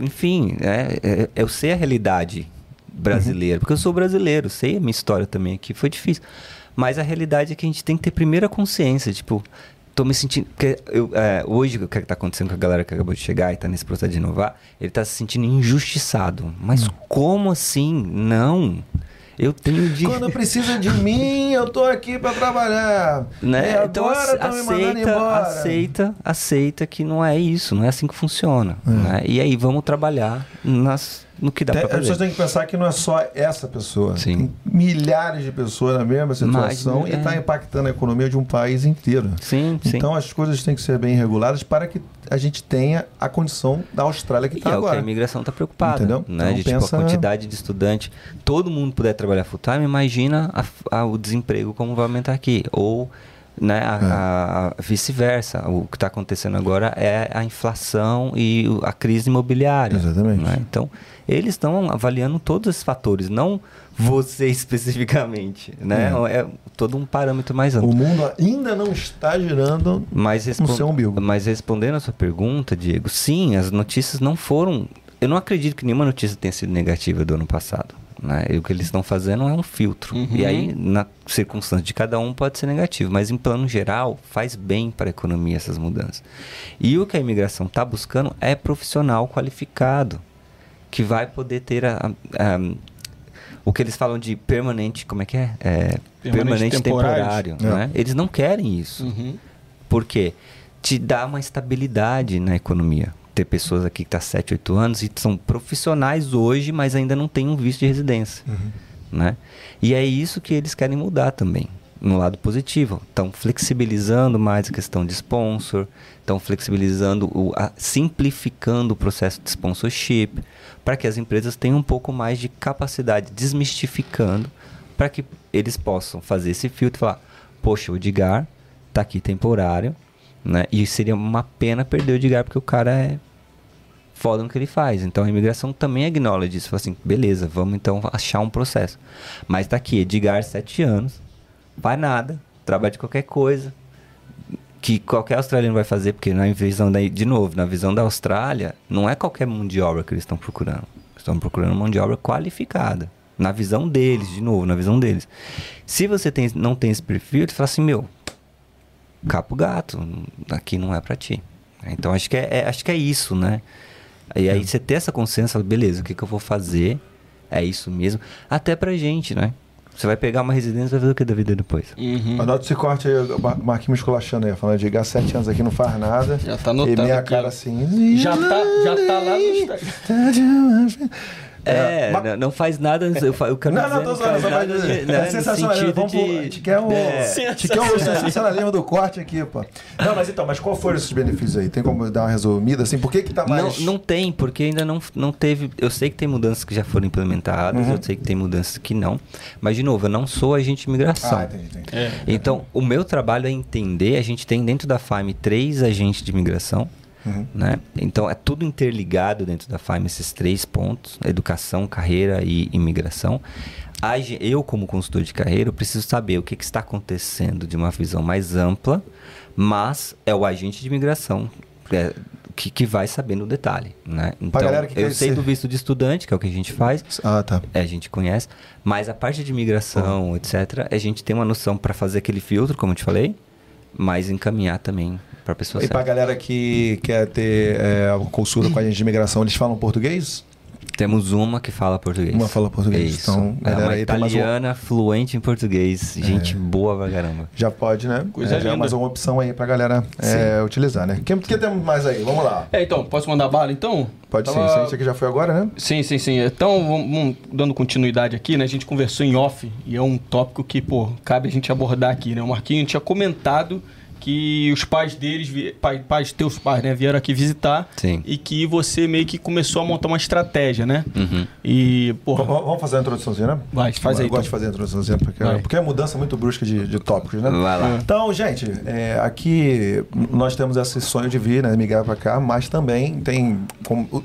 enfim, é, é- eu sei a realidade brasileira, porque eu sou brasileiro, sei a minha história também aqui, foi difícil. Mas a realidade é que a gente tem que ter primeira consciência, tipo, tô me sentindo. Porque eu, é, hoje, o que está acontecendo com a galera que acabou de chegar e está nesse processo de inovar, ele está se sentindo injustiçado. Mas como assim? Não. Eu tenho de. Quando precisa de mim, eu tô aqui pra trabalhar. Né? E então aceita, aceita, aceita que não é isso, não é assim que funciona. né? E aí vamos trabalhar nas, no que dá Tem- pra as fazer. pessoas têm que pensar que não é só essa pessoa. Sim. Tem milhares de pessoas na mesma situação Mas, e está é. impactando a economia de um país inteiro. Sim, sim. Então as coisas têm que ser bem reguladas para que a gente tenha a condição da Austrália que está é o que a agora. imigração está preocupada. Entendeu? Né? Então de tipo, pensa- a quantidade de estudante. Todo mundo puder trabalhar full time, imagina a- a- o desemprego como vai aumentar aqui. Ou né, a, É. a- vice-versa. O que está acontecendo agora é a inflação e a crise imobiliária. Exatamente. né? Então, eles estão avaliando todos esses fatores, não você *laughs* especificamente. Né? É. todo um parâmetro mais amplo. O mundo ainda não está girando Mas, no seu umbigo. mas respondendo a sua pergunta, Diego, sim, as notícias não foram. Eu não acredito que nenhuma notícia tenha sido negativa do ano passado. Né? E o que eles estão fazendo é um filtro. Uhum. E aí, na circunstância de cada um, pode ser negativo. Mas, em plano geral, faz bem para a economia essas mudanças. E o que a imigração está buscando é profissional qualificado, que vai poder ter a- a- o que eles falam de permanente. Como é que é? É, Permanente temporário. temporários. né? Eles não querem isso. Uhum. Porque te dá uma estabilidade na economia. Ter pessoas aqui que estão tá 7, 8 anos e são profissionais hoje, mas ainda não têm um visto de residência. Né? E é isso que eles querem mudar também, no lado positivo. Estão flexibilizando mais a questão de sponsor, estão flexibilizando, o, a- simplificando o processo de sponsorship, para que as empresas tenham um pouco mais de capacidade, desmistificando, para que eles possam fazer esse filtro e falar: poxa, o Edgar tá aqui temporário, né? E seria uma pena perder o Edgar porque o cara é foda no que ele faz. Então a imigração também acknowledge isso. Fala assim, beleza, vamos então achar um processo. Mas tá aqui, Edgar, sete anos, faz nada, trabalha de qualquer coisa. Que qualquer australiano vai fazer, porque na visão da, de novo, na visão da Austrália, não é qualquer mão de obra que eles estão procurando. Estão procurando mão de obra qualificada. Na visão deles, de novo, na visão deles. Se você tem, não tem esse perfil, você fala assim, meu, capo gato, aqui não é pra ti. Então acho que é, é- acho que é isso, né? E aí você ter essa consciência, beleza, o que, que eu vou fazer? É isso mesmo. Até pra gente, né? Você vai pegar uma residência e vai fazer o que da vida depois? Uhum. Anota esse corte aí, Marquinhos esculachando aí, falando de Edgar, sete anos aqui não faz nada. Já tá anotado E minha aqui, cara assim. Já tá, já tá lá no. É, mas- não, não faz nada. Eu, fa- eu quero Não, dizer, não, tô zoando, faz só dizer. de- né, É no sensacionalismo. Vamos pro- de- A gente quer o, é, a gente quer o sensacionalismo do corte aqui, pô. Não, mas então, mas qual foram esses benefícios aí? Tem como dar uma resumida assim? Por que que tá Não, mais... não tem, porque ainda não, não teve. Eu sei que tem mudanças que já foram implementadas, Uhum. eu sei que tem mudanças que não. Mas, de novo, eu não sou agente de imigração. Ah, entendi, entendi. É. Então, o meu trabalho é entender. A gente tem dentro da FAM três agentes de imigração. Uhum. Né? Então, é tudo interligado dentro da FAM, esses três pontos: educação, carreira e imigração. Eu, como consultor de carreira, preciso saber o que, que está acontecendo de uma visão mais ampla, mas é o agente de imigração é, que, que vai saber no detalhe. Né? Então, eu sei ser- do visto de estudante, que é o que a gente faz, Ah, tá. é, a gente conhece, mas a parte de imigração, etc., a gente tem uma noção para fazer aquele filtro, como eu te falei, mas encaminhar também para a pessoa E pra certa. galera que quer ter é, uma consulta com a gente de imigração, eles falam português? Temos uma que fala português. Uma fala português, Isso. então, é galera uma italiana fluente em português. Gente boa pra caramba. Já pode, né? Coisa é, já é linda. mais uma opção aí pra galera é, utilizar, né? O que, que temos mais aí? Vamos lá. É, então, posso mandar bala então? Pode Tava- sim, sim. Isso aqui já foi agora, né? Sim, sim, sim. Então, vamos, vamos dando continuidade aqui, né? A gente conversou em off e é um tópico que, pô, cabe a gente abordar aqui, né? O Marquinhos tinha comentado que os pais deles, pai- pais, teus pais, né, vieram aqui visitar Sim. e que você meio que começou a montar uma estratégia, né? Uhum. E, V- porra, Vamos fazer a introduçãozinha, né? vai, faz aí. Eu gosto então. de fazer a introduçãozinha, porque, Vai. porque é mudança muito brusca de, de tópicos, né? Vai lá. Então, gente, é, aqui nós temos esse sonho de vir, né, migrar para cá, mas também tem,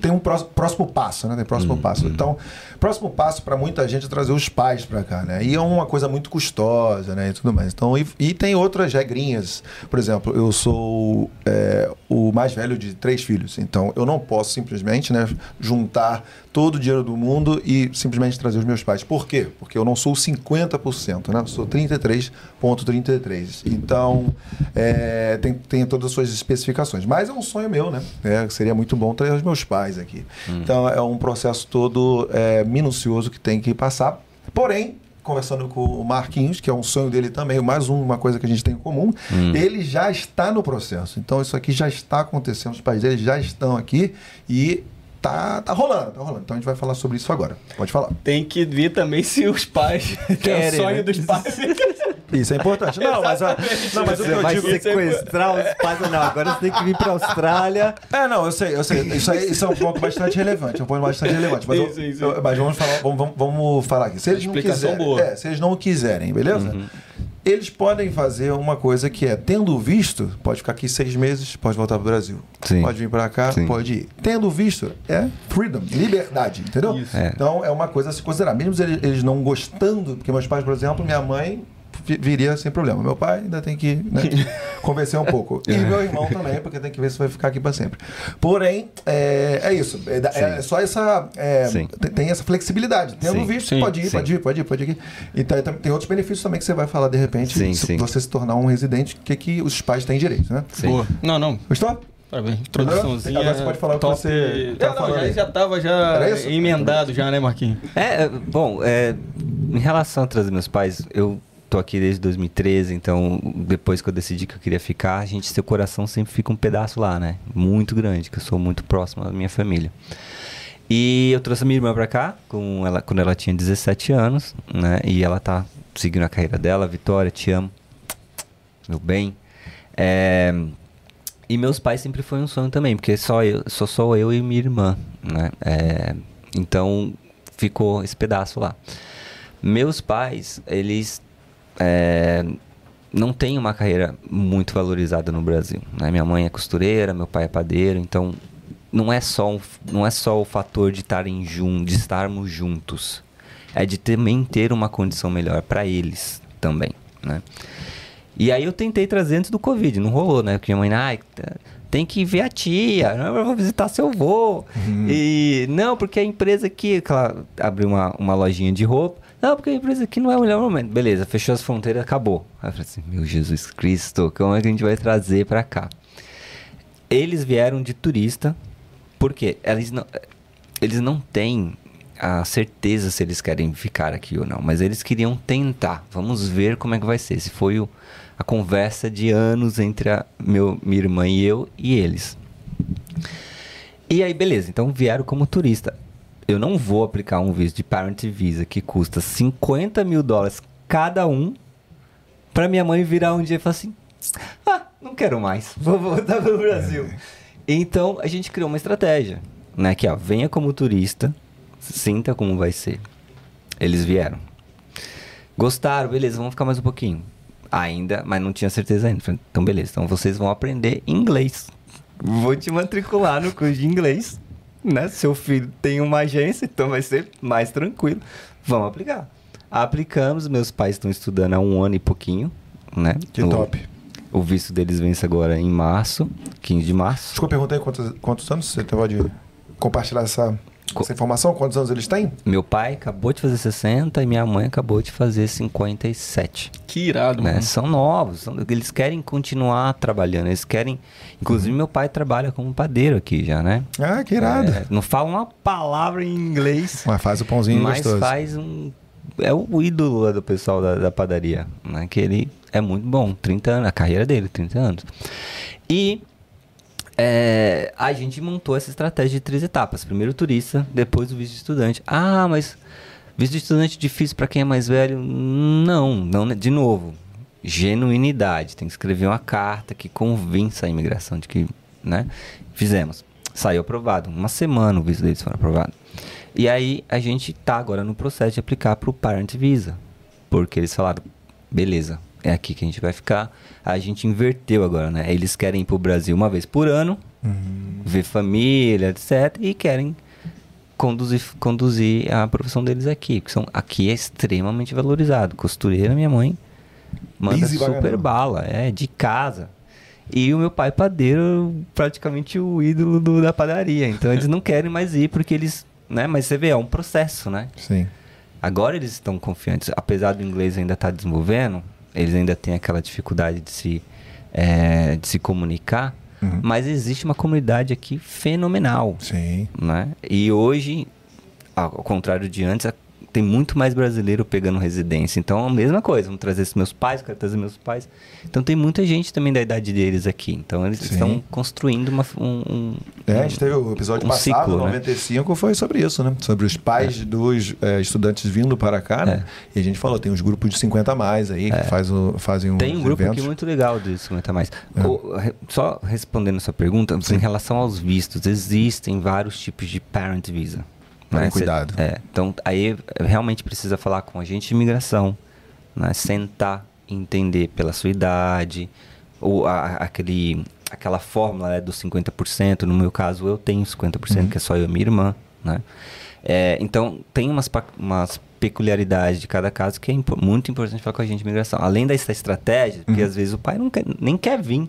tem um pró- próximo passo, né? Tem próximo passo. Então, próximo passo para muita gente é trazer os pais para cá, né? E é uma coisa muito custosa, né? E tudo mais. Então, e, e tem outras regrinhas. Por exemplo, eu sou é, o mais velho de três filhos, então eu não posso simplesmente, né, juntar todo o dinheiro do mundo e simplesmente trazer os meus pais. Por quê? Porque eu não sou 50%, né? Eu sou 33,33. Então, é, tem, tem todas as suas especificações. Mas é um sonho meu, né? É, seria muito bom ter os meus pais aqui. Então, é um processo todo é, minucioso que tem que passar. Porém, conversando com o Marquinhos, que é um sonho dele também, mais um- uma coisa que a gente tem em comum, ele já está no processo. Então, isso aqui já está acontecendo, os pais dele já estão aqui e tá, tá rolando, tá rolando. Então, a gente vai falar sobre isso agora. Pode falar. Tem que ver também se os pais *laughs* Querem, é o sonho né? dos pais. *laughs* Isso é importante. Não, mas, a- não, mas o que Você eu vai digo... sequestrar os pais. Não, agora você tem que vir pra Austrália. É, não, eu sei, eu sei. Isso, aí, isso é um ponto bastante relevante. É um ponto bastante relevante. Mas, eu- Sim, sim, sim. eu- mas vamos, falar, vamos, vamos- vamos falar aqui. Se eles não quiserem, boa. é, se eles não quiserem, beleza? Eles podem fazer uma coisa que é, tendo visto, pode ficar aqui seis meses, pode voltar pro Brasil. Sim. Pode vir para cá, Sim. pode ir. Tendo visto, é freedom, liberdade, entendeu? Isso. É. Então é uma coisa a se considerar. Mesmo eles, eles não gostando, porque meus pais, por exemplo, minha mãe viria sem problema. Meu pai ainda tem que né, *laughs* convencer um pouco. E meu irmão também, porque tem que ver se vai ficar aqui para sempre. Porém, é, é isso. É, é só essa. é, tem, essa flexibilidade. Tendo Sim. visto, Sim. pode ir, Sim. pode ir, pode ir, pode ir. Então tem- tem outros benefícios também que você vai falar de repente, Sim, se sim. você se tornar um residente, o que, que os pais têm direito, né? Sim. Boa. Não, não. Gostou? Parabéns. Introduçãozinha. Agora você pode falar o que top. você É, tava não, já, aí. já tava já emendado já, né, Marquinhos? É, é, bom, é, em relação a trazer meus pais, eu tô aqui desde 2013, então depois que eu decidi que eu queria ficar, a gente, seu coração sempre fica um pedaço lá, né? Muito grande, que eu sou muito próximo da minha família. E eu trouxe a minha irmã pra cá, com ela, quando ela tinha 17 anos, né? E ela tá seguindo a carreira dela. Vitória, te amo. Meu bem. É, e meus pais sempre foi um sonho também, porque só eu, sou só eu e minha irmã, né? É, então ficou esse pedaço lá. Meus pais, eles é, não têm uma carreira muito valorizada no Brasil. Né? Minha mãe é costureira, meu pai é padeiro, então não é só, um, não é só o fator de, estarem jun, de estarmos juntos, é de também ter uma condição melhor para eles também, né? E aí eu tentei trazer antes do Covid, não rolou, né? Porque minha mãe, ai, tá- tem que ver a tia, não, eu vou visitar seu avô. E não, porque a empresa aqui, que ela abriu uma, uma lojinha de roupa. Não, porque a empresa aqui não é o melhor momento. Beleza, fechou as fronteiras, acabou. Aí eu falei assim, meu Jesus Cristo, como é que a gente vai trazer pra cá? Eles vieram de turista, porque eles não, eles não têm a certeza se eles querem ficar aqui ou não, mas eles queriam tentar. Vamos ver como é que vai ser. Esse foi o, a conversa de anos entre a meu, minha irmã e eu e eles. E aí, beleza, então vieram como turista. Eu não vou aplicar um visto de Parent Visa que custa 50 mil dólares cada um pra minha mãe virar um dia e falar assim: ah, não quero mais, vou voltar pro Brasil. Então a gente criou uma estratégia, né? Que ó, venha como turista, sinta como vai ser. Eles vieram. Gostaram, beleza, vamos ficar mais um pouquinho. Ainda, mas não tinha certeza ainda. Então, beleza, então vocês vão aprender inglês. Vou te matricular no curso de inglês. Né? Seu filho tem uma agência, então vai ser mais tranquilo. Vamos aplicar. Aplicamos, meus pais estão estudando há um ano e pouquinho, né? Que O- top. O visto deles vence agora em março, 15 de março. Desculpa, perguntar aí quantos, quantos anos você pode compartilhar essa, essa informação? Quantos anos eles têm? Meu pai acabou de fazer 60 e minha mãe acabou de fazer 57. Que irado, né? mano. São novos, são- eles querem continuar trabalhando, eles querem. Inclusive, meu pai trabalha como padeiro aqui já, né? Ah, que irado. É, não fala uma palavra em inglês, Mas faz o pãozinho mas gostoso. faz um. É o ídolo do pessoal da, da padaria, né? Que ele é muito bom, 30 anos, a carreira dele, 30 anos. E é, a gente montou essa estratégia de três etapas. Primeiro o turista, depois o visto de estudante. Ah, mas visto de estudante difícil para quem é mais velho? Não, não, né? de novo. Genuinidade, tem que escrever uma carta que convença a imigração de que, né? Fizemos. Saiu aprovado. Uma semana o visto deles foi aprovado. E aí a gente tá agora no processo de aplicar para o Parent Visa. Porque eles falaram, beleza, é aqui que a gente vai ficar. A gente inverteu agora, né? Eles querem ir pro Brasil uma vez por ano, ver família, etc. E querem conduzir, conduzir a profissão deles aqui. Porque são, aqui é extremamente valorizado. Costureira, minha mãe, manda Busy super bala, é, de casa. E o meu pai padeiro, praticamente o ídolo do- da padaria. Então eles não querem mais ir porque eles, né? Mas você vê, é um processo, né? Sim. Agora eles estão confiantes, apesar do inglês ainda estar desenvolvendo, eles ainda têm aquela dificuldade de se, eh, de se comunicar, Uhum. mas existe uma comunidade aqui fenomenal, Sim. né? E hoje, ao ao contrário de antes, a- tem muito mais brasileiro pegando residência. Então, a mesma coisa, vamos trazer esses meus pais, quero trazer meus pais. Então, tem muita gente também da idade deles aqui. Então, eles Sim. estão construindo uma, um, um- É, a gente teve o episódio um passado, ciclo, né? 95, foi sobre isso, né? Sobre os pais dos é, estudantes vindo para cá, né? E a gente falou, tem uns grupos de 50 a mais aí que faz o, fazem É. Tem um grupo eventos. aqui muito legal de 50 mais. É. O- só respondendo a sua pergunta, em relação aos vistos, existem vários tipos de parent visa. Cê- cuidado. é, então, aí realmente precisa falar com a agente de imigração, né? sentar, entender pela sua idade, ou a- aquele, aquela fórmula né, dos 50%. No meu caso, eu tenho 50%, que é só eu e minha irmã. Né? É, então, tem umas, umas peculiaridades de cada caso que é impo- muito importante falar com a gente de imigração. Além dessa estratégia, porque às vezes o pai não quer, nem quer vir.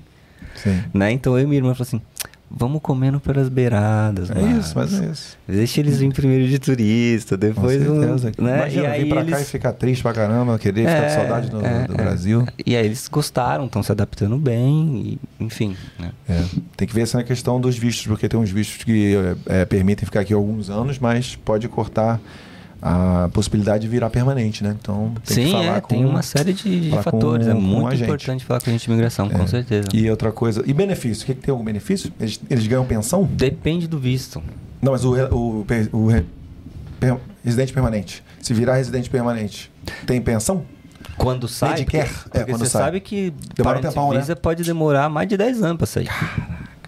Sim. Né? Então eu e minha irmã falamos assim: vamos comendo pelas beiradas. É isso, mas é isso. Deixa eles virem primeiro de turista, Com depois. vão- certeza. né? Imagina e aí vir pra cá e eles... ficar triste pra caramba, querer ficar com É, saudade do, é, do é. Brasil. E aí eles gostaram, estão se adaptando bem, e, enfim. Né? É. Tem que ver essa questão dos vistos, porque tem uns vistos que é, permitem ficar aqui alguns anos, mas pode cortar a possibilidade de virar permanente, né? Então tem que Sim, falar é, com... tem uma série de, de com- fatores. é com a muito importante falar com a gente de imigração, com É. certeza. E outra coisa, e benefício? O que, que tem algum benefício? Eles, eles ganham pensão? Depende do visto. Não, mas o, o, o re- per- residente permanente. Se virar residente permanente, tem pensão? Quando sai, Medicare, porque, é, porque quando você sai. sabe que Demora um tempão, né? visa pode demorar mais de 10 anos pra sair.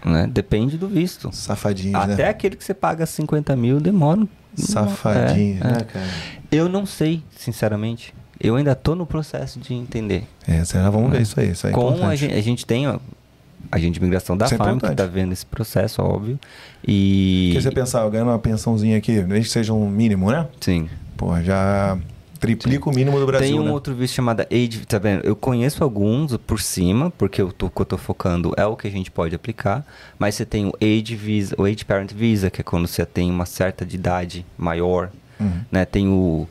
Né? Depende do visto. Safadinhos, Até né? aquele que você paga 50 mil demora. um- Safadinhos, É, é. né, cara? Eu não sei, sinceramente. Eu ainda tô no processo de entender. É, será? Vamos ver isso aí. Isso aí é Com a gente, a gente tem ó, a gente de imigração da Isso é FAM que importante. tá vendo esse processo, óbvio. E. Porque você pensar, eu ganho uma pensãozinha aqui, mesmo que seja um mínimo, né? Sim. Pô, já triplica o mínimo do Brasil, Tem um né? outro visto chamado Age, tá vendo? Eu conheço alguns por cima, porque eu tô, o que eu tô focando é o que a gente pode aplicar, mas você tem o Age Visa, o Age Parent Visa, que é quando você tem uma certa de idade maior, Uhum. né? Tem o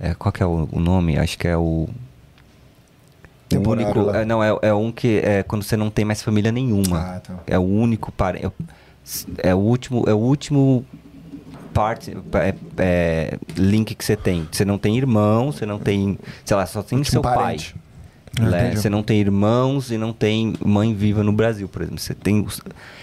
é, qual que é o, o nome? Acho que é o o único, é, não, é, é um que é quando você não tem mais família nenhuma. Ah, tá. É o único parente. É o último. É o último parte, é, é, link que você tem. Você não tem irmão, você não tem. Sei lá, só tem Último seu parente. pai. Entendi. Você não tem irmãos e não tem mãe viva no Brasil, por exemplo. Você tem.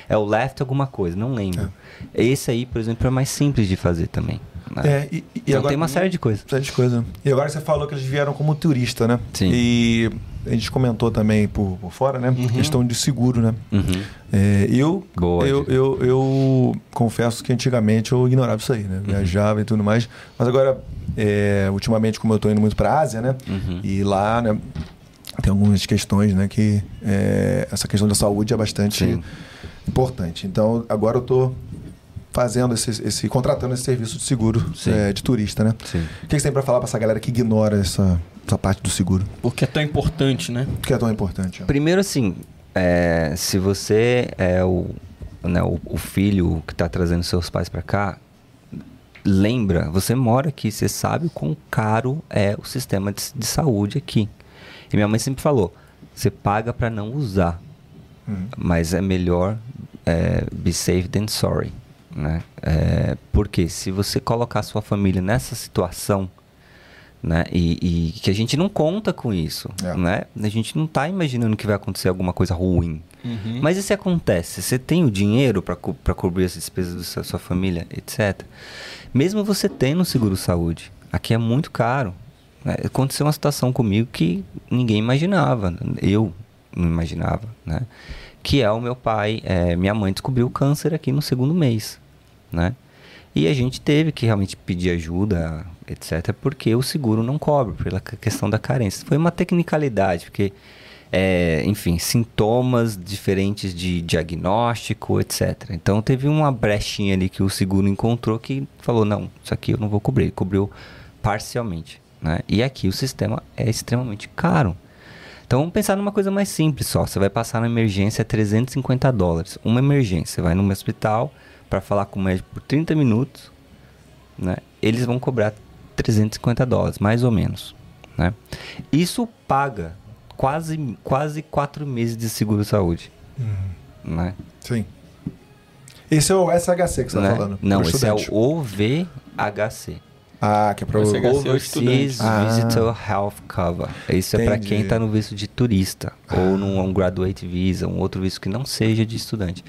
É o left alguma coisa, não lembro. Esse aí, por exemplo, é mais simples de fazer também. Né? É, e, e então agora, tem uma série de coisas. série de coisas. E agora você falou que eles vieram como turista, né? Sim. E a gente comentou também por, por fora, né? Questão de seguro, né? Uhum. É, eu, Boa, eu, eu, eu confesso que antigamente eu ignorava isso aí, Uhum. né? Viajava e tudo mais. Mas agora, é, ultimamente, como eu tô indo muito para Ásia, né? Uhum. E lá, né? Tem algumas questões, né? Que é, essa questão da saúde é bastante Sim. importante. Então, agora eu tô fazendo esse, esse contratando esse serviço de seguro é, de turista, né? Sim. O que você tem para falar para essa galera que ignora essa, essa parte do seguro? Porque é tão importante, né? Que é tão importante? Primeiro, assim, é, se você é o, né, o, o filho que está trazendo seus pais para cá, lembra, você mora aqui, você sabe o quão caro é o sistema de, de saúde aqui. E minha mãe sempre falou, você paga para não usar, Hum. mas é melhor é, be safe than sorry. Né? É, porque se você colocar a sua família nessa situação, né? E, e que a gente não conta com isso, É. né? A gente não está imaginando que vai acontecer alguma coisa ruim. Uhum. Mas e se acontece? Você tem o dinheiro para co cobrir as despesas da sua, sua família, etc. Mesmo você tendo seguro saúde, aqui é muito caro. né? Aconteceu uma situação comigo que ninguém imaginava. Eu não imaginava, né? Que é o meu pai, é, minha mãe descobriu o câncer aqui no segundo mês, né? E a gente teve que realmente pedir ajuda, etc., porque o seguro não cobre, pela que- questão da carência. Foi uma tecnicalidade, porque, é, enfim, sintomas diferentes de diagnóstico, etc. Então teve uma brechinha ali que o seguro encontrou que falou: não, isso aqui eu não vou cobrir. Ele cobriu parcialmente. Né? E aqui o sistema é extremamente caro. Então vamos pensar numa coisa mais simples só. Você vai passar na emergência 350 dólares. Uma emergência. Você vai num hospital para falar com o médico por 30 minutos. Né? Eles vão cobrar 350 dólares, mais ou menos. Né? Isso paga quase, quase 4 meses de seguro-saúde. Né? Sim. Esse é o SHC que você Né? tá falando. Não, esse é estudante. o OVHC. Ah, que é para o... É o Overseas. Ah. Visitor Health Cover. Isso é para quem está no visto de turista ou num um graduate visa, um outro visto que não seja de estudante.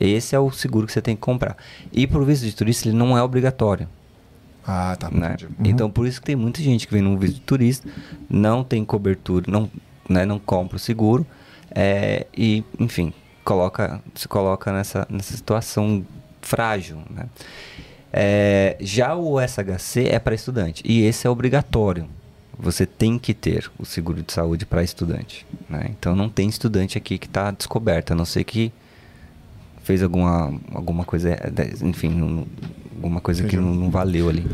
Esse é o seguro que você tem que comprar. E para o visto de turista ele não é obrigatório. Ah, tá. né? Uhum. Então por isso que tem muita gente que vem num visto de turista, não tem cobertura, não, né, não compra o seguro é, e, enfim, coloca, se coloca nessa, nessa situação frágil. Né? É, já o SHC é para estudante e esse é obrigatório. Você tem que ter o seguro de saúde para estudante. Né? Então não tem estudante aqui que está descoberto, a não ser que fez alguma, alguma coisa, enfim, não- alguma coisa que Entendi. não, não valeu ali.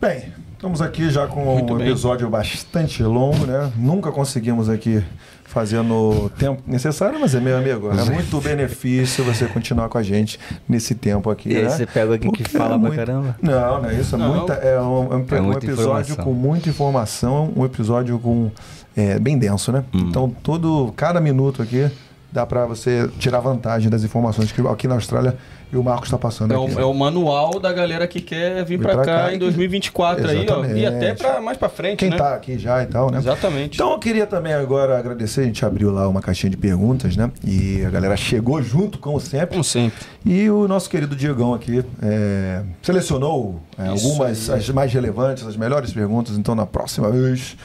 Bem, estamos aqui já com Muito um bem. episódio bastante longo, né? Nunca conseguimos aqui fazer no tempo necessário, mas é meu amigo, é *laughs* muito benefício você continuar com a gente nesse tempo aqui, E aí né? você pega alguém que Porque fala é pra muito- caramba? Não, não é isso. É, Não. muita, é um, é um- É um muita episódio informação. com muita informação, um episódio com é, bem denso, né? Hum. Então, todo, cada minuto aqui dá pra você tirar vantagem das informações que aqui na Austrália e o Marcos está passando É aqui. o, é o manual da galera que quer vir pra cá cá em e- 2024 aí, ó. E Exatamente. até pra, mais pra frente, Quem né? tá aqui já e tal, né? Exatamente. Então eu queria também agora agradecer, a gente abriu lá uma caixinha de perguntas, né? E a galera chegou junto, como sempre. Como sempre. E o nosso querido Diegão aqui é, selecionou é, algumas, aí. as mais relevantes, as melhores perguntas. Então, na próxima vez,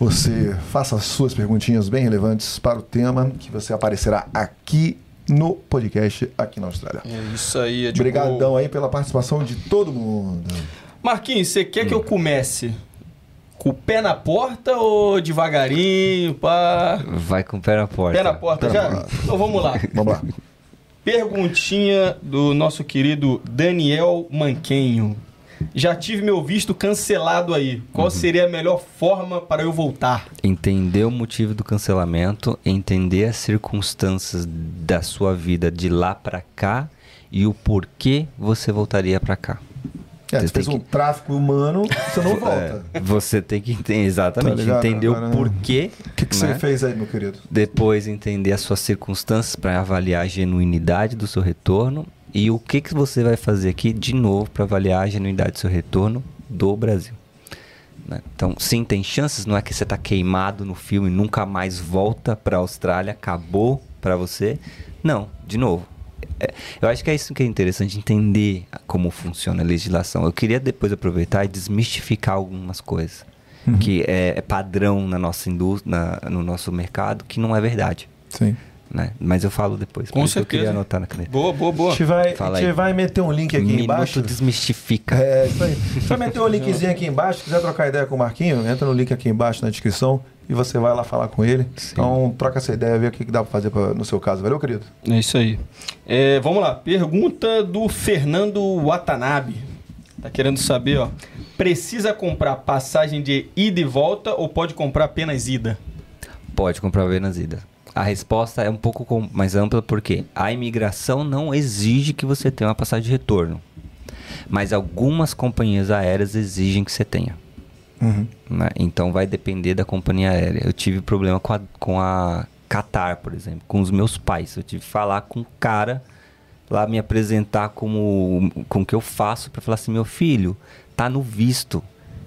você faça as suas perguntinhas bem relevantes para o tema que você aparecerá aqui no podcast, aqui na Austrália. É isso aí, é de Obrigadão aí pela participação de todo mundo. Marquinhos, você quer que eu comece com o pé na porta ou devagarinho, pá? Vai com o pé na porta. Pé na porta Pé na já? porta. Então vamos lá. Vamos lá. Perguntinha do nosso querido Daniel Manquenho. Já tive meu visto cancelado aí. Qual seria a melhor forma para eu voltar? Entender o motivo do cancelamento, entender as circunstâncias da sua vida de lá pra cá e o porquê você voltaria pra cá. É, Você você fez tem um tráfico humano, você não *laughs* volta. É, você tem que entender exatamente, Tá ligado? entender o porquê. O que, que né? você fez aí, meu querido? Depois entender as suas circunstâncias para avaliar a genuinidade do seu retorno e o que, que você vai fazer aqui de novo para avaliar a genuinidade do seu retorno do Brasil. né? Então, sim, tem chances, não é que você está queimado no filme e nunca mais volta para a Austrália, acabou para você. Não, de novo, é, eu acho que é isso que é interessante entender como funciona a legislação. Eu queria depois aproveitar e desmistificar algumas coisas Uhum. que é, é padrão na nossa indústria, na- no nosso mercado, que não é verdade. Sim. Né? Mas eu falo depois. Com por isso que Eu certeza. queria anotar na caneta. Boa, boa, A boa. gente vai, a gente vai meter um link aqui Minuto embaixo. desmistifica. É, isso aí. Você vai meter um linkzinho aqui embaixo. Se quiser trocar ideia com o Marquinho, entra no link aqui embaixo na descrição e você vai lá falar com ele. Sim. Então, troca essa ideia, vê o que dá pra fazer pra- no seu caso. Valeu, querido? É isso aí. É, vamos lá. Pergunta do Fernando Watanabe. Tá querendo saber, ó. Precisa comprar passagem de ida e volta ou pode comprar apenas ida? Pode comprar apenas ida. A resposta é um pouco mais ampla porque a imigração não exige que você tenha uma passagem de retorno. Mas algumas companhias aéreas exigem que você tenha. Uhum. né? Então vai depender da companhia aérea. Eu tive problema com a, com a Qatar, por exemplo, com os meus pais. Eu tive que falar com o cara lá me apresentar como com o que eu faço para falar assim, meu filho, tá no visto.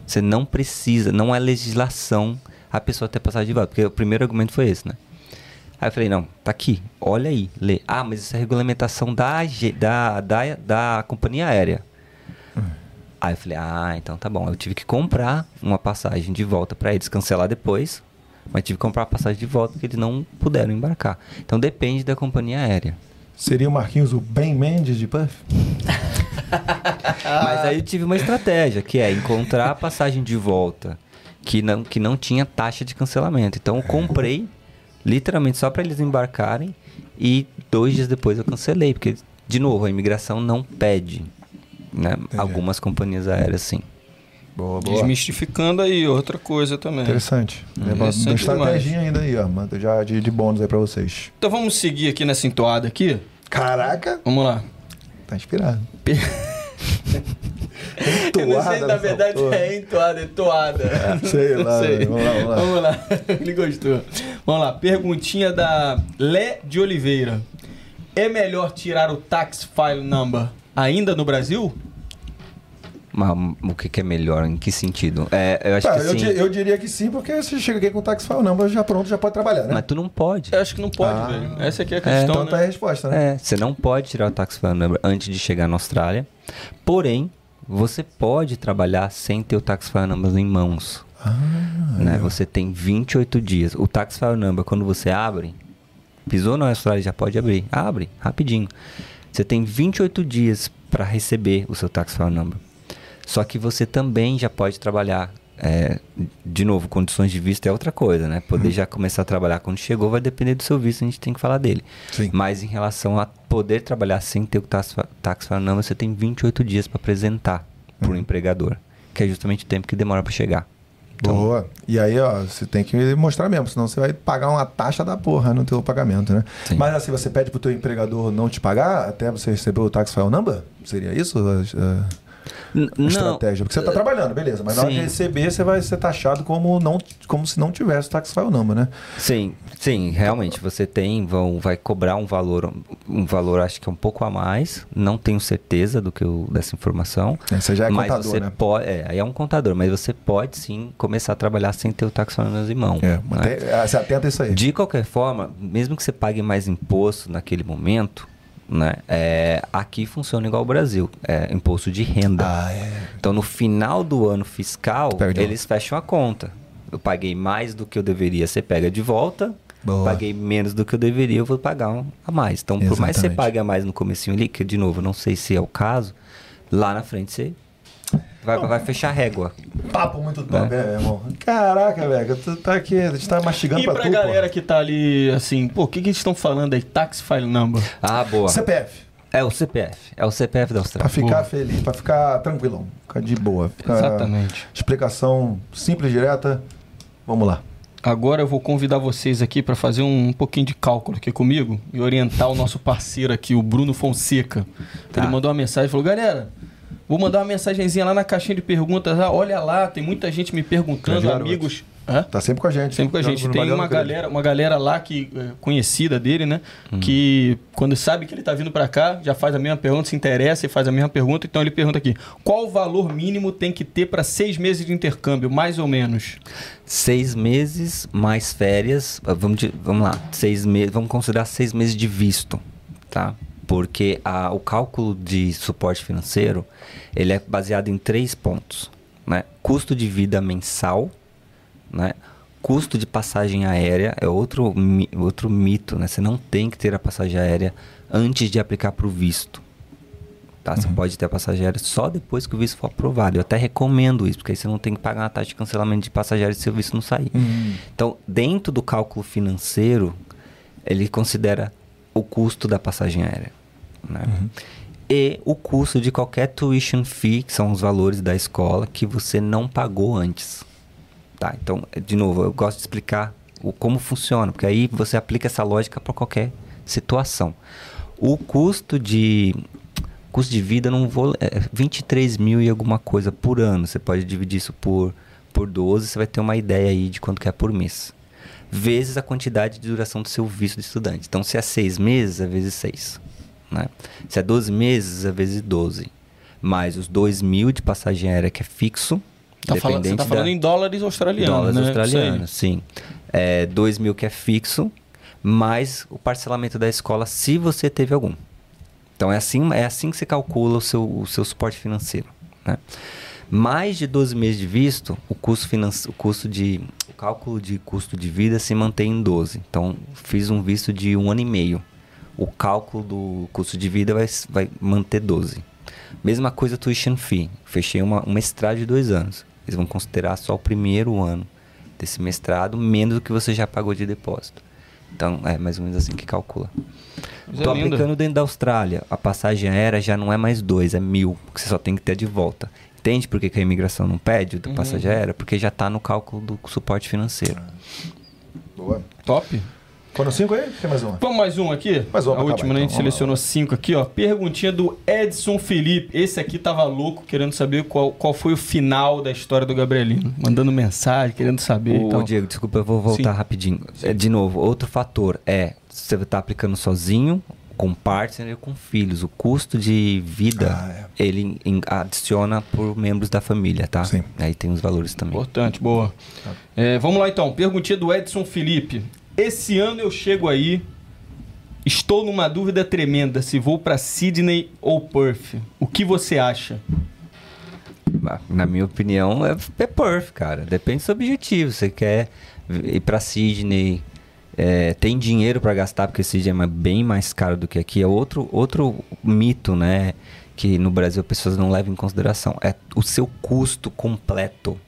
Você não precisa, não é legislação a pessoa ter passagem de volta, porque o primeiro argumento foi esse, né? Aí eu falei, não, tá aqui, olha aí, lê. Ah, mas isso é regulamentação da, da, da, da companhia aérea. Aí eu falei, ah, então tá bom. Eu tive que comprar uma passagem de volta para eles cancelar depois, mas tive que comprar a passagem de volta porque eles não puderam embarcar. Então depende da companhia aérea. Seria o Marquinhos o Ben Mendes de Puff? Mas aí eu tive uma estratégia, que é encontrar a passagem de volta que não, que não tinha taxa de cancelamento. Então eu comprei, literalmente só para eles embarcarem, e dois dias depois eu cancelei, porque, de novo, a imigração não pede. Né? Algumas companhias aéreas sim. Boa, boa. Desmistificando aí outra coisa também. Interessante. É uma estratégia ainda aí, ó. Manda Já de, de bônus aí pra vocês. Então vamos seguir aqui nessa entoada aqui. Caraca, Vamos lá. tá inspirado. *laughs* Eu não sei, Entoada na verdade, porra. é entoada, entoada. *laughs* Sei lá, Sei. Vamos lá, vamos lá. Vamos lá. *laughs* Ele gostou. Vamos lá. Perguntinha da Lé de Oliveira. É melhor tirar o tax file number ainda no Brasil? Mas o que, que é melhor? Em que sentido? É, eu acho Tá, que eu, sim. di- eu diria que sim, porque você chega aqui com o tax file number, já pronto, já pode trabalhar, né? Mas tu não pode. Eu acho que não pode, Ah. velho. Essa aqui é a questão, então tá aí a né? resposta, né? É, você não pode tirar o tax file number antes de chegar na Austrália. Porém, você pode trabalhar sem ter o tax file number em mãos. Ah, né? Você tem 28 dias. O tax file number, quando você abre, pisou na Austrália, já pode abrir. Abre, rapidinho. Você tem 28 dias para receber o seu tax file number. Só que você também já pode trabalhar. É, de novo, condições de visto é outra coisa, né? Poder já começar a trabalhar quando chegou vai depender do seu visto, a gente tem que falar dele. Sim. Mas em relação a poder trabalhar sem ter o tax file number, você tem 28 dias para apresentar para o empregador, que é justamente o tempo que demora para chegar. Então, Boa. E aí, ó, você tem que mostrar mesmo, senão você vai pagar uma taxa da porra no teu pagamento, né? Sim. Mas assim, você pede pro teu empregador não te pagar até você receber o tax file number? Seria isso a- N- não, estratégia? Porque você tá trabalhando, beleza, mas na hora de Sim. receber você vai ser taxado como, não, como se não tivesse o tax file number, né? Sim, sim, realmente você tem, vão, vai cobrar um valor, um valor acho que é um pouco a mais. Não tenho certeza do que eu, dessa informação. É, Você já é mas contador, você né? pode, é, aí é um contador, mas você pode sim começar a trabalhar sem ter o taxonomas em mão. É, né? mantém- ah, você atenta a isso aí. De qualquer forma, mesmo que você pague mais imposto naquele momento, né, é, aqui funciona igual ao Brasil, é imposto de renda. Ah, é. Então, no final do ano fiscal, Perde eles fecham a conta. Eu paguei mais do que eu deveria, você pega de volta. Boa. Paguei menos do que eu deveria, eu vou pagar um a mais. Então, por mais que você Exatamente. pague a mais no comecinho ali, que de novo, não sei se é o caso, lá na frente você vai, vai fechar a régua. Papo muito top, né, meu irmão? Caraca, velho, tu tá aqui, a gente tá mastigando E pra, pra tu, galera que tá ali, assim, pô, o que, que eles estão falando aí? Tax file number. Ah, boa. pô. CPF. É o CPF. É o CPF da Pra Austrália. ficar Boa. feliz, pra ficar tranquilão, ficar de boa. Ficar... Exatamente. Explicação simples, direta. Vamos lá. Agora eu vou convidar vocês aqui para fazer um, pouquinho de cálculo aqui comigo e orientar o nosso parceiro aqui, o Bruno Fonseca. Tá. Ele mandou uma mensagem, falou: "Galera, vou mandar uma mensagenzinha lá na caixinha de perguntas, ah, olha lá, tem muita gente me perguntando, Grande amigos, Hã? Tá sempre com a gente. Sempre com a gente. Valeu, Tem uma galera, uma galera lá que é, conhecida dele, né? Hum. Que quando sabe que ele tá vindo para cá, já faz a mesma pergunta, se interessa e faz a mesma pergunta. Então ele pergunta aqui: qual o valor mínimo tem que ter para seis meses de intercâmbio, mais ou menos? Seis meses mais férias. Vamos, de- vamos lá. Seis meses. Vamos considerar seis meses de visto. Tá? Porque a, o cálculo de suporte financeiro, ele é baseado em três pontos. Né? Custo de vida mensal, né? custo de passagem aérea é outro, outro mito. Né? Você não tem que ter a passagem aérea antes de aplicar para o visto. Tá? Você pode ter a passagem aérea só depois que o visto for aprovado. Eu até recomendo isso, porque aí você não tem que pagar uma taxa de cancelamento de passagem aérea se o visto não sair. Então, dentro do cálculo financeiro, ele considera o custo da passagem aérea. Né? E o custo de qualquer tuition fee, que são os valores da escola, que você não pagou antes. Tá? Então, de novo, eu gosto de explicar o, como funciona, porque aí você aplica essa lógica para qualquer situação. O custo de custo de vida não vou é 23 mil e alguma coisa por ano. Você pode dividir isso por por 12, você vai ter uma ideia aí de quanto que é por mês. Vezes a quantidade de duração do seu visto de estudante. Então, se é 6 meses, é vezes 6. Né? Se é 12 meses, é vezes 12. Mais os 2 mil de passagem aérea que é fixo. Tá falando, você tá dependente falando da- em dólares australianos, Dólares né? australianos, sim. É, 2 mil que é fixo, mais o parcelamento da escola, se você teve algum. Então é assim, é assim que se calcula o seu, o seu suporte financeiro. Né? Mais de 12 meses de visto, o custo, finance, o custo de. O cálculo de custo de vida se mantém em 12. Então, fiz um visto de um ano e meio. O cálculo do custo de vida vai, vai manter 12. Mesma coisa tuition fee. Fechei uma, um mestrado de dois anos. Eles vão considerar só o primeiro ano desse mestrado, menos do que você já pagou de depósito. Então, é mais ou menos assim que calcula. Tô linda. aplicando dentro da Austrália. A passagem aérea já não é mais dois, é mil, que você só tem que ter de volta. Entende por que, que a imigração não pede do Uhum. passagem aérea? Porque já está no cálculo do suporte financeiro. Boa. Top. Foram cinco aí? Tem mais uma. Vamos mais um aqui? Mais um A última, acabar, né? A então. gente Vamos lá. selecionou cinco aqui, ó. Perguntinha do Edson Felipe. Esse aqui tava louco, querendo saber qual, qual foi o final da história do Gabrielino. Mandando mensagem, querendo saber Ô. Diego, desculpa, eu vou voltar Sim. rapidinho. É, de novo, outro fator é você está aplicando sozinho, com partner e com filhos. O custo de vida, Ah, ele em- adiciona por membros da família, tá? Sim. Aí tem os valores também. Importante, boa. É, vamos lá então. Perguntinha do Edson Felipe. Esse ano eu chego aí. Estou numa dúvida tremenda se vou pra Sydney ou Perth. O que você acha? Na minha opinião, é, é Perth, cara. Depende do seu objetivo. Você quer ir pra Sydney, é, tem dinheiro pra gastar, porque Sydney é bem mais caro do que aqui. É outro, outro mito, né? Que no Brasil as pessoas não levam em consideração. É o seu custo completo.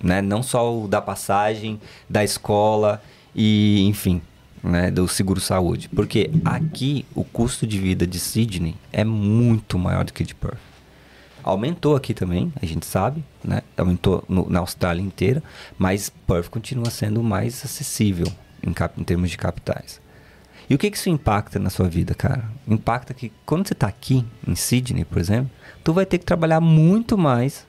Né? Não só o da passagem, da escola e, enfim, né? do seguro-saúde. Porque aqui o custo de vida de Sydney é muito maior do que de Perth. Aumentou aqui também, a gente sabe, né? Aumentou no- na Austrália inteira, mas Perth continua sendo mais acessível em, cap- em termos de capitais. E o que, que isso impacta na sua vida, cara? Impacta que quando você está aqui, em Sydney, por exemplo, tu vai ter que trabalhar muito mais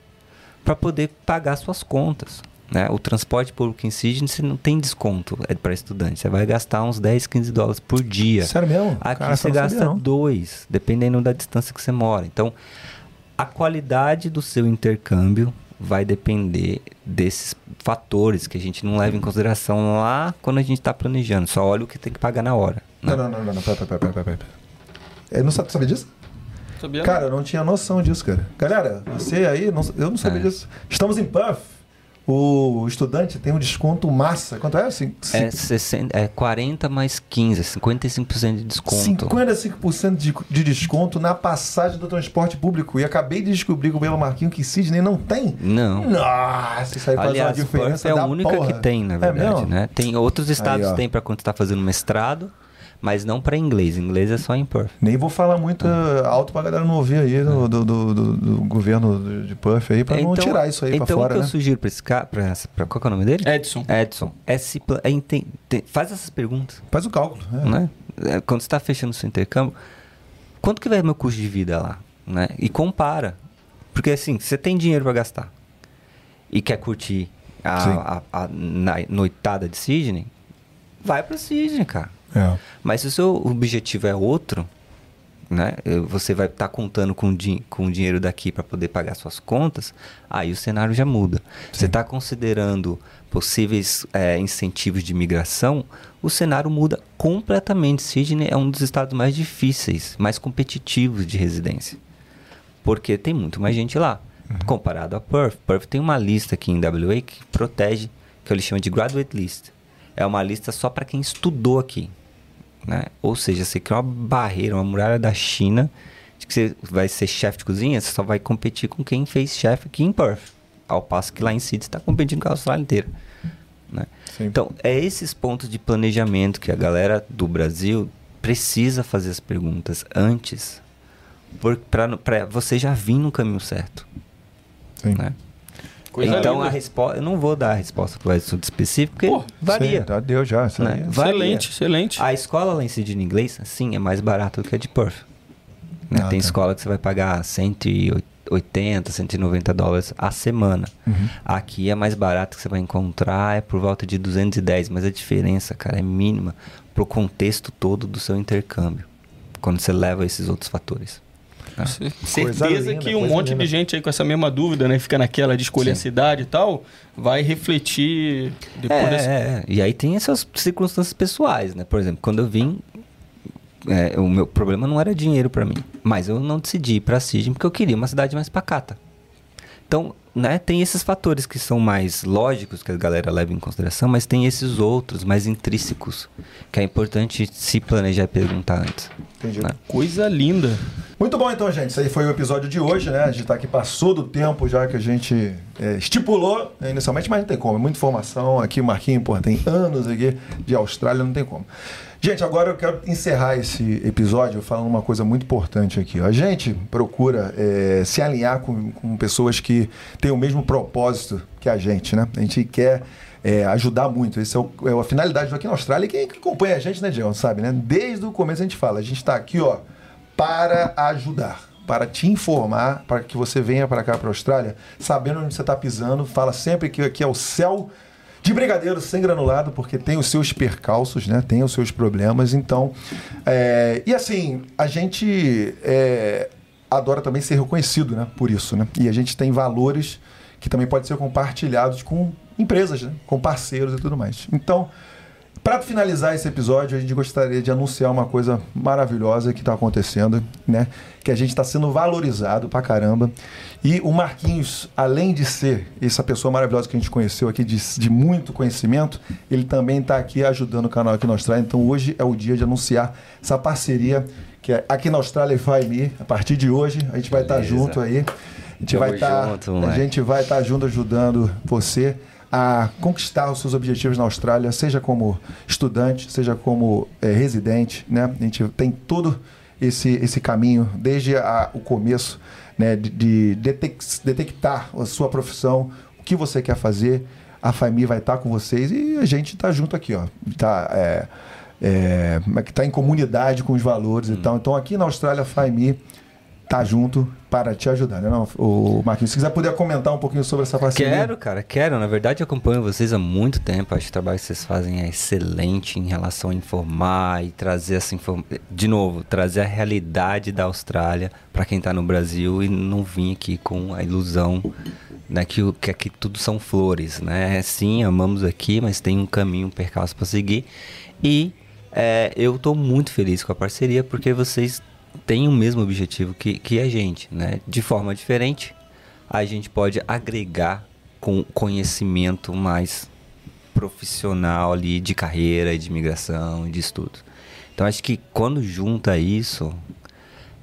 para poder pagar suas contas. Né? O transporte público em Sydney você não tem desconto é para estudante. Você vai gastar uns 10, 15 dólares por dia. Sério mesmo? Aqui Cara, você sabia, gasta não. dois, dependendo da distância que você mora. Então, a qualidade do seu intercâmbio vai depender desses fatores que a gente não leva em consideração lá quando a gente está planejando. Só olha o que tem que pagar na hora. né? Não, não, não, não, não. Pera, pera, pera, pera, pera. Eu não sabe, sabia disso? Sabia? Cara, eu não tinha noção disso, cara. Galera, você aí, não- eu não sabia É. disso. Estamos em Puff. O estudante tem um desconto massa. Quanto é? Assim, É, 60, é 40 mais 15, 55% de desconto. 55% de, de desconto na passagem do transporte público. E acabei de descobrir com o Belo Marquinho que Sydney não tem. Não. Nossa, isso aí faz Aliás, uma diferença é a única porra. que tem, na É verdade, mesmo? né? Tem outros estados Aí, tem para quando está fazendo mestrado, mas não para inglês. Inglês é só em Perth. Nem vou falar muito eh, alto pra galera não ouvir aí do, do, do- do- do governo de- Puff aí, pra não tirar isso aí então pra fora, o que né? eu sugiro para esse cara, pra- qual que é o nome dele? Edson. Edson. É se é enten- tem- faz essas perguntas, Faz o cálculo. é. né? É, Quando você está fechando seu intercâmbio, quanto que vai meu custo de vida lá, né? E compara, porque assim, você tem dinheiro para gastar e quer curtir a, a, a na- noitada de Sydney, vai para Sydney, cara. É. Mas se o seu objetivo é outro, né? Você vai estar contando com, din com o dinheiro daqui para poder pagar suas contas, aí o cenário já muda. Você está considerando possíveis eh, incentivos de imigração, o cenário muda completamente. Sydney é um dos estados mais difíceis, mais competitivos de residência. Porque tem muito mais gente lá. Comparado a Perth. Perth tem uma lista aqui em WA que protege, que eles chamam de Graduate List. É uma lista só para quem estudou aqui. Né? Ou seja, você cria uma barreira, uma muralha da China, de que você vai ser chefe de cozinha, você só vai competir com quem fez chefe aqui em Perth. Ao passo que lá em Sydney você está competindo com a Austrália inteira. Né? Então, é esses pontos de planejamento que a galera do Brasil precisa fazer as perguntas antes, para você já vir no caminho certo. Sim. Né? Coisa então, linda. a resposta, eu não vou dar a resposta para isso específico, porque Pô, varia. Sim, tá, deu já. Né? Excelente, excelente. A escola lá em Sydney inglês, sim, é mais barata do que a de Perth. Né? Ah, Tem tá. escola que você vai pagar 180, 190 dólares a semana. Uhum. Aqui é mais barato que você vai encontrar, é por volta de 210, mas a diferença, cara, é mínima pro contexto todo do seu intercâmbio. Quando você leva esses outros fatores. Coisa Certeza linda, que um monte linda. de gente aí com essa mesma dúvida, né? Fica naquela de escolher Sim. a cidade e tal, vai refletir depois É, desse... é, é. E aí tem essas circunstâncias pessoais, né? Por exemplo, quando eu vim, é, o meu problema não era dinheiro pra mim, mas eu não decidi ir pra Sydney porque eu queria uma cidade mais pacata. Então, né, tem esses fatores que são mais lógicos que a galera leva em consideração, mas tem esses outros mais intrínsecos que é importante se planejar e perguntar antes. Entendi. né? Coisa linda. Muito bom, então, gente. Isso aí foi o episódio de hoje, né? A gente tá aqui, passou do tempo já que a gente é, estipulou né, inicialmente, mas não tem como. É muita informação. Aqui, Marquinhos, porra, tem anos aqui de Austrália, não tem como. Gente, agora eu quero encerrar esse episódio falando uma coisa muito importante aqui. A gente procura é, se alinhar com, com pessoas que têm o mesmo propósito que a gente, né? A gente quer é, ajudar muito. Essa é, é a finalidade aqui na Austrália. E quem acompanha a gente, né, Diego, sabe, né? Desde o começo a gente fala, a gente está aqui, ó, para ajudar, para te informar, para que você venha para cá, para a Austrália, sabendo onde você está pisando. Fala sempre que aqui é o céu de brigadeiro sem granulado, porque tem os seus percalços, né? Tem os seus problemas. Então, é, e assim, a gente é, adora também ser reconhecido, né? Por isso, né? E a gente tem valores que também podem ser compartilhados com empresas, né? com parceiros e tudo mais. Então, para finalizar esse episódio, a gente gostaria de anunciar uma coisa maravilhosa que está acontecendo, né? Que a gente está sendo valorizado pra caramba. E o Marquinhos, além de ser essa pessoa maravilhosa que a gente conheceu aqui, de, de muito conhecimento, ele também está aqui ajudando o canal aqui na Austrália. Então hoje é o dia de anunciar essa parceria que é aqui na Austrália e Vai Me. A partir de hoje, a gente vai estar Beleza. junto aí. A gente vai estar junto, a gente vai estar junto ajudando você a conquistar os seus objetivos na Austrália, seja como estudante, seja como eh, residente, né? A gente tem todo esse, esse caminho desde a- o começo, né? De, de detec- detectar a sua profissão, o que você quer fazer, a FAMI vai estar com vocês e a gente está junto aqui, ó. Tá, é, é, é que tá em comunidade com os valores e tal. Então aqui na Austrália, a FAMI tá junto para te ajudar, né? Não, o Marquinhos, se quiser poder comentar um pouquinho sobre essa parceria. Quero, cara, quero. Na verdade, eu acompanho vocês há muito tempo. Acho que o trabalho que vocês fazem é excelente em relação a informar e trazer essa informação. De novo, trazer a realidade da Austrália para quem tá no Brasil e não vir aqui com a ilusão né, que, que aqui tudo são flores, né? Sim, amamos aqui, mas tem um caminho, um percalço para seguir. E é, eu estou muito feliz com a parceria porque vocês têm o mesmo objetivo que, que a gente, né? De forma diferente, a gente pode agregar com conhecimento mais profissional ali de carreira, de imigração e de estudo. Então acho que quando junta isso,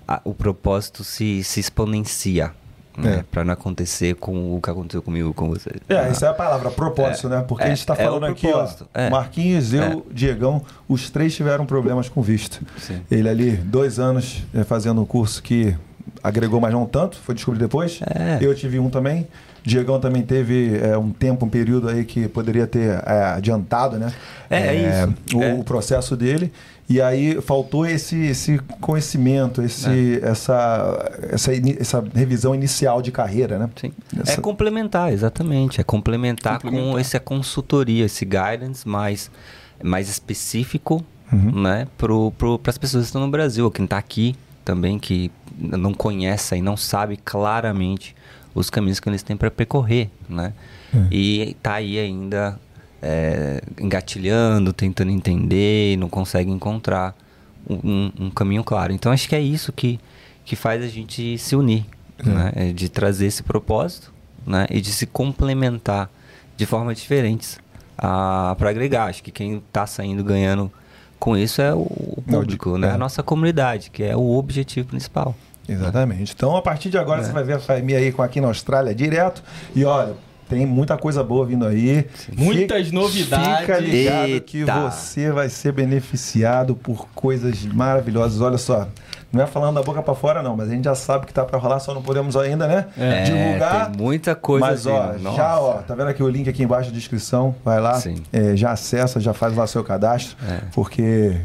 a- o propósito se, se exponencia. Né? É. Para não acontecer com o que aconteceu comigo com vocês. É, Ah. essa é a palavra, propósito, né? Porque é, a gente está é o falando aqui, ó. é. Marquinhos, eu, Diegão, os três tiveram problemas com visto. Sim. Ele ali, dois anos é, fazendo um curso que agregou, mas não tanto, foi descobrir depois. É. Eu tive um também. Diegão também teve é, um tempo, um período aí que poderia ter é, adiantado, né? É, é isso. O, É. o processo dele. E aí faltou esse, esse conhecimento, esse, É. essa, essa, essa revisão inicial de carreira, né? Sim. Essa- É complementar, exatamente. É complementar, com Complementar. essa consultoria, esse guidance mais, mais específico Uhum. né, para pro, as pessoas que estão no Brasil, quem está aqui também que não conhecem, não sabe claramente os caminhos que eles têm para percorrer, né? E tá aí ainda é, engatilhando, tentando entender, e não consegue encontrar um, um caminho claro. Então acho que é isso que, que faz a gente se unir, né? É de trazer esse propósito, né? E de se complementar de formas diferentes para agregar. Acho que quem está saindo ganhando com isso é o, o público, né? é. A nossa comunidade, que é o objetivo principal. Exatamente. Então, a partir de agora, É. você vai ver a Faemi aí com aqui na Austrália direto. E olha, tem muita coisa boa vindo aí. Muitas Fica- novidades. Fica ligado que Eita. você vai ser beneficiado por coisas maravilhosas. Olha só. Não é falando da boca pra fora, não, mas a gente já sabe que tá pra rolar, só não podemos ainda, né? É, Divulgar. tem muita coisa Mas, ó, vindo. já, Nossa. ó, tá vendo aqui o link aqui embaixo da descrição? Vai lá, Sim. é, já acessa, já faz lá seu cadastro, É. porque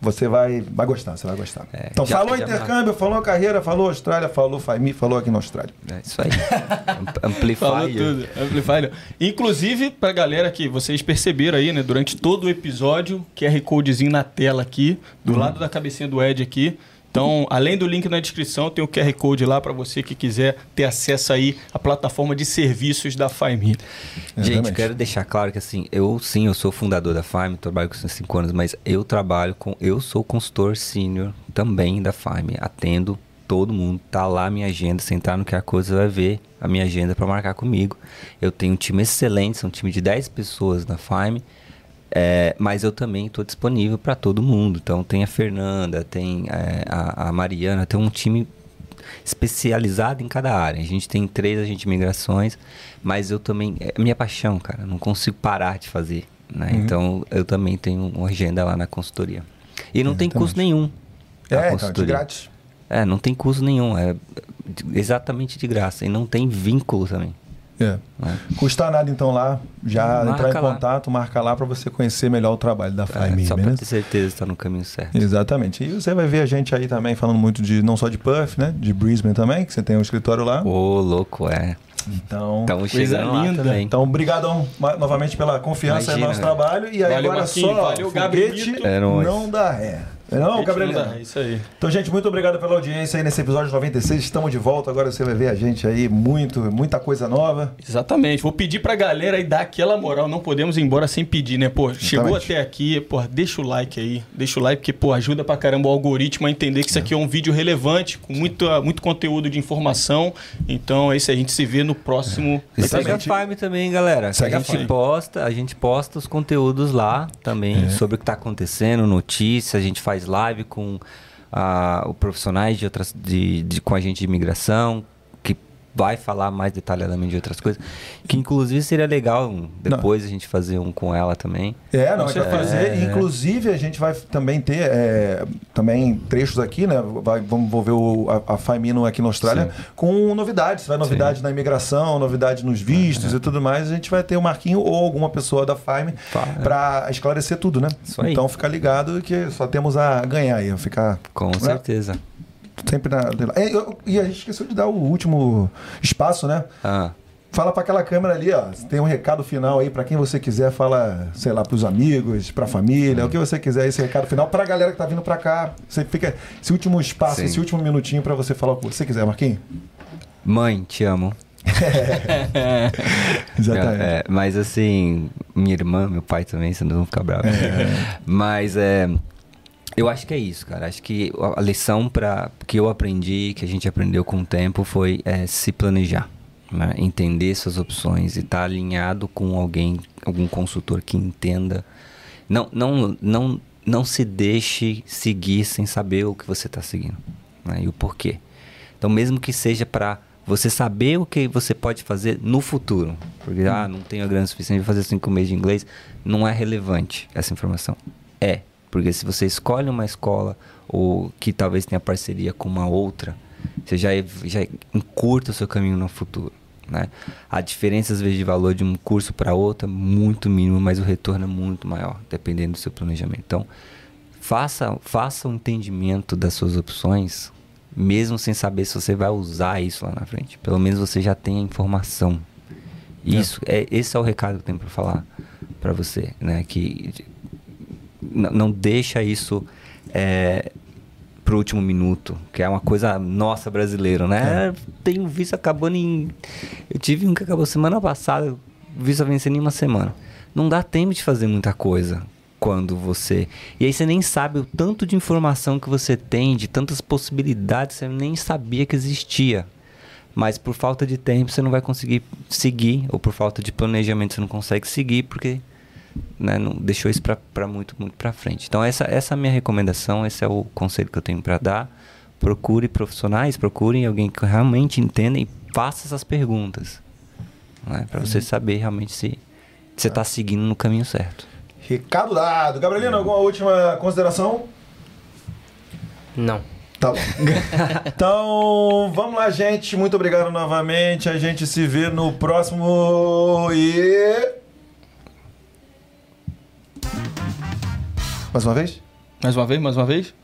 você vai, vai gostar, você vai gostar. É, então, já- falou já- intercâmbio, falou carreira, falou Austrália, falou Faimi, falou aqui na Austrália. É isso aí. Am- Amplify. Falou tudo. Amplifier. Inclusive, pra galera que vocês perceberam aí, né, durante todo o episódio, QR Codezinho na tela aqui, do Uhum. lado da cabecinha do Ed aqui. Então, além do link na descrição, tem o QR Code lá pra você que quiser ter acesso aí à plataforma de serviços da Faimi. Gente, quero deixar claro que assim, eu sim, eu sou fundador da Farm, trabalho com isso há 5 anos, mas eu trabalho com. Eu sou consultor sênior também da Farm. Atendo todo mundo. Tá lá a minha agenda. Se entrar no QR Code, você vai ver a minha agenda para marcar comigo. Eu tenho um time excelente, são um time de 10 pessoas na Farm. É, mas eu também estou disponível para todo mundo. Então tem a Fernanda, tem é, a, a Mariana, tem um time especializado em cada área. A gente tem três agentes de migrações, mas eu também. É minha paixão, cara. Não consigo parar de fazer. Né? Uhum. Então eu também tenho uma agenda lá na consultoria. E não tem custo nenhum. É, então, de grátis. É, não tem custo nenhum. É exatamente de graça. E não tem vínculo também. É. né? Custa nada então lá, já Marca entrar em lá. contato, marca lá para você conhecer melhor o trabalho da É, Faimi, só para ter certeza que está no caminho certo. Exatamente. E você vai ver a gente aí também falando muito de não só de Puff, né? De Brisbane também, que você tem um escritório lá. Ô, louco, é. Então, Estamos Coisa chegando lá linda. também. então obrigadão ma- novamente pela confiança no Imagina, nosso velho. trabalho. E aí Valeu, agora Marquinhos. só Valeu, foguete. É não dá ré. Não, Gabrielino. É isso aí. Então, gente, muito obrigado pela audiência aí nesse episódio 96. Estamos de volta. Agora você vai ver a gente aí, muito, muita coisa nova. Exatamente. Vou pedir pra galera aí dar aquela moral. Não podemos ir embora sem pedir, né? Pô, chegou Exatamente. até aqui, pô, deixa o like aí. Deixa o like, porque, pô, ajuda pra caramba o algoritmo a entender que isso aqui é um vídeo relevante, com muito, muito conteúdo de informação. Então é isso aí. A gente se vê no próximo. E segue a. Farm também, galera. Segue a a gente Farm. posta, a gente posta os conteúdos lá também É. sobre o que está acontecendo, notícias, a gente faz live com ah, o profissionais de outras de, de- com a gente de imigração vai falar mais detalhadamente de outras coisas, que inclusive seria legal depois a gente fazer um com ela também. É, não, a gente vai certeza. fazer. Inclusive, a gente vai também ter é, também trechos aqui, né? Vai, vamos vou ver o, a, a Faimino aqui na Austrália com novidades. Vai novidade na imigração, novidade nos vistos e tudo mais. A gente vai ter o Marquinho ou alguma pessoa da Faime Fa- para esclarecer tudo, né? Isso aí. Então fica ligado que só temos a ganhar aí, ficar Com né? certeza. Sempre na. É, eu- e a gente esqueceu de dar o último espaço, né? Ah, Fala pra aquela câmera ali, ó. Tem um recado final aí pra quem você quiser. Fala, sei lá, pros amigos, pra família, o que você quiser. Esse recado final pra galera que tá vindo pra cá. Você fica esse último espaço, Sim. esse último minutinho pra você falar o que você quiser, Marquinhos. mãe, te amo. *laughs* Exatamente. É, mas assim, minha irmã, meu pai também, senão vão ficar bravos. É. Mas é. Eu acho que é isso, cara. Acho que a lição pra, que eu aprendi, que a gente aprendeu com o tempo, foi é, se planejar. né? Entender suas opções e estar alinhado com alguém, algum consultor que entenda. Não, não, não, não se deixe seguir sem saber o que você está seguindo né? e o porquê. Então, mesmo que seja para você saber o que você pode fazer no futuro, porque ah, não tenho a grana suficiente para fazer cinco meses de inglês, não é relevante essa informação. É, porque se você escolhe uma escola ou que talvez tenha parceria com uma outra, você já, já encurta o seu caminho no futuro. Né? A diferença, às vezes, de valor de um curso para outro é muito mínimo, mas o retorno é muito maior, dependendo do seu planejamento. Então, faça, faça um entendimento das suas opções, mesmo sem saber se você vai usar isso lá na frente. Pelo menos você já tem a informação. Isso, é. esse é o recado que eu tenho para falar para você, né? Que não deixa isso é, pro último minuto, que é uma coisa nossa brasileira, né? Tem um visto acabando em. Eu tive um que acabou semana passada, o visto vai vencer em uma semana. Não dá tempo de fazer muita coisa quando você. E aí você nem sabe o tanto de informação que você tem, de tantas possibilidades, você nem sabia que existia. Mas por falta de tempo você não vai conseguir seguir, ou por falta de planejamento você não consegue seguir, porque né, não deixou isso para muito, muito para frente. Então, essa, essa é a minha recomendação, esse é o conselho que eu tenho para dar. Procure profissionais, procurem alguém que realmente entenda e faça essas perguntas. Né, para você saber realmente se você está seguindo no caminho certo. Recado dado. Gabrielino, alguma última consideração? Não. Tá bom. *laughs* então, vamos lá, gente. Muito obrigado novamente. A gente se vê no próximo. E. Mais uma vez? Mais uma vez, mais uma vez.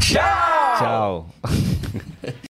Tchau! *laughs*